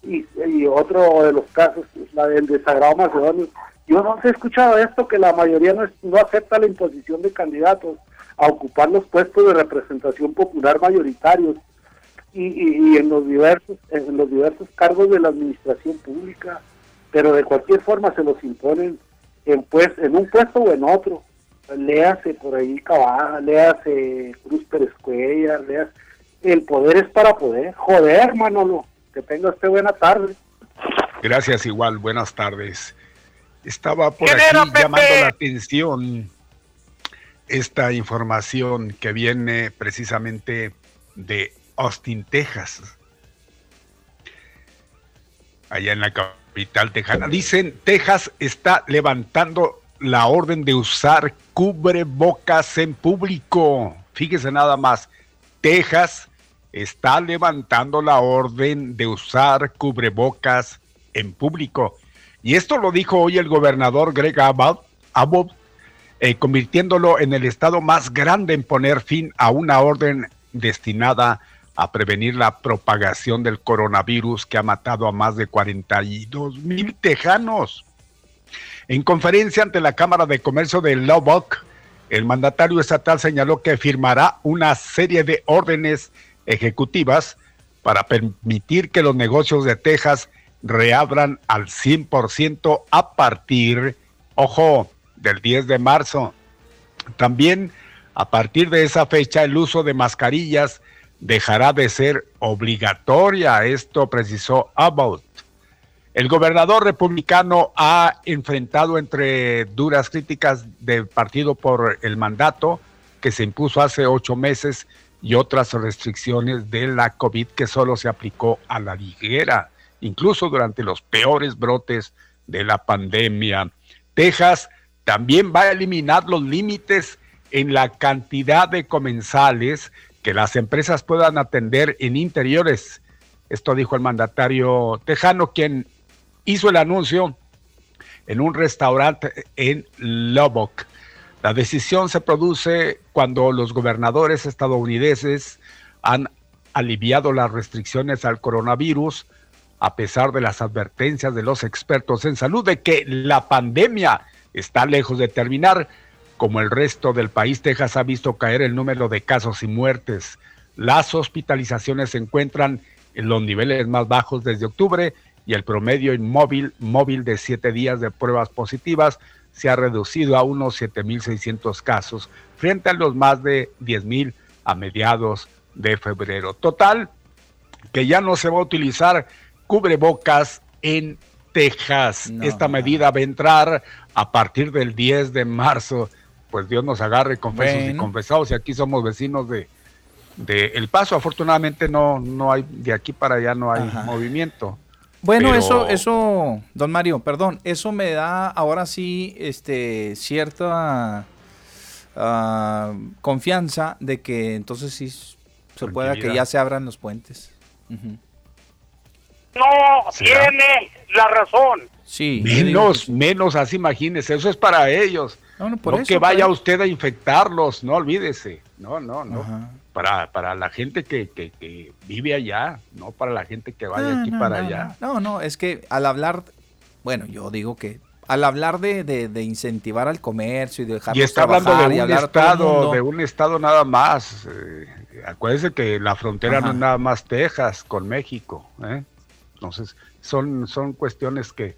y, otro de los casos, la del desagrado macedonio. Yo no he escuchado esto, que la mayoría no, no acepta la imposición de candidatos a ocupar los puestos de representación popular mayoritarios y, y, en los diversos en los diversos cargos de la administración pública pero de cualquier forma se los imponen en pues en un puesto o en otro léase por ahí Cabada, léase Cruz Pérez Cuellar, léase. El poder es para poder. Joder, Manolo. Que tenga usted buena tarde. Gracias, igual. Buenas tardes. Estaba por aquí llamando la atención esta información que viene precisamente de Austin, Texas. Allá en la capital tejana. Dicen, Texas está levantando la orden de usar cubrebocas en público. Fíjese nada más, Texas está levantando la orden de usar cubrebocas en público. Y esto lo dijo hoy el gobernador Greg Abbott, eh, convirtiéndolo en el estado más grande en poner fin a una orden destinada a prevenir la propagación del coronavirus que ha matado a más de 42 mil tejanos. En conferencia ante la Cámara de Comercio de Lubbock, el mandatario estatal señaló que firmará una serie de órdenes ejecutivas para permitir que los negocios de Texas reabran al 100% a partir, ojo, del 10 de marzo. También a partir de esa fecha el uso de mascarillas dejará de ser obligatoria. Esto precisó Abbott. El gobernador republicano ha enfrentado entre duras críticas del partido por el mandato que se impuso hace ocho meses y otras restricciones de la COVID que solo se aplicó a la ligera, incluso durante los peores brotes de la pandemia. Texas también va a eliminar los límites en la cantidad de comensales que las empresas puedan atender en interiores Esto dijo el mandatario tejano, quien hizo el anuncio en un restaurante en Lubbock. La decisión se produce cuando los gobernadores estadounidenses han aliviado las restricciones al coronavirus, a pesar de las advertencias de los expertos en salud de que la pandemia está lejos de terminar. Como el resto del país, Texas ha visto caer el número de casos y muertes. Las hospitalizaciones se encuentran en los niveles más bajos desde octubre y el promedio inmóvil móvil de siete días de pruebas positivas se ha reducido a unos 7.600 casos frente a los más de 10.000 a mediados de febrero. Total, que ya no se va a utilizar cubrebocas en Texas. Esta medida va a entrar a partir del 10 de marzo. Pues Dios nos agarre confesos y confesados y aquí somos vecinos de, de El Paso. Afortunadamente no, no hay, de aquí para allá no hay movimiento. Bueno, eso, eso, don Mario, perdón, eso me da ahora sí, este, cierta ah, confianza de que entonces sí se pueda que ya se abran los puentes. No tiene la razón. Sí. Menos, menos, así imagínese, eso es para ellos. No, que vaya usted a infectarlos, no olvídese. No, no, no para, para la gente que, que, vive allá, no para la gente que vaya aquí para allá. No, no, es que al hablar, bueno, yo digo que al hablar de, de, incentivar al comercio y de dejar y está hablando de un estado, de un estado nada más. Eh, acuérdense que la frontera no es nada más Texas con México, ¿eh? Entonces son son cuestiones que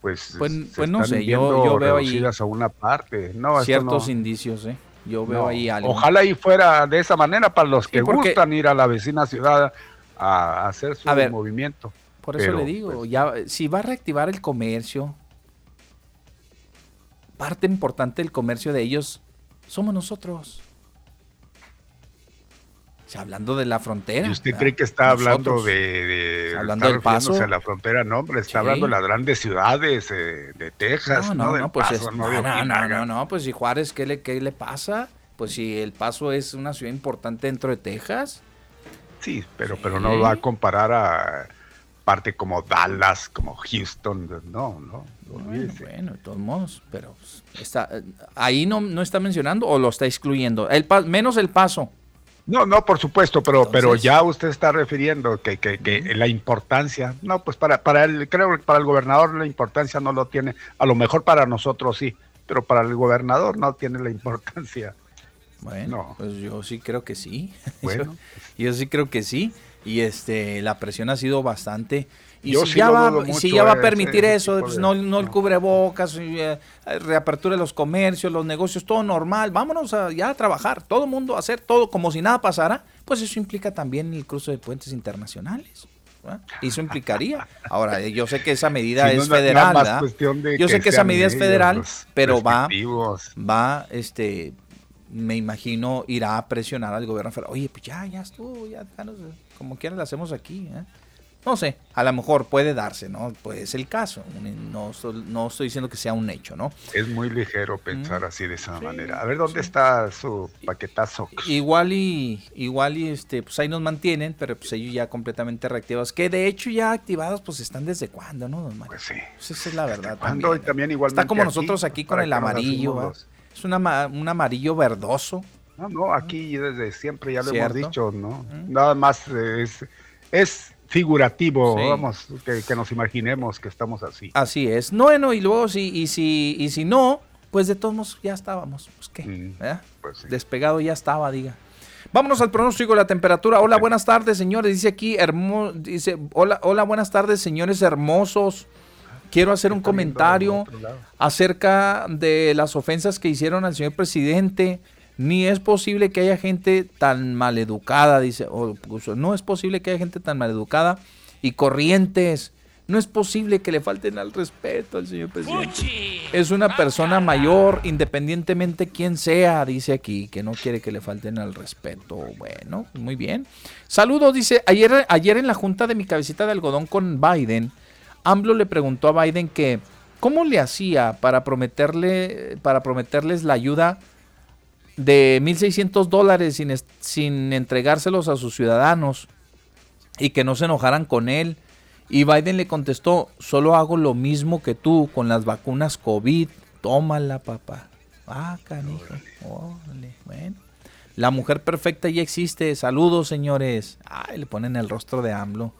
pues, pues, pues no sé, yo, yo veo ahí a una parte, no, ciertos indicios, ¿eh? Yo veo ahí algo. Ojalá y fuera de esa manera para los que gustan ir a la vecina ciudad a hacer su movimiento. Por eso le digo, pues, ya si va a reactivar el comercio, parte importante del comercio de ellos somos nosotros hablando de la frontera. ¿Y usted cree que está hablando de, hablando del paso a la frontera? No, hombre, está hablando de las grandes ciudades eh, de Texas, no, no, no, pues no, no, no, pues si Juárez, ¿qué le, ¿qué le pasa? Pues si El Paso es una ciudad importante dentro de Texas. Sí, pero, pero no va a comparar a parte como Dallas, como Houston, no, no. Bueno, bueno, de todos modos, pero está, ahí no, no está mencionando o lo está excluyendo. El, menos el paso. No, no, por supuesto, pero, pero ya usted está refiriendo que, que, que, la importancia, no, pues para, para el, creo que para el gobernador la importancia no lo tiene, a lo mejor para nosotros sí, pero para el gobernador no tiene la importancia. Bueno, pues yo sí creo que sí. Bueno, yo, sí creo que sí. Y este, la presión ha sido bastante y si, ya va, si ya va a permitir eso, pues no, no, el cubrebocas, eh, reapertura de los comercios, los negocios, todo normal, vámonos a, ya a trabajar, todo el mundo a hacer todo como si nada pasara, pues eso implica también el cruce de puentes internacionales. Eso implicaría. Ahora, yo sé que esa medida es federal, Yo sé que esa medida es federal, pero va, va, este, me imagino, irá a presionar al gobierno federal. Oye, pues ya, ya estuvo, ya, como quiera lo hacemos aquí. ¿eh? No sé, a lo mejor puede darse, ¿no? Pues es el caso. No, no estoy diciendo que sea un hecho, ¿no? Es muy ligero pensar así de esa manera. A ver dónde está su paquetazo. Igual y, igual y este, pues ahí nos mantienen, pero pues ellos ya completamente reactivados. Que de hecho ya activados, pues están desde cuándo, ¿no, don Pues sí. Pues esa es la verdad. También, y también igualmente Está como nosotros aquí con el amarillo. Es una, un amarillo verdoso. No, no, aquí desde siempre ya lo hemos dicho, ¿no? Nada más es, es figurativo, vamos, que, nos imaginemos que estamos así. Así es. Bueno, y luego si, y si, y si no, pues de todos modos ya estábamos. Pues qué, mm, pues Despegado ya estaba, diga. Vámonos al pronóstico de la temperatura. Hola, buenas tardes, señores. Dice aquí, hermoso, dice, hola, hola, buenas tardes, señores hermosos. Quiero hacer un comentario acerca de las ofensas que hicieron al señor presidente. Ni es posible que haya gente tan maleducada, dice, o no es posible que haya gente tan maleducada y corrientes. No es posible que le falten al respeto al señor presidente. Es una persona mayor, independientemente quién sea, dice aquí, que no quiere que le falten al respeto. Bueno, muy bien. Saludos, dice, ayer, ayer en la junta de mi cabecita de algodón con Biden, AMLO le preguntó a Biden que cómo le hacía para prometerle, para prometerles la ayuda de 1.600 dólares sin, sin entregárselos a sus ciudadanos. y que no se enojaran con él. Y Biden le contestó, solo hago lo mismo que tú con las vacunas COVID. Tómala, papá. Ah, canijo. Bueno. La mujer perfecta ya existe. Saludos, señores. Ay, le ponen el rostro de AMLO.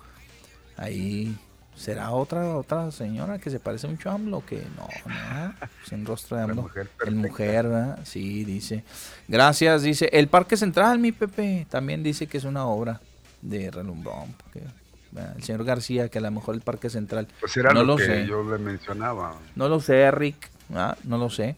Ahí. ¿Será otra otra señora que se parece mucho a AMLO? Que no, no. Sin rostro de AMLO. Mujer el mujer, ¿verdad? Sí, dice. Gracias, dice. El Parque Central, mi Pepe. También dice que es una obra de relumbrón. el señor García, que a lo mejor el Parque Central. Pues era no lo, que sé. yo le mencionaba. No lo sé, Rick. No lo sé.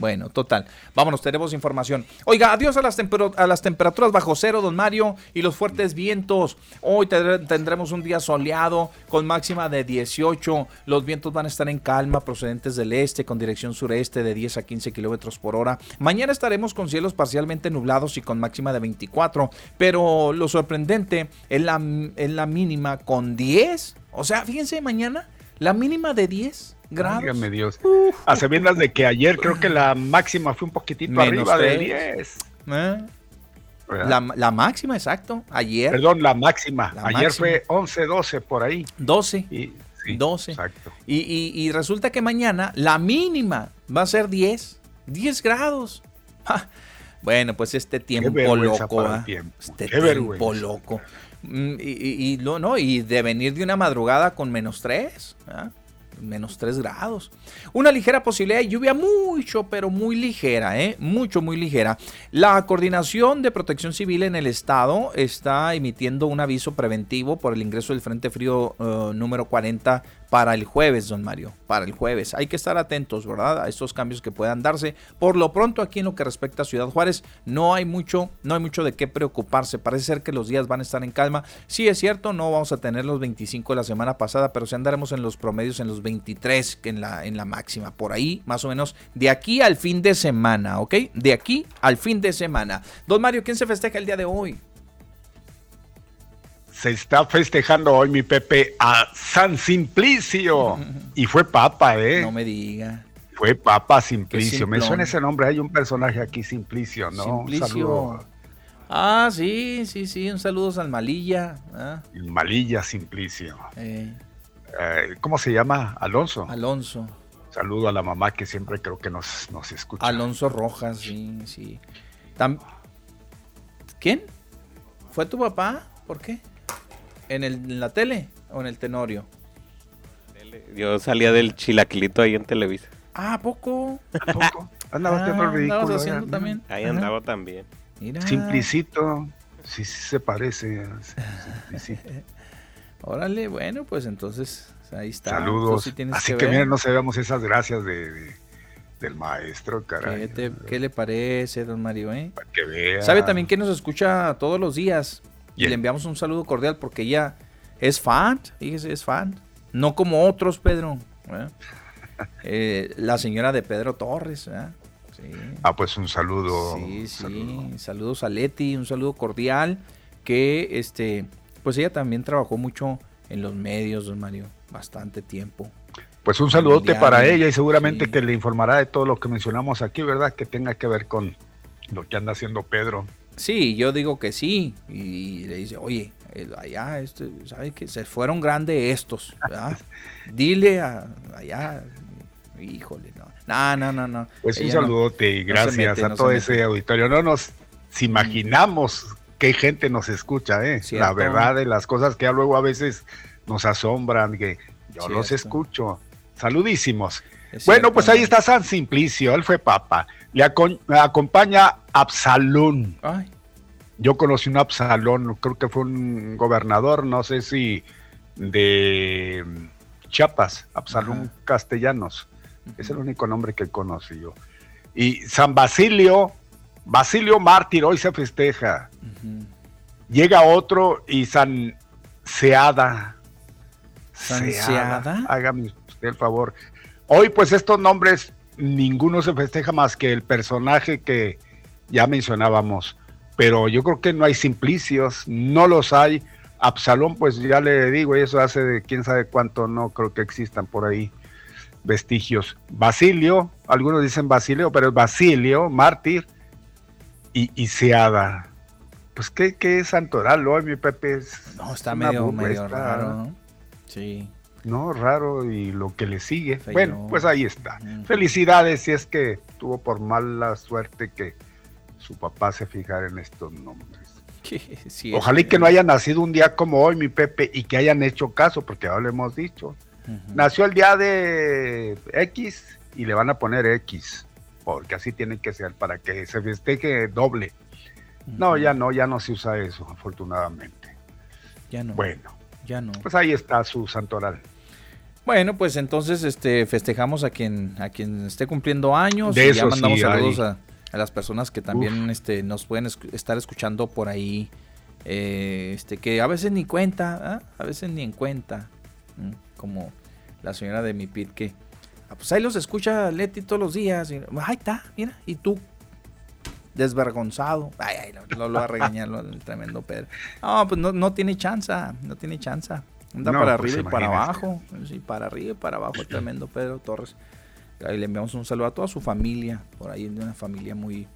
Bueno, total. Vámonos, tenemos información. Oiga, adiós a las, a las temperaturas bajo cero, don Mario, y los fuertes vientos. Hoy tendremos un día soleado con máxima de 18. Los vientos van a estar en calma, procedentes del este, con dirección sureste de 10 a 15 kilómetros por hora. Mañana estaremos con cielos parcialmente nublados y con máxima de 24. Pero lo sorprendente es la, es la mínima con 10. O sea, fíjense, mañana la mínima de 10 grados. Dígame Dios. A sabiendas de que ayer creo que la máxima fue un poquitito arriba de 10. ¿Eh? La, máxima, exacto. Ayer. Perdón, la máxima. ayer fue 11, 12 por ahí. 12. Y, 12. Exacto. Y, resulta que mañana la mínima va a ser 10. 10 grados. Bueno, pues este tiempo loco. ¿ah? Este tiempo loco. Mm, y, no, y de venir de una madrugada con menos 3, menos 3 grados. Una ligera posibilidad de lluvia, mucho, pero muy ligera, ¿eh? mucho, muy ligera. La Coordinación de Protección Civil en el Estado está emitiendo un aviso preventivo por el ingreso del Frente Frío eh, número 40 para el jueves, don Mario, para el jueves. Hay que estar atentos, ¿verdad? A estos cambios que puedan darse. Por lo pronto, aquí en lo que respecta a Ciudad Juárez, no hay mucho, no hay mucho de qué preocuparse. Parece ser que los días van a estar en calma. Sí, es cierto, no vamos a tener los 25 de la semana pasada, pero sí andaremos en los promedios en los 23 que en la, en la máxima. Por ahí, más o menos, de aquí al fin de semana, ¿ok? De aquí al fin de semana. Don Mario, ¿quién se festeja el día de hoy? Se está festejando hoy mi Pepe a San Simplicio. Y fue papa, ¿eh? No me diga. Fue papa Simplicio. Me suena ese nombre. Hay un personaje aquí, Simplicio, ¿no? Simplicio. Ah, sí, sí, sí. Un saludo al Malilla. ¿ah? Malilla Simplicio. Eh. Eh, ¿Cómo se llama? Alonso. Alonso. Saludo a la mamá que siempre creo que nos, nos escucha. Alonso Rojas, sí, sí. ¿Quién? ¿Fue tu papá? ¿Por qué? ¿En, el, en la tele o en el Tenorio? Yo salía del chilaquilito ahí en Televisa. Ah, ¿a poco? ¿A poco? Andaba haciendo el ridículo. haciendo también? Ahí andaba también. Mira. Simplicito. Sí, sí se parece. Órale, bueno, pues entonces ahí está. Saludos. Así que, miren, no sabemos esas gracias de, del maestro, caray. ¿Qué, le parece, don Mario? Eh? Para que vea. ¿Sabe también que nos escucha todos los días? Y le enviamos un saludo cordial porque ella es fan, fíjese, es fan. No como otros, Pedro. ¿eh? Eh, la señora de Pedro Torres. ¿eh? Ah, pues un saludo. Sí, sí. Saludos a Leti, un saludo cordial. Que este, pues ella también trabajó mucho en los medios, don Mario, bastante tiempo. Pues un saludote para ella y seguramente que le informará de todo lo que mencionamos aquí, ¿verdad? Que tenga que ver con lo que anda haciendo Pedro. Sí, yo digo que sí. Y le dice, oye, allá, este, ¿sabes que Se fueron grandes estos, ¿verdad? Dile a, allá, híjole, no. No, no, no, no. Pues un saludote y gracias a todo ese auditorio. No nos imaginamos qué gente nos escucha, ¿eh? La verdad de las cosas que luego a veces nos asombran, que yo los escucho. Saludísimos. bueno, pues ahí está San Simplicio, él fue papa. Le, acompaña Absalón. Yo conocí un Absalón, creo que fue un gobernador, no sé si de Chiapas, Absalón Castellanos. Es el único nombre que conocí yo. Y San Basilio, Basilio Mártir, hoy se festeja. Llega otro y San Seada. ¿San Seada? Hágame usted el favor. Hoy pues estos nombres ninguno se festeja más que el personaje que ya mencionábamos. Pero yo creo que no hay simplicios, no los hay. Absalón, pues ya le digo, eso hace de quién sabe cuánto, no creo que existan por ahí vestigios. Basilio, algunos dicen Basilio, pero es Basilio, mártir, y, y Seada. pues, ¿qué, qué es Santoral hoy, mi Pepe? no, está medio, medio raro, ¿no? Sí. No, raro y lo que le sigue. Bueno, pues ahí está. Felicidades si es que tuvo por mala suerte que su papá se fijara en estos nombres. Ojalá y que no haya nacido un día como hoy, mi Pepe, y que hayan hecho caso, porque ya lo hemos dicho. Nació el día de X y le van a poner X, porque así tiene que ser, para que se festeje doble. No, ya no, ya no se usa eso, afortunadamente. Ya no. Bueno. Ya no. Pues ahí está su santoral. Bueno, pues entonces este festejamos a quien a quien esté cumpliendo años y ya mandamos saludos a, las personas que también este nos pueden estar escuchando por ahí eh, este que a veces ni cuenta, ¿ah? a veces ni en cuenta, como la señora de mi pit que ah, pues ahí los escucha Leti todos los días y ahí está, mira, y tú desvergonzado. Ay, ay, lo, lo va a regañar el tremendo Pedro. No, pues no, no tiene chance, no tiene chance. Anda para pues arriba y para abajo. Sí, para arriba y para abajo el tremendo Pedro Torres. Ahí le enviamos un saludo a toda su familia, por ahí de una familia muy,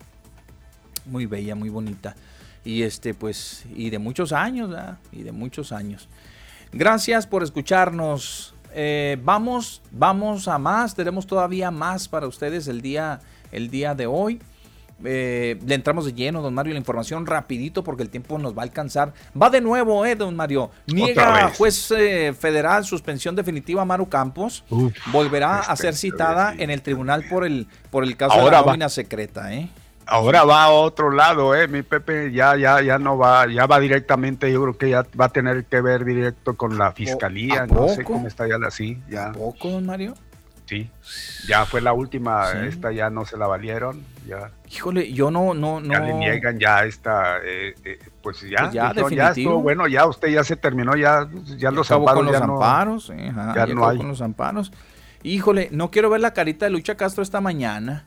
muy bella, muy bonita. Y este, pues, y de muchos años, ¿verdad? Y de muchos años. Gracias por escucharnos. Eh, vamos, vamos a más. Tenemos todavía más para ustedes el día, el día de hoy. Eh, le entramos de lleno, don Mario, la información rapidito porque el tiempo nos va a alcanzar. Va de nuevo, eh, don Mario. Niega juez eh, federal suspensión definitiva a Maru Campos. Volverá a ser citada en el tribunal por el, por el caso de la nómina secreta, ¿eh? Ahora va a otro lado, eh, mi Pepe ya ya ya no va, ya va directamente, yo creo que ya va a tener que ver directo con la fiscalía, no sé cómo está ya así, ya. ¿A poco, don Mario? Sí, ya fue la última, esta ya no se la valieron, ya. Híjole, yo no, no, no. Ya le niegan ya esta, eh, eh, pues ya, pues ya, estuvo bueno, ya usted ya se terminó, ya, ya los amparos. Con los ya amparos, no, ya, no hay. con los amparos. Híjole, no quiero ver la carita de Lucha Castro esta mañana.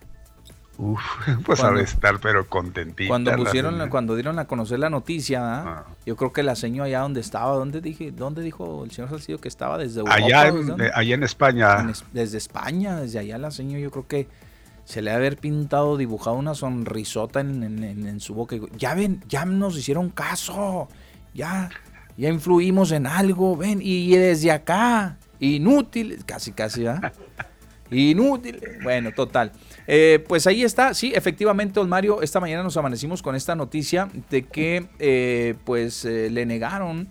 Uf, pues ha de estar pero contentita. Cuando pusieron, cuando dieron a conocer la noticia, ¿ah? Ah. yo creo que la señora allá donde estaba, ¿dónde dije, dónde dijo el señor Salcido que estaba desde Europa, allá, en, eh, allá en España. desde España, desde allá la señora, yo creo que se le ha haber pintado, dibujado una sonrisota en, su boca. Ya ven, ya nos hicieron caso, ya, ya influimos en algo, ven, y desde acá, inútil, casi, casi, ¿ah? Inútil. Bueno, total. Eh, pues ahí está, sí, efectivamente, don Mario, esta mañana nos amanecimos con esta noticia de que eh, pues eh, le negaron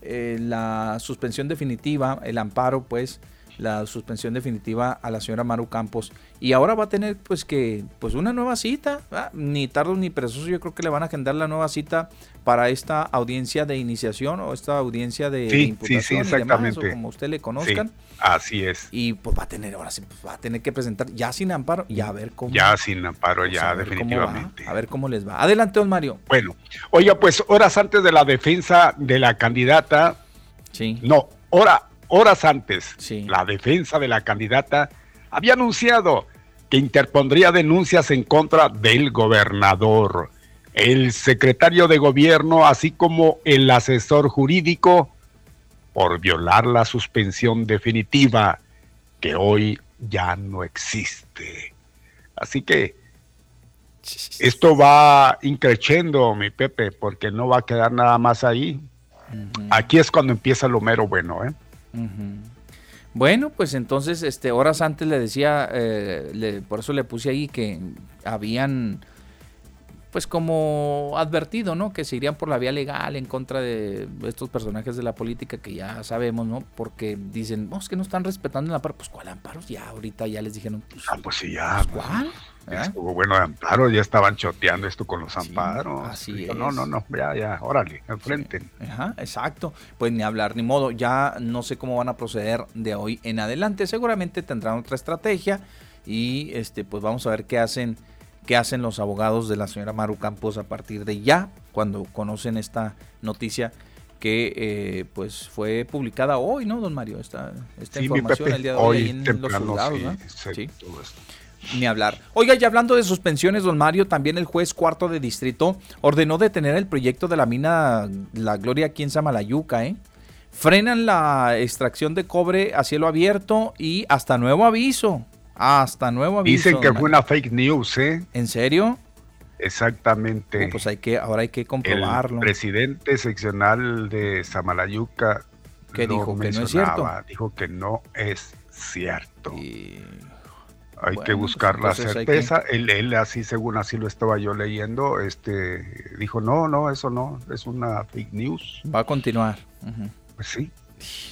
la suspensión definitiva, el amparo, pues, la suspensión definitiva a la señora Maru Campos. Y ahora va a tener pues que pues una nueva cita, ni tardo ni perezoso, yo creo que le van a agendar la nueva cita para esta audiencia de iniciación o esta audiencia de, imputación exactamente. como usted le conozcan. Así es. Y pues va a tener, ahora sí, pues, va a tener que presentar ya sin amparo y a ver cómo. Ya sin amparo, pues, ya definitivamente. a ver cómo les va. Adelante, don Mario. Bueno, oiga, pues horas antes de la defensa de la candidata. Sí. No, hora, horas antes, la defensa de la candidata había anunciado que interpondría denuncias en contra del gobernador el secretario de gobierno, así como el asesor jurídico, por violar la suspensión definitiva que hoy ya no existe. Así que esto va increciendo, mi Pepe, porque no va a quedar nada más ahí. Aquí es cuando empieza lo mero bueno, ¿eh? Bueno, pues entonces, este, horas antes le decía, eh, por eso le puse ahí que habían pues como advertido, ¿no? Que se irían por la vía legal en contra de estos personajes de la política que ya sabemos, ¿no? Porque dicen, no, es que no están respetando el amparo. Pues, ¿cuál amparo? Ya, ahorita ya les dijeron. Pues, ah, pues sí, ya. Pues, ¿Cuál? Estuvo bueno de amparo, ya estaban choteando esto con los amparos. así No, no, no, ya, ya, órale, enfrenten. Ajá, exacto. Pues ni hablar, ni modo. Ya no sé cómo van a proceder de hoy en adelante. Seguramente tendrán otra estrategia y este, pues vamos a ver qué hacen qué hacen los abogados de la señora Maru Campos a partir de ya, cuando conocen esta noticia que eh, pues fue publicada hoy, ¿no, don Mario? Esta, esta información el día de hoy, en los juzgados, ¿no? Sí, Ni hablar. Oiga, y hablando de suspensiones, don Mario, también el juez cuarto de distrito ordenó detener el proyecto de la mina La Gloria aquí en Samalayuca, ¿eh? Frenan la extracción de cobre a cielo abierto y hasta nuevo aviso. Hasta nuevo aviso. Dicen que fue una fake news, ¿eh? ¿En serio? Exactamente. pues hay que, ahora hay que comprobarlo. El presidente seccional de Samalayuca ¿Qué dijo? ¿Que no es cierto? Dijo que no es cierto. Hay que buscar la certeza. Él, él así, según así lo estaba yo leyendo, este dijo, no, no, eso no, es una fake news. Va a continuar. Pues sí,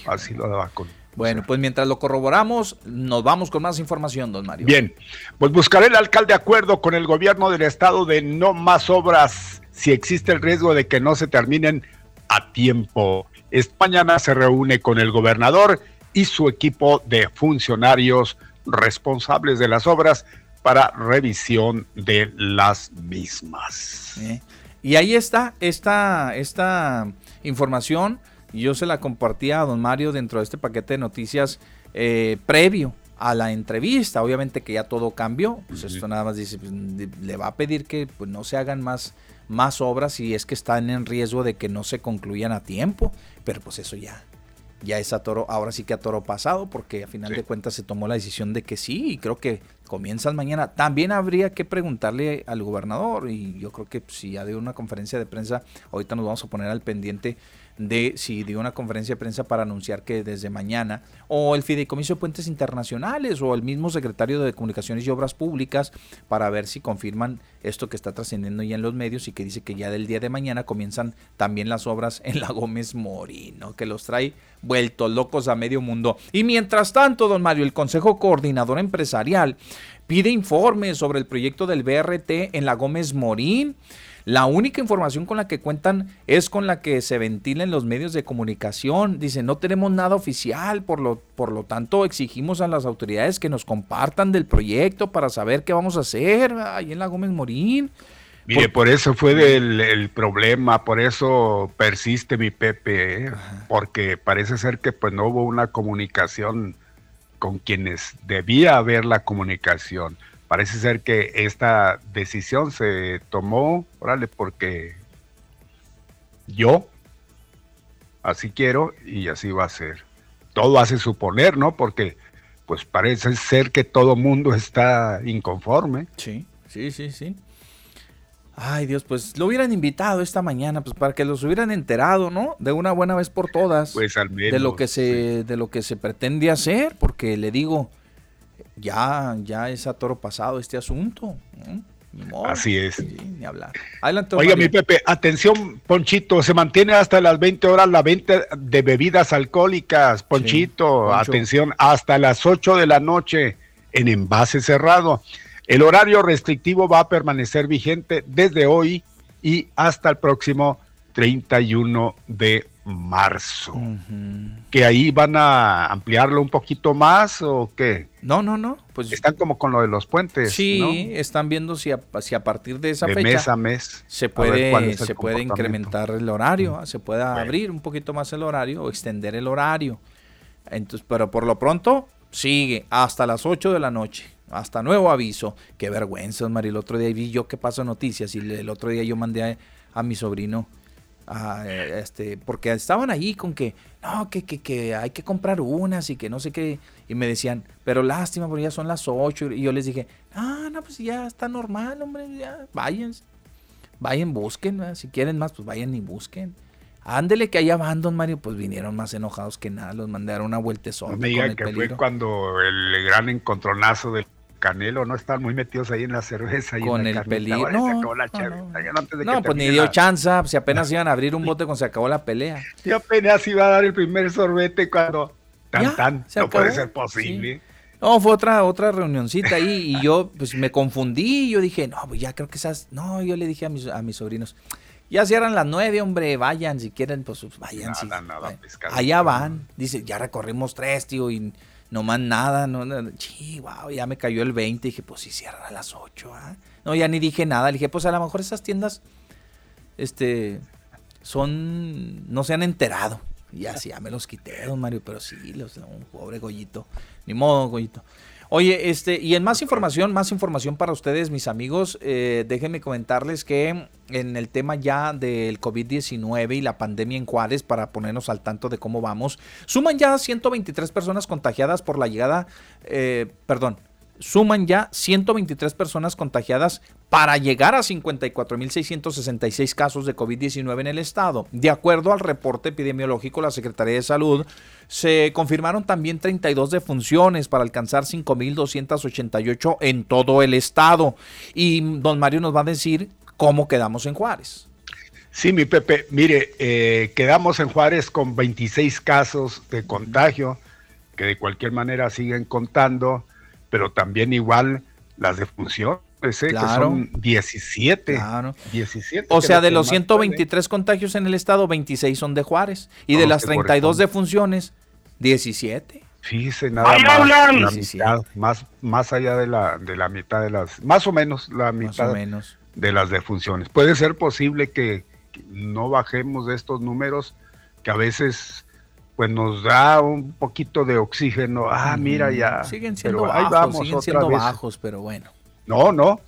así lo va a continuar. Bueno, pues mientras lo corroboramos, nos vamos con más información, don Mario. Bien, pues buscaré el alcalde de acuerdo con el gobierno del estado de no más obras si existe el riesgo de que no se terminen a tiempo. Esta mañana se reúne con el gobernador y su equipo de funcionarios responsables de las obras para revisión de las mismas. Eh, Y ahí está esta, esta información. Yo se la compartía a don Mario dentro de este paquete de noticias eh, previo a la entrevista. Obviamente que ya todo cambió. Pues esto nada más dice, pues, le va a pedir que pues, no se hagan más, más obras y es que están en riesgo de que no se concluyan a tiempo. Pero pues eso ya, ya es a toro, ahora sí que a toro pasado, porque a final de cuentas se tomó la decisión de que sí, y creo que comienzan mañana. También habría que preguntarle al gobernador, y yo creo que si ya dio una conferencia de prensa, ahorita nos vamos a poner al pendiente de si dio una conferencia de prensa para anunciar que desde mañana, o el Fideicomiso de Puentes Internacionales, o el mismo secretario de Comunicaciones y Obras Públicas, para ver si confirman esto que está trascendiendo ya en los medios y que dice que ya del día de mañana comienzan también las obras en la Gómez Morino, que los trae vueltos locos a medio mundo. Y mientras tanto, don Mario, el Consejo Coordinador Empresarial pide informes sobre el proyecto del BRT en la Gómez Morín. La única información con la que cuentan es con la que se ventila en los medios de comunicación. Dice, no tenemos nada oficial, por lo, por lo tanto exigimos a las autoridades que nos compartan del proyecto para saber qué vamos a hacer ahí en la Gómez Morín. Mire, por eso fue del, el problema, por eso persiste mi Pepe, ¿eh? porque parece ser que pues no hubo una comunicación con quienes debía haber la comunicación. Parece ser que esta decisión se tomó, órale, porque yo así quiero y así va a ser. Todo hace suponer, ¿no? Porque pues parece ser que todo mundo está inconforme. Sí, sí, sí, sí. Ay, Dios, pues lo hubieran invitado esta mañana, pues para que los hubieran enterado, ¿no? De una buena vez por todas. Pues al menos. de lo que se, de lo que se pretende hacer, porque le digo, ya, ya es a toro pasado este asunto. ¿no? Ni modo. Así es. Sí, ni hablar. Adelante, Oiga, Mario. mi Pepe, atención, Ponchito, se mantiene hasta las 20 horas la venta de bebidas alcohólicas. Ponchito, atención, hasta las 8 de la noche en envase cerrado. El horario restrictivo va a permanecer vigente desde hoy y hasta el próximo 31 de marzo. ¿Que ahí van a ampliarlo un poquito más o qué? No, no, no. Pues Están como con lo de los puentes. Sí, ¿no? están viendo si a, si a partir de esa De fecha mes a mes, se puede, se puede incrementar el horario, se puede abrir un poquito más el horario o extender el horario. Entonces, pero por lo pronto sigue hasta las 8 de la noche. Hasta nuevo aviso. Qué vergüenza, Mario. El otro día vi yo que pasó noticias y el otro día yo mandé a, a mi sobrino a, eh, este, porque estaban allí con que no, que, que, que hay que comprar unas y que no sé qué. Y me decían, pero lástima, porque ya son las 8. Y yo les dije, ah, no, pues ya está normal, hombre, ya, vayan. Vayan, busquen, si quieren más, pues vayan y busquen. Ándele que allá van, don Mario, pues vinieron más enojados que nada, los mandaron una vuelta No con me digan que fue cuando el gran encontronazo del Canelo, ¿no? Están muy metidos ahí en la cerveza. y en Con el peligro. No, no, no. No, pues ni dio la- chanza, si apenas iban a abrir un bote cuando se acabó la pelea. Y apenas iba a dar el primer sorbete cuando tan Ya, tan. No puede ser posible. No, fue otra, otra reunioncita ahí y yo pues me confundí. Yo dije, no, pues ya creo que esas. No, yo le dije a mis, a mis sobrinos, ya cierran las nueve, hombre, vayan, si quieren, pues vayan. sí. Nada, nada, pescado. Allá van. Dice, ya recorrimos tres, tío, y no más nada. No, no, sí, wow, ya me cayó el 20. Dije, pues sí, cierran a las 8. ¿ah? No, ya ni dije nada. Le dije, pues a lo mejor esas tiendas, este, son, no se han enterado. Y ya, sí, ya me los quité, don Mario, pero sí, los, un pobre Goyito. Ni modo, Goyito. Oye, este, y en más información, más información para ustedes, mis amigos, eh, déjenme comentarles que en el tema ya del COVID-19 y la pandemia en Juárez, para ponernos al tanto de cómo vamos, suman ya 123 personas contagiadas por la llegada, eh, perdón, suman ya 123 personas contagiadas para llegar a 54.666 casos de COVID-19 en el estado. De acuerdo al reporte epidemiológico de la Secretaría de Salud, se confirmaron también 32 defunciones para alcanzar 5.288 en todo el estado. Y don Mario nos va a decir cómo quedamos en Juárez. Sí, mi Pepe, mire, eh, quedamos en Juárez con 26 casos de contagio, que de cualquier manera siguen contando, pero también igual las defunciones, eh, que son 17. 17 o sea, de los 123 contagios en el estado, 26 son de Juárez. Y de las 32 defunciones, 17. Fíjese, nada más, la mitad, más, más allá de la, de la mitad de las, más o menos la mitad menos. de las defunciones. Puede ser posible que no bajemos de estos números que a veces pues nos da un poquito de oxígeno. Ah, mira ya. Siguen siendo bajos, siguen siendo bajos, pero bueno. No, no.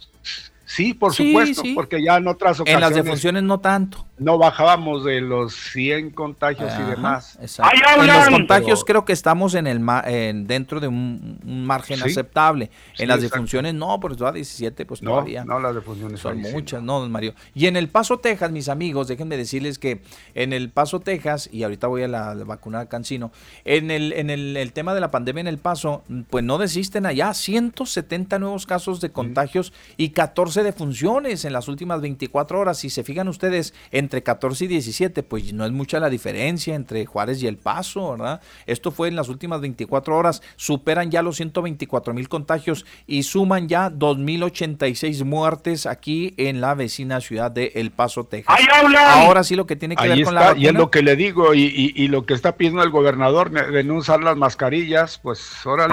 Sí, por supuesto, porque ya en otras ocasiones. En las defunciones no tanto. No bajábamos de los 100 contagios y demás. En los contagios creo que estamos en el en, dentro de un, margen aceptable. En las defunciones no, por eso a 17 pues todavía. No, las defunciones son muchas, no, don Mario. Y en El Paso, Texas, mis amigos, déjenme decirles que en El Paso, Texas, y ahorita voy a la, vacuna de Cancino, en el en el, el, tema de la pandemia en El Paso, pues no desisten allá, 170 nuevos casos de contagios y 14 de funciones en las últimas 24 horas. Si se fijan ustedes, entre 14 y 17, pues no es mucha la diferencia entre Juárez y El Paso, ¿verdad? Esto fue en las últimas 24 horas, superan ya los 124 mil contagios y suman ya 2.086 muertes aquí en la vecina ciudad de El Paso, Texas. Ahora sí lo que tiene que ver con la Y es lo que le digo, y, lo que está pidiendo el gobernador de no usar las mascarillas, pues órale.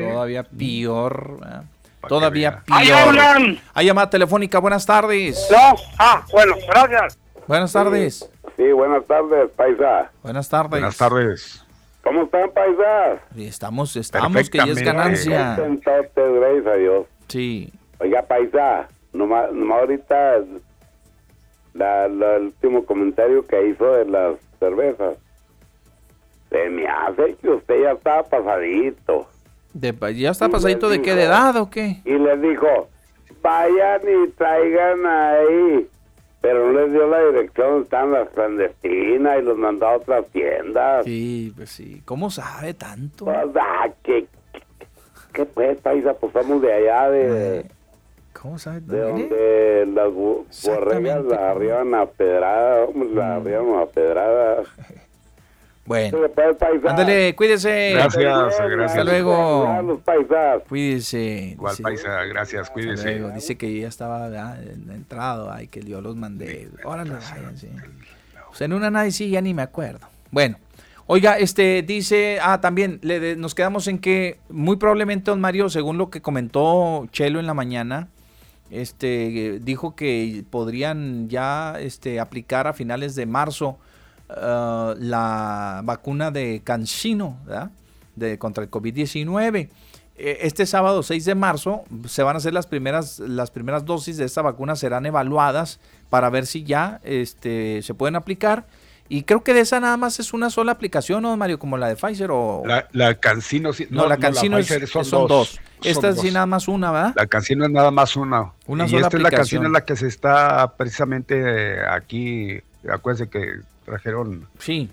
Todavía peor. ¿verdad? Todavía peor. Hay llamada telefónica, buenas tardes. No, ah, bueno, gracias. Buenas tardes. Sí, buenas tardes, paisa. Buenas tardes. Buenas tardes. ¿Cómo están, paisa? Estamos, estamos, que ya es ganancia. gracias a Dios. Sí. Oiga, paisa, nomás, nomás ahorita la, el último comentario que hizo de las cervezas. Se me hace que usted ya está pasadito. De, ¿Ya está pasadito de qué? ¿De edad o qué? Y les dijo, vayan y traigan ahí. Pero no les dio la dirección donde están las clandestinas y los mandó a otras tiendas. Sí, pues sí. ¿Cómo sabe tanto? Pues, ah, ¿qué, qué, pues, paisa? Pues somos de allá de... ¿Cómo sabe? De donde las borregas la arriban a pedrada, la mm. arriban a pedrada. Bueno, ándale, cuídese. Gracias, gracias. Hasta luego. Cuídese. Igual, paisa, gracias, cuídese. Dice que ya estaba entrado, ay, que yo los mandé. Ahora no vayan, sí. Pues en una nadie sí, ya ni me acuerdo. Bueno, oiga, este dice, ah, también le, nos quedamos en que muy probablemente don Mario, según lo que comentó Chelo en la mañana, este dijo que podrían ya este aplicar a finales de marzo Uh, la vacuna de Cancino, De, contra el COVID-19. E, este sábado 6 de marzo se van a hacer las primeras, las primeras dosis de esta vacuna, serán evaluadas para ver si ya este, se pueden aplicar. Y creo que de esa nada más es una sola aplicación, ¿no, Mario? Como la de Pfizer o... La, Cancino, no, la Cancino son, dos. Esta es sí nada más una, ¿verdad? La Cancino es nada más una. Una y sola esta es la Cancino en la que se está precisamente aquí, acuérdense que trajeron. Sí,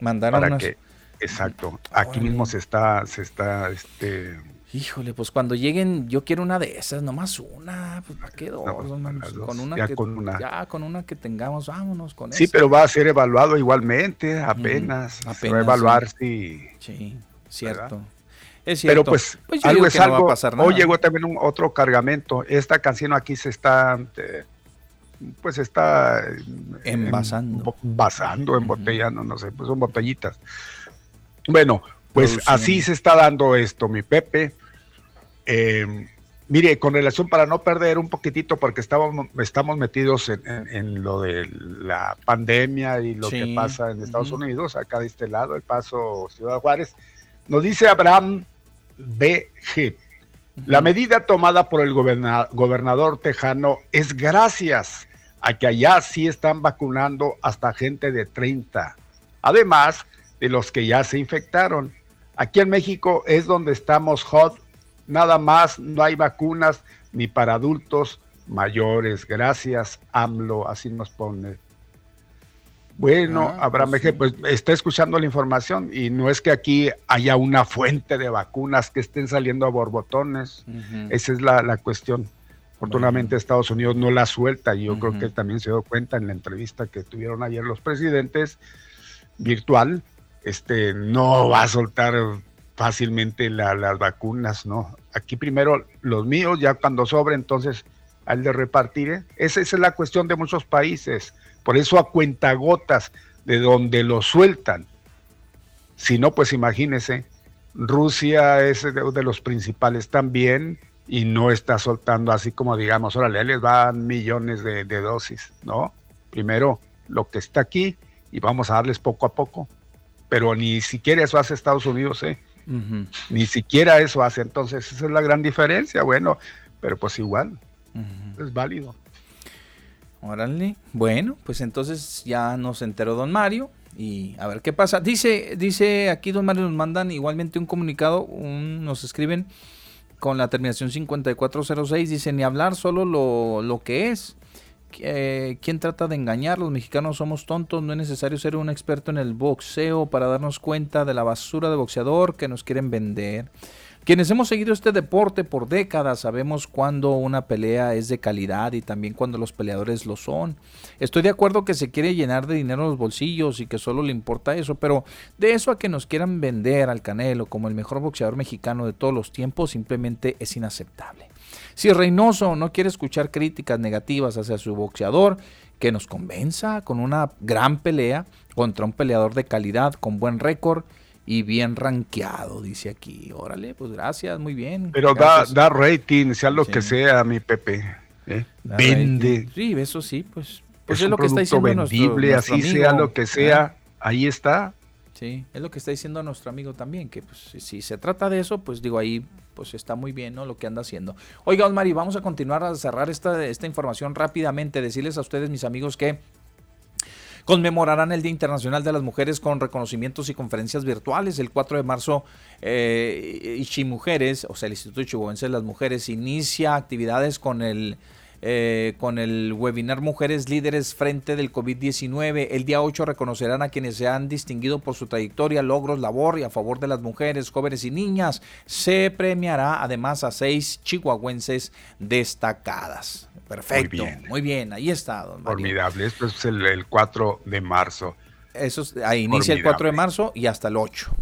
mandaron. Para que, exacto. Aquí mismo se está, se está, este. Híjole, pues cuando lleguen, yo quiero una de esas, nomás una, pues ¿para qué dos? con una ya que, con una. ya con una que tengamos, vámonos con Sí, pero va a ser evaluado igualmente, apenas. Se va a evaluar si. Sí, cierto. Es cierto. Pero pues, pues algo es algo. Hoy llegó también un otro cargamento. Esta canción aquí se está eh, pues está envasando, envasando, embotellando, no sé, pues son botellitas. Bueno, pues así se está dando esto, mi Pepe. Eh, mire, con relación para no perder un poquitito, porque estamos, estamos metidos en, lo de la pandemia y lo que pasa en Estados Unidos, acá de este lado, el paso Ciudad Juárez, nos dice Abraham B.G. La medida tomada por el gobernador tejano es gracias a que allá sí están vacunando hasta gente de 30, además de los que ya se infectaron. Aquí en México es donde estamos hot nada más, no hay vacunas ni para adultos mayores. Gracias, AMLO, así nos pone. Bueno, ah, Abraham pues, pues, está escuchando la información y no es que aquí haya una fuente de vacunas que estén saliendo a borbotones. Esa es la, cuestión. Afortunadamente Estados Unidos no la suelta y yo creo que también se dio cuenta en la entrevista que tuvieron ayer los presidentes virtual, este no va a soltar fácilmente las vacunas, ¿no? Aquí primero los míos, ya cuando sobre, entonces al de repartir. ¿eh? Esa, esa, es la cuestión de muchos países. Por eso a cuentagotas de donde lo sueltan. Si no, pues imagínese, Rusia es de, los principales también y no está soltando así como digamos, órale, les van millones de, dosis, ¿no? Primero lo que está aquí y vamos a darles poco a poco. Pero ni siquiera eso hace Estados Unidos, ¿eh? Ni siquiera eso hace. Entonces, esa es la gran diferencia. Bueno, pero pues igual, es válido. Órale. Bueno, pues entonces ya nos enteró don Mario y a ver qué pasa. Dice, dice aquí don Mario nos mandan igualmente un comunicado, nos escriben con la terminación 5406, dice ni hablar solo lo, lo que es. Eh, ¿Quién trata de engañar? Los mexicanos somos tontos, no es necesario ser un experto en el boxeo para darnos cuenta de la basura de boxeador que nos quieren vender. Quienes hemos seguido este deporte por décadas sabemos cuando una pelea es de calidad y también cuando los peleadores lo son. Estoy de acuerdo que se quiere llenar de dinero los bolsillos y que solo le importa eso, pero de eso a que nos quieran vender al Canelo como el mejor boxeador mexicano de todos los tiempos simplemente es inaceptable. Si Reynoso no quiere escuchar críticas negativas hacia su boxeador, que nos convenza con una gran pelea contra un peleador de calidad con buen récord y bien rankeado, dice aquí. Órale, pues gracias, muy bien. Pero da, da rating, sea lo que sea, mi Pepe. ¿eh? Vende. Sí, eso sí, pues, pues es, lo que está diciendo vendible, así sea lo que sea, ahí está. Sí, es lo que está diciendo nuestro amigo también, que pues si se trata de eso, pues digo ahí, pues está muy bien, ¿no? Lo que anda haciendo. Oiga, Osmari, vamos a continuar a cerrar esta, esta información rápidamente, decirles a ustedes, mis amigos, que Conmemorarán el Día Internacional de las Mujeres con reconocimientos y conferencias virtuales. El 4 de marzo, eh, Ichi Mujeres, o sea, el Instituto Chihuahuense de las Mujeres, inicia actividades con el eh, con el webinar Mujeres Líderes Frente del COVID-19. El día 8 reconocerán a quienes se han distinguido por su trayectoria, logros, labor y a favor de las mujeres, jóvenes y niñas. Se premiará además a seis chihuahuenses destacadas. Perfecto. Muy bien, ahí está. Don Formidable. Esto es el, 4 de marzo. Eso ahí inicia el 4 de marzo y hasta el 8.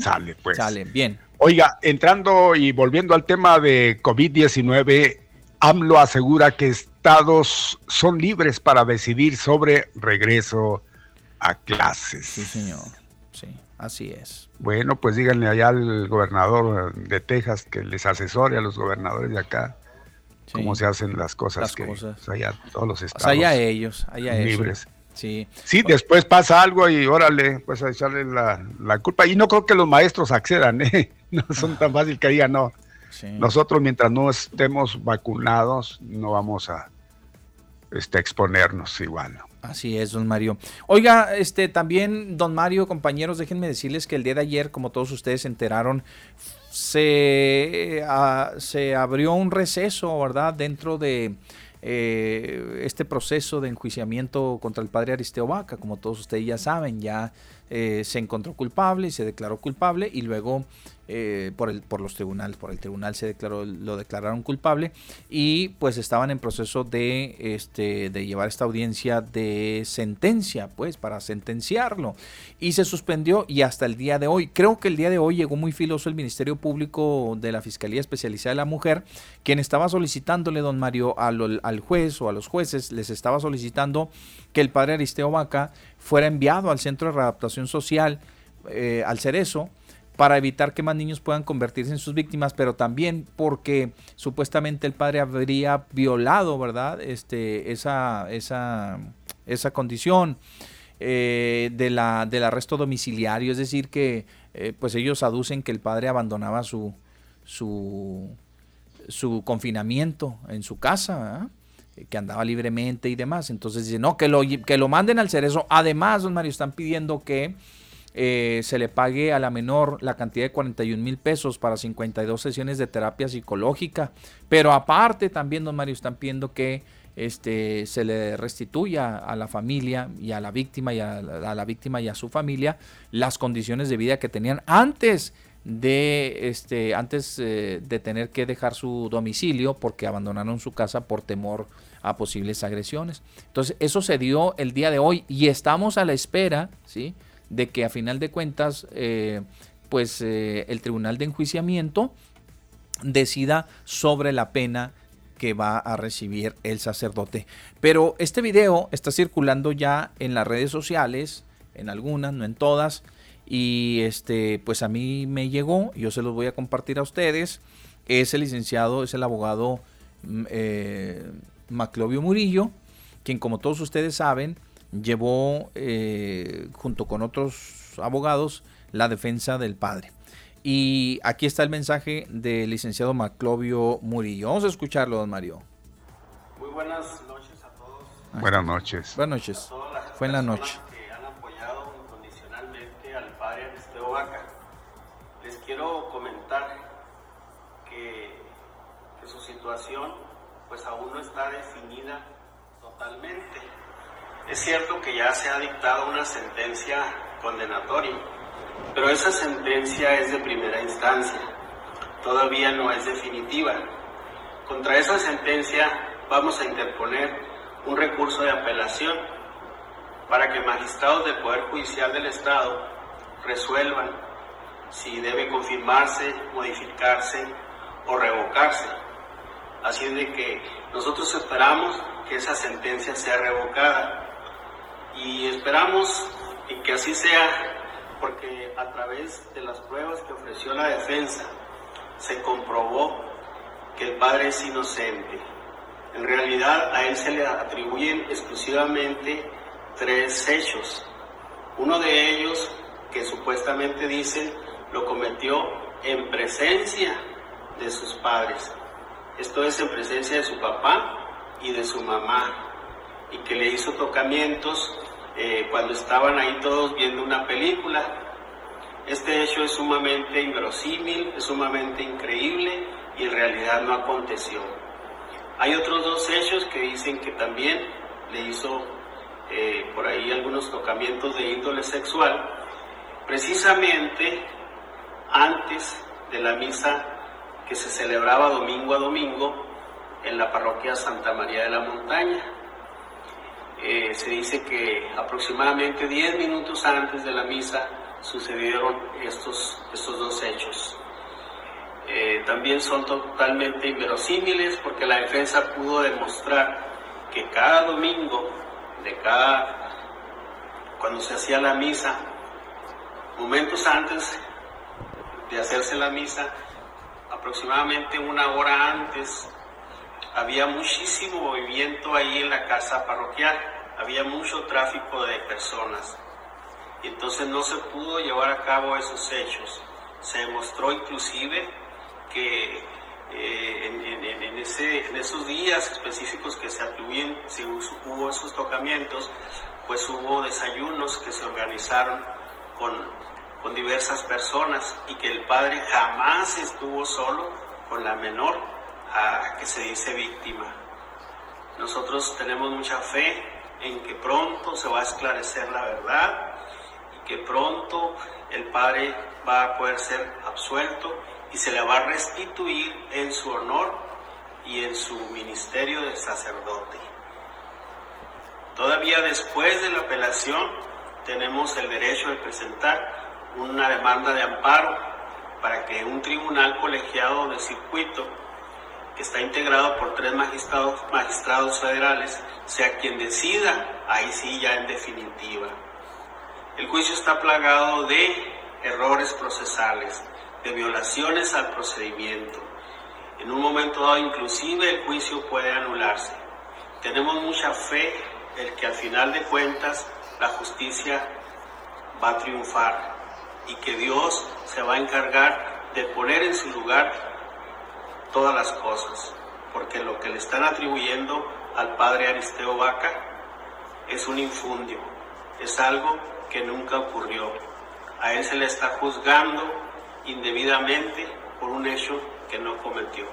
Sale, pues. Sale, bien. Oiga, entrando y volviendo al tema de COVID-19, AMLO asegura que estados son libres para decidir sobre regreso a clases. Sí, señor. Sí, así es. Bueno, pues díganle allá al gobernador de Texas que les asesore a los gobernadores de acá cómo se hacen las cosas. Las que, cosas. Pues, allá todos los estados. allá ellos, allá libres. Sí. sí, después pasa algo y órale, pues a echarle la, la culpa. Y no creo que los maestros accedan, ¿eh? No son tan fácil que digan no nosotros mientras no estemos vacunados no vamos a este, exponernos igual. Así es, don Mario. Oiga, este también, don Mario, compañeros, déjenme decirles que el día de ayer, como todos ustedes se enteraron, se, se abrió un receso, ¿verdad? Dentro de eh, este proceso de enjuiciamiento contra el padre Aristeo Vaca. Como todos ustedes ya saben, ya eh, se encontró culpable y se declaró culpable y luego eh, por, el, por los tribunales, por el tribunal se declaró, lo declararon culpable y pues estaban en proceso de, este, de llevar esta audiencia de sentencia, pues para sentenciarlo. Y se suspendió y hasta el día de hoy, creo que el día de hoy llegó muy filoso el Ministerio Público de la Fiscalía Especializada de la Mujer, quien estaba solicitándole, don Mario, al, al juez o a los jueces, les estaba solicitando que el padre Aristeo Vaca fuera enviado al Centro de Readaptación Social, eh, al Cerezo, para evitar que más niños puedan convertirse en sus víctimas, pero también porque supuestamente el padre habría violado, ¿verdad? Este, esa, esa, esa condición eh, de la, del arresto domiciliario, es decir, que eh, pues ellos aducen que el padre abandonaba su, su, su confinamiento en su casa, que andaba libremente y demás. Entonces dicen, no, que lo, que lo manden al cerezo. Además, don Mario, están pidiendo que eh, se le pague a la menor la cantidad de 41 mil pesos para 52 sesiones de terapia psicológica. Pero aparte también, don Mario, están pidiendo que este, se le restituya a la familia y a la víctima y a la, víctima y a su familia las condiciones de vida que tenían antes de este antes eh, de tener que dejar su domicilio porque abandonaron su casa por temor a posibles agresiones. Entonces, eso se dio el día de hoy y estamos a la espera, ¿sí? De que a final de cuentas, eh, pues eh, el Tribunal de Enjuiciamiento decida sobre la pena que va a recibir el sacerdote. Pero este video está circulando ya en las redes sociales, en algunas, no en todas, y este, pues a mí me llegó, yo se los voy a compartir a ustedes. Es el licenciado, es el abogado mm, eh, Maclovio Murillo, quien como todos ustedes saben, llevó eh, junto con otros abogados la defensa del padre. Y aquí está el mensaje del licenciado Maclovio Murillo. Vamos a escucharlo, don Mario. Muy buenas noches a todos. Buenas noches. Buenas noches. Fue en la noche. Que han apoyado incondicionalmente al padre Aristeo Vaca. Les quiero comentar que, que su situación pues aún no está definida totalmente es cierto que ya se ha dictado una sentencia condenatoria, pero esa sentencia es de primera instancia, todavía no es definitiva. Contra esa sentencia vamos a interponer un recurso de apelación para que magistrados del Poder Judicial del Estado resuelvan si debe confirmarse, modificarse o revocarse. Así de que nosotros esperamos que esa sentencia sea revocada y esperamos que así sea porque a través de las pruebas que ofreció la defensa se comprobó que el padre es inocente. En realidad a él se le atribuyen exclusivamente tres hechos. Uno de ellos, que supuestamente dicen, lo cometió en presencia de sus padres. Esto es en presencia de su papá y de su mamá y que le hizo tocamientos eh, cuando estaban ahí todos viendo una película. Este hecho es sumamente inverosímil, es sumamente increíble y en realidad no aconteció. Hay otros dos hechos que dicen que también le hizo eh, por ahí algunos tocamientos de índole sexual, precisamente antes de la misa que se celebraba domingo a domingo en la parroquia Santa María de la Montaña. Eh, se dice que aproximadamente 10 minutos antes de la misa sucedieron estos, estos dos hechos. Eh, también son totalmente inverosímiles porque la defensa pudo demostrar que cada domingo, de cada, cuando se hacía la misa, momentos antes de hacerse la misa, aproximadamente una hora antes, había muchísimo movimiento ahí en la casa parroquial, había mucho tráfico de personas. Y entonces no se pudo llevar a cabo esos hechos. Se demostró inclusive que eh, en, en, esos días específicos que se atribuyen, si hubo esos tocamientos, pues hubo desayunos que se organizaron con, con diversas personas y que el padre jamás estuvo solo con la menor a que se dice víctima. Nosotros tenemos mucha fe en que pronto se va a esclarecer la verdad y que pronto el Padre va a poder ser absuelto y se le va a restituir en su honor y en su ministerio de sacerdote. Todavía después de la apelación tenemos el derecho de presentar una demanda de amparo para que un tribunal colegiado de circuito está integrado por tres magistrados, magistrados federales, sea quien decida, ahí sí ya en definitiva. El juicio está plagado de errores procesales, de violaciones al procedimiento. En un momento dado inclusive el juicio puede anularse. Tenemos mucha fe en que al final de cuentas la justicia va a triunfar y que Dios se va a encargar de poner en su lugar todas las cosas, porque lo que le están atribuyendo al padre Aristeo Vaca es un infundio, es algo que nunca ocurrió. A él se le está juzgando indebidamente por un hecho que no cometió.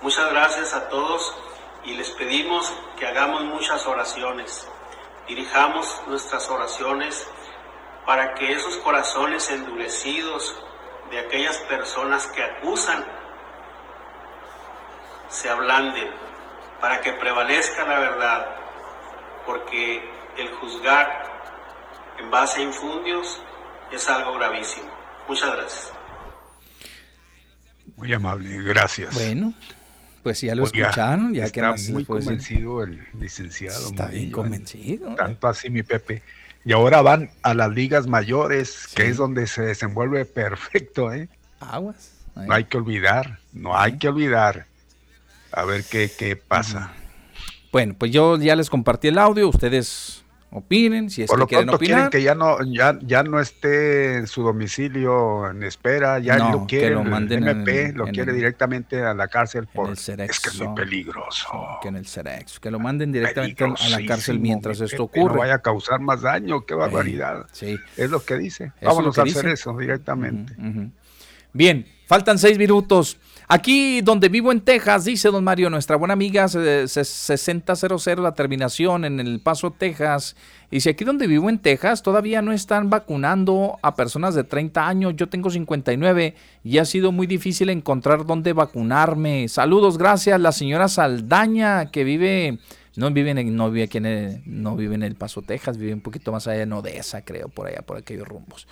Muchas gracias a todos y les pedimos que hagamos muchas oraciones. Dirijamos nuestras oraciones para que esos corazones endurecidos de aquellas personas que acusan se ablanden, para que prevalezca la verdad, porque el juzgar en base a infundios es algo gravísimo. Muchas gracias. Muy amable, gracias. Bueno, pues ya lo escucharon, ya está muy convencido el licenciado. Está bien convencido. Tanto así, mi Pepe. Y ahora van a las ligas mayores, que es donde se desenvuelve perfecto, ¿eh? Aguas. No hay que olvidar, no hay que olvidar. A ver qué, qué pasa. Bueno, pues yo ya les compartí el audio, ustedes opinen, si es Por que lo quieren pronto opinar. quieren que ya no, ya, ya no esté en su domicilio en espera, ya No, lo quiere que lo el manden MP, en- lo en quiere el- directamente a la cárcel por el Cerex, es que es muy peligroso. Que en el Cerex, que lo manden directamente a la cárcel mientras mi esto Pepe, No ocurre. vaya a causar más daño, qué barbaridad. Sí. Es lo que dice. Vámonos que a hacer eso directamente. Bien, faltan seis minutos. Aquí donde vivo en Texas, dice don Mario, nuestra buena amiga eh, se- 6000, la terminación en El Paso, Texas. Dice, aquí donde vivo en Texas todavía no están vacunando a personas de 30 años. Yo tengo 59 y ha sido muy difícil encontrar dónde vacunarme. Saludos, gracias. La señora Saldaña que vive... No vive, en, no, vive aquí en el, no vive en El Paso, Texas, vive un poquito más allá en Odessa, creo, por allá, por aquellos rumbos.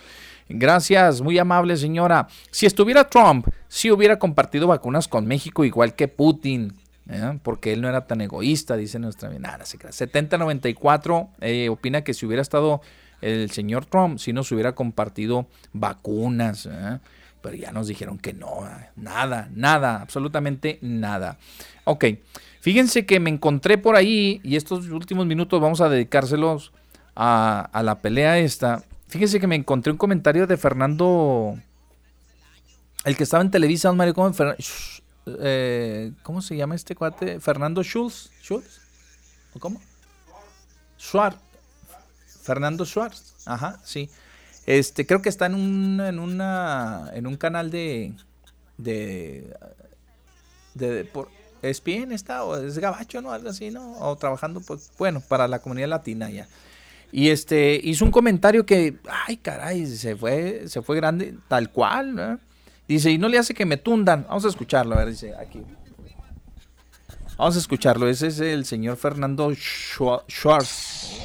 Gracias, muy amable señora. Si estuviera Trump, sí hubiera compartido vacunas con México igual que Putin, ¿eh? porque él no era tan egoísta, dice nuestra nada, se crea. 7094 eh, opina que si hubiera estado el señor Trump, sí nos hubiera compartido vacunas, ¿eh? pero ya nos dijeron que no, ¿eh? nada, nada, absolutamente nada. Ok, fíjense que me encontré por ahí y estos últimos minutos vamos a dedicárselos a la pelea esta. Fíjense que me encontré un comentario de Fernando, el que estaba en Televisa, don Mario, ¿cómo, Fer- Sh- eh, ¿cómo se llama este cuate? Fernando Schulz, ¿Schulz? ¿O cómo? Schwartz. Fernando Schwartz. Ajá, sí. Este, creo que está en un, en una, en un canal de, de, de, por, ESPN está, o es gabacho, ¿no? Algo así, ¿no? O trabajando, pues, bueno, para la comunidad latina ya. Y este, hizo un comentario que, ay, caray, se fue, se fue grande, tal cual. Dice, y no le hace que me tundan. Vamos a escucharlo, a ver, dice, aquí. Vamos a escucharlo, ese es el señor Fernando Schwa- Schwartz.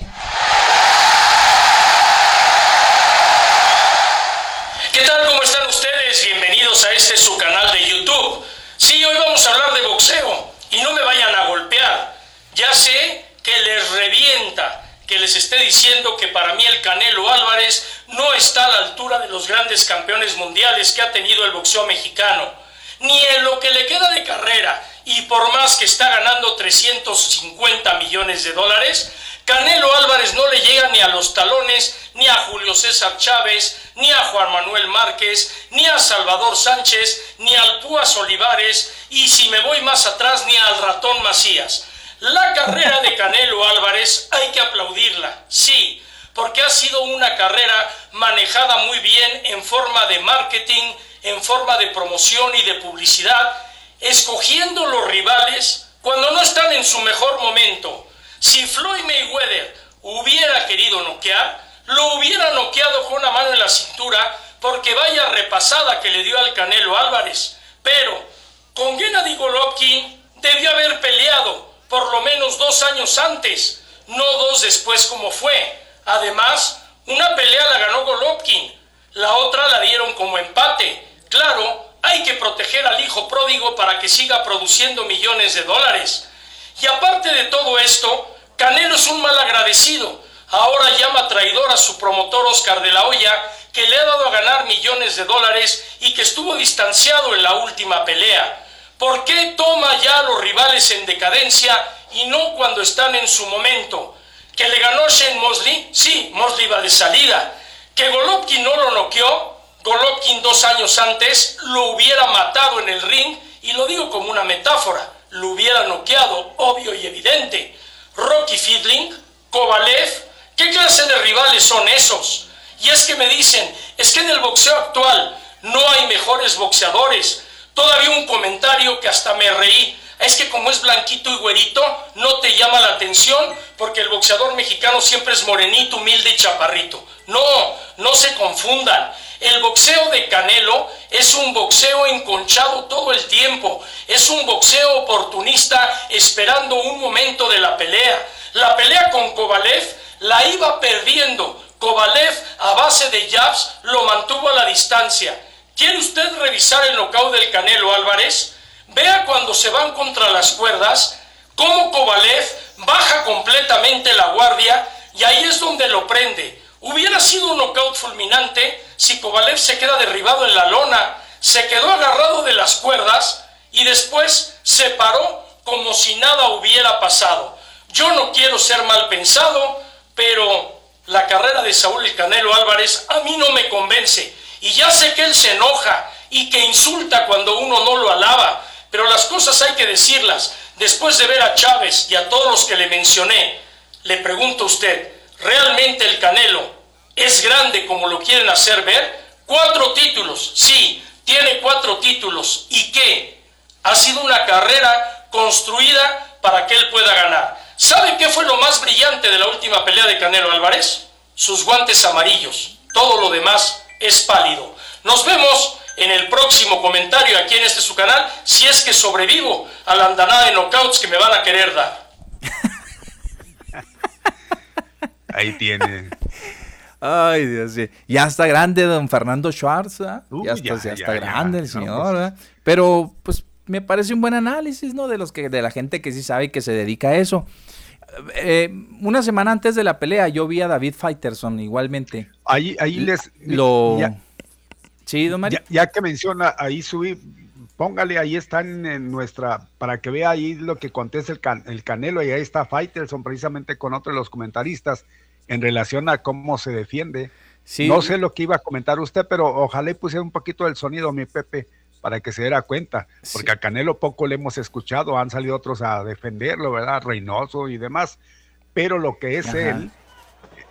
¿Qué tal? ¿Cómo están ustedes? Bienvenidos a este su canal de YouTube. Sí, hoy vamos a hablar de boxeo y no me vayan a golpear. Ya sé que les revienta que les esté diciendo que para mí el Canelo Álvarez no está a la altura de los grandes campeones mundiales que ha tenido el boxeo mexicano, ni en lo que le queda de carrera y por más que está ganando 350 millones de dólares, Canelo Álvarez no le llega ni a los talones, ni a Julio César Chávez, ni a Juan Manuel Márquez, ni a Salvador Sánchez, ni al Púas Olivares, y si me voy más atrás, ni al ratón Macías. La carrera de Canelo Álvarez hay que aplaudirla, sí, porque ha sido una carrera manejada muy bien en forma de marketing, en forma de promoción y de publicidad, escogiendo los rivales cuando no están en su mejor momento. Si Floyd Mayweather hubiera querido noquear, lo hubiera noqueado con una mano en la cintura porque vaya repasada que le dio al Canelo Álvarez. Pero con Gennady Golovkin debió haber peleado por lo menos dos años antes, no dos después como fue. Además, una pelea la ganó Golovkin, la otra la dieron como empate. Claro, hay que proteger al hijo pródigo para que siga produciendo millones de dólares. Y aparte de todo esto, Canelo es un mal agradecido. Ahora llama traidor a su promotor Oscar de la Hoya, que le ha dado a ganar millones de dólares y que estuvo distanciado en la última pelea. ¿Por qué toma ya a los rivales en decadencia y no cuando están en su momento? ¿Que le ganó Shane Mosley? Sí, Mosley va de salida. ¿Que Golovkin no lo noqueó? Golovkin dos años antes lo hubiera matado en el ring y lo digo como una metáfora, lo hubiera noqueado, obvio y evidente. Rocky Fidling, Kovalev, ¿qué clase de rivales son esos? Y es que me dicen, Es que en el boxeo actual no hay mejores boxeadores. Todavía un comentario que hasta me reí. Es que como es blanquito y güerito, no te llama la atención porque el boxeador mexicano siempre es morenito, humilde y chaparrito. No, no se confundan. El boxeo de Canelo es un boxeo enconchado todo el tiempo. Es un boxeo oportunista esperando un momento de la pelea. La pelea con Kovalev la iba perdiendo. Kovalev a base de jabs lo mantuvo a la distancia. ¿Quiere usted revisar el knockout del Canelo Álvarez? Vea cuando se van contra las cuerdas, cómo Kovalev baja completamente la guardia y ahí es donde lo prende. Hubiera sido un knockout fulminante si Kovalev se queda derribado en la lona, se quedó agarrado de las cuerdas y después se paró como si nada hubiera pasado. Yo no quiero ser mal pensado, pero la carrera de Saúl el Canelo Álvarez a mí no me convence. Y ya sé que él se enoja y que insulta cuando uno no lo alaba, pero las cosas hay que decirlas. Después de ver a Chávez y a todos los que le mencioné, le pregunto a usted, ¿realmente el Canelo es grande como lo quieren hacer ver? Cuatro títulos, sí, tiene cuatro títulos. ¿Y qué? Ha sido una carrera construida para que él pueda ganar. ¿Sabe qué fue lo más brillante de la última pelea de Canelo Álvarez? Sus guantes amarillos. Todo lo demás es pálido. Nos vemos en el próximo comentario aquí en este su canal, si es que sobrevivo a la andanada de knockouts que me van a querer dar. Ahí tiene. Ay, Dios mío. Ya está grande don Fernando Schwartz, ya está, ya, está grande el señor, Pero, pues, me parece un buen análisis, ¿no? De los que, de la gente que sí sabe y que se dedica a eso. Eh, una semana antes de la pelea, yo vi a David Fighterson igualmente. Ahí, ahí les. Lo. sí, don Mario. Ya, que menciona, ahí subí, póngale, ahí están en nuestra, para que vea ahí lo que contesta el, el Canelo, y ahí está Fighterson, precisamente con otro de los comentaristas, en relación a cómo se defiende. Sí. No sé lo que iba a comentar usted, pero ojalá pusiera un poquito del sonido, mi Pepe para que se diera cuenta, porque a Canelo poco le hemos escuchado, han salido otros a defenderlo, ¿verdad? Reynoso y demás, pero lo que es él,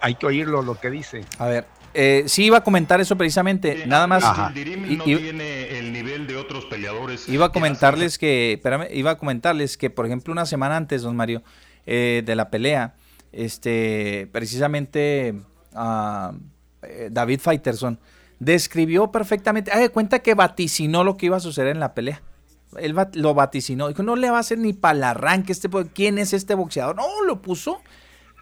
hay que oírlo lo que dice. A ver, eh, sí iba a comentar eso precisamente, nada más. no tiene el nivel de otros peleadores. Iba a comentarles que, espérame, iba a comentarles que, por ejemplo, una semana antes, don Mario, eh, de la pelea, este, precisamente uh, David Fighterson describió perfectamente, de cuenta que vaticinó lo que iba a suceder en la pelea. Él lo vaticinó, dijo, no le va a hacer ni para el arranque este, ¿quién es este boxeador? No, lo puso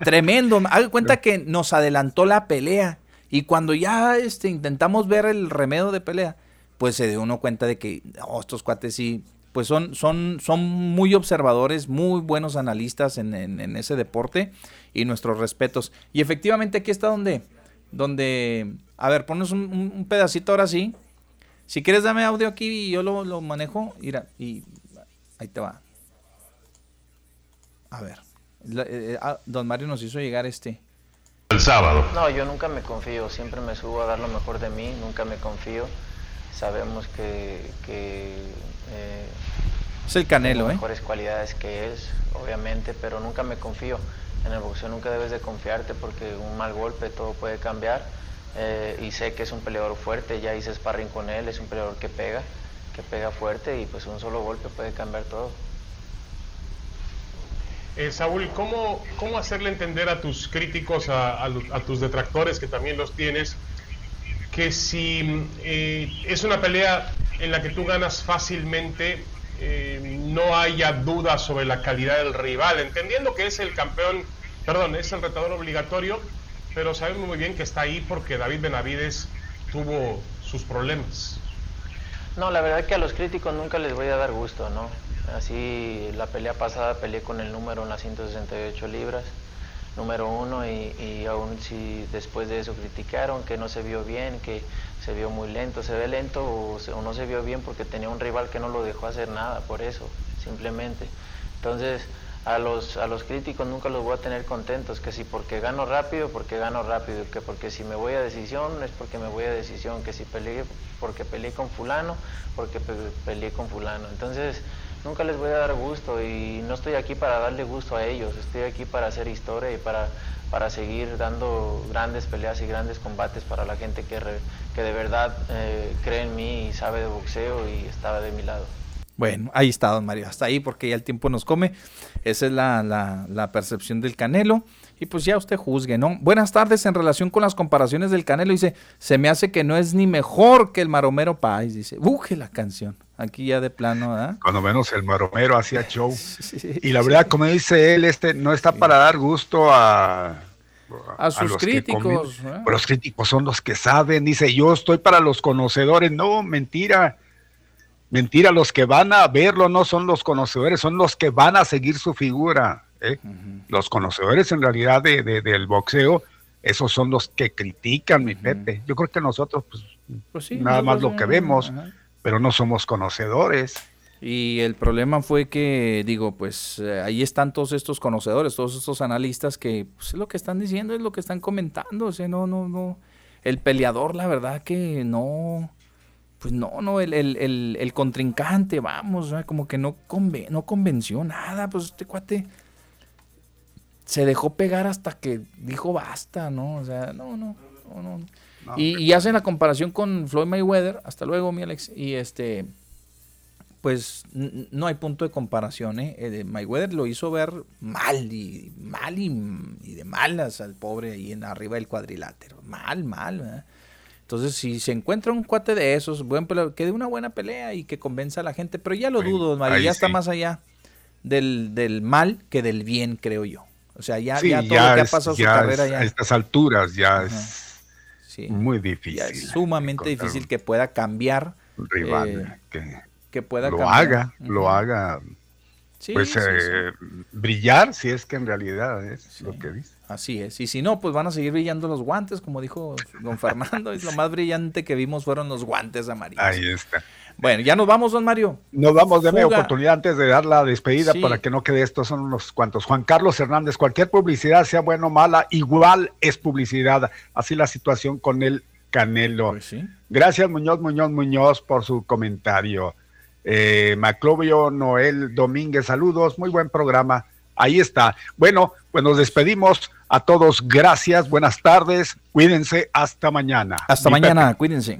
tremendo. Haga cuenta que nos adelantó la pelea y cuando ya este, intentamos ver el remedio de pelea, pues se dio uno cuenta de que estos cuates sí, pues son, son, son muy observadores, muy buenos analistas en, en ese deporte y nuestros respetos. Y efectivamente aquí está donde donde, a ver, ponos un, pedacito ahora sí. Si quieres dame audio aquí y yo lo, manejo. Mira, y ahí te va. A ver. Eh, eh, ah, don Mario nos hizo llegar este. El sábado. No, yo nunca me confío. Siempre me subo a dar lo mejor de mí. Nunca me confío. Sabemos que... Eh, es el Canelo, ¿eh? Mejores cualidades que él, obviamente, pero nunca me confío en el boxeo nunca debes de confiarte porque un mal golpe todo puede cambiar eh, y sé que es un peleador fuerte, ya hice sparring con él, es un peleador que pega, que pega fuerte y pues un solo golpe puede cambiar todo. Eh, Saúl, ¿cómo, ¿cómo hacerle entender a tus críticos, a, tus detractores que también los tienes, que si eh, es una pelea en la que tú ganas fácilmente, no haya duda sobre la calidad del rival, entendiendo que es el campeón perdón, es el retador obligatorio, pero sabemos muy bien que está ahí porque David Benavides tuvo sus problemas. No, la verdad que a los críticos nunca les voy a dar gusto, ¿no? Así la pelea pasada peleé con el número en las 168 libras, número uno, y, y aún si después de eso criticaron que no se vio bien, que se vio muy lento, se ve lento o, o no se vio bien porque tenía un rival que no lo dejó hacer nada, por eso, simplemente. Entonces, a los, a los críticos nunca los voy a tener contentos, que si porque gano rápido, porque gano rápido, que porque si me voy a decisión es porque me voy a decisión, que si peleé porque peleé con fulano, porque peleé con fulano. Entonces, nunca les voy a dar gusto y no estoy aquí para darle gusto a ellos, estoy aquí para hacer historia y para para seguir dando grandes peleas y grandes combates para la gente que, que de verdad eh, cree en mí y sabe de boxeo y está de mi lado. Bueno, ahí está, don Mario. Hasta ahí porque ya el tiempo nos come. Esa es la, la, percepción del Canelo. Y pues ya usted juzgue, ¿no? Buenas tardes. En relación con las comparaciones del Canelo, dice: Se me hace que no es ni mejor que el Maromero Pais. Dice: Buje la canción. Aquí ya de plano, ¿verdad? Cuando menos el Maromero hacía show. y la verdad, como dice él, este no está para dar gusto a. A, sus críticos. ¿eh? Los críticos son los que saben. Dice: Yo estoy para los conocedores. No, mentira Mentira, los que van a verlo no son los conocedores, son los que van a seguir su figura. ¿eh? Los conocedores en realidad de, del boxeo, esos son los que critican, mi Pepe. Yo creo que nosotros, pues, pues nada más lo que vemos, pero no somos conocedores. Y el problema fue que, digo, pues eh, ahí están todos estos conocedores, todos estos analistas que pues, lo que están diciendo es lo que están comentando. O sea, no, no, no. El peleador, la verdad que no pues no, no, el, el, el, contrincante, vamos, como que no, no convenció nada, pues este cuate se dejó pegar hasta que dijo basta, ¿no? O sea, no, no, no, no. Y, hacen la comparación con Floyd Mayweather, hasta luego, mi Alex, y este, pues no hay punto de comparación, ¿eh? eh Mayweather lo hizo ver mal, y mal y, de malas al pobre ahí en arriba del cuadrilátero, mal, mal, ¿verdad? Entonces, si se encuentra un cuate de esos, buen que dé una buena pelea y que convenza a la gente, pero ya lo dudo, Mario, ya está más allá del, del, mal que del bien, creo yo. O sea, ya, ya todo lo que ha pasado su carrera ya. A estas alturas ya es muy difícil. es sumamente difícil que pueda cambiar. Un rival eh, que, pueda lo haga, lo haga. pues eh, brillar, si es que en realidad es lo que dice. Así es. Y si no, pues van a seguir brillando los guantes, como dijo don Fernando. es lo más brillante que vimos fueron los guantes amarillos. Ahí está. Bueno, ya nos vamos, don Mario. Nos vamos, de media oportunidad antes de dar la despedida para que no quede esto. Son unos cuantos. Juan Carlos Hernández, cualquier publicidad, sea buena o mala, igual es publicidad. Así la situación con el Canelo. Pues Gracias, Muñoz, Muñoz, Muñoz, por su comentario. Eh, Maclovio Noel Domínguez, saludos. Muy buen programa. Ahí está. Bueno, pues nos despedimos a todos. Gracias, buenas tardes. Cuídense. Hasta mañana. Hasta mañana. Cuídense.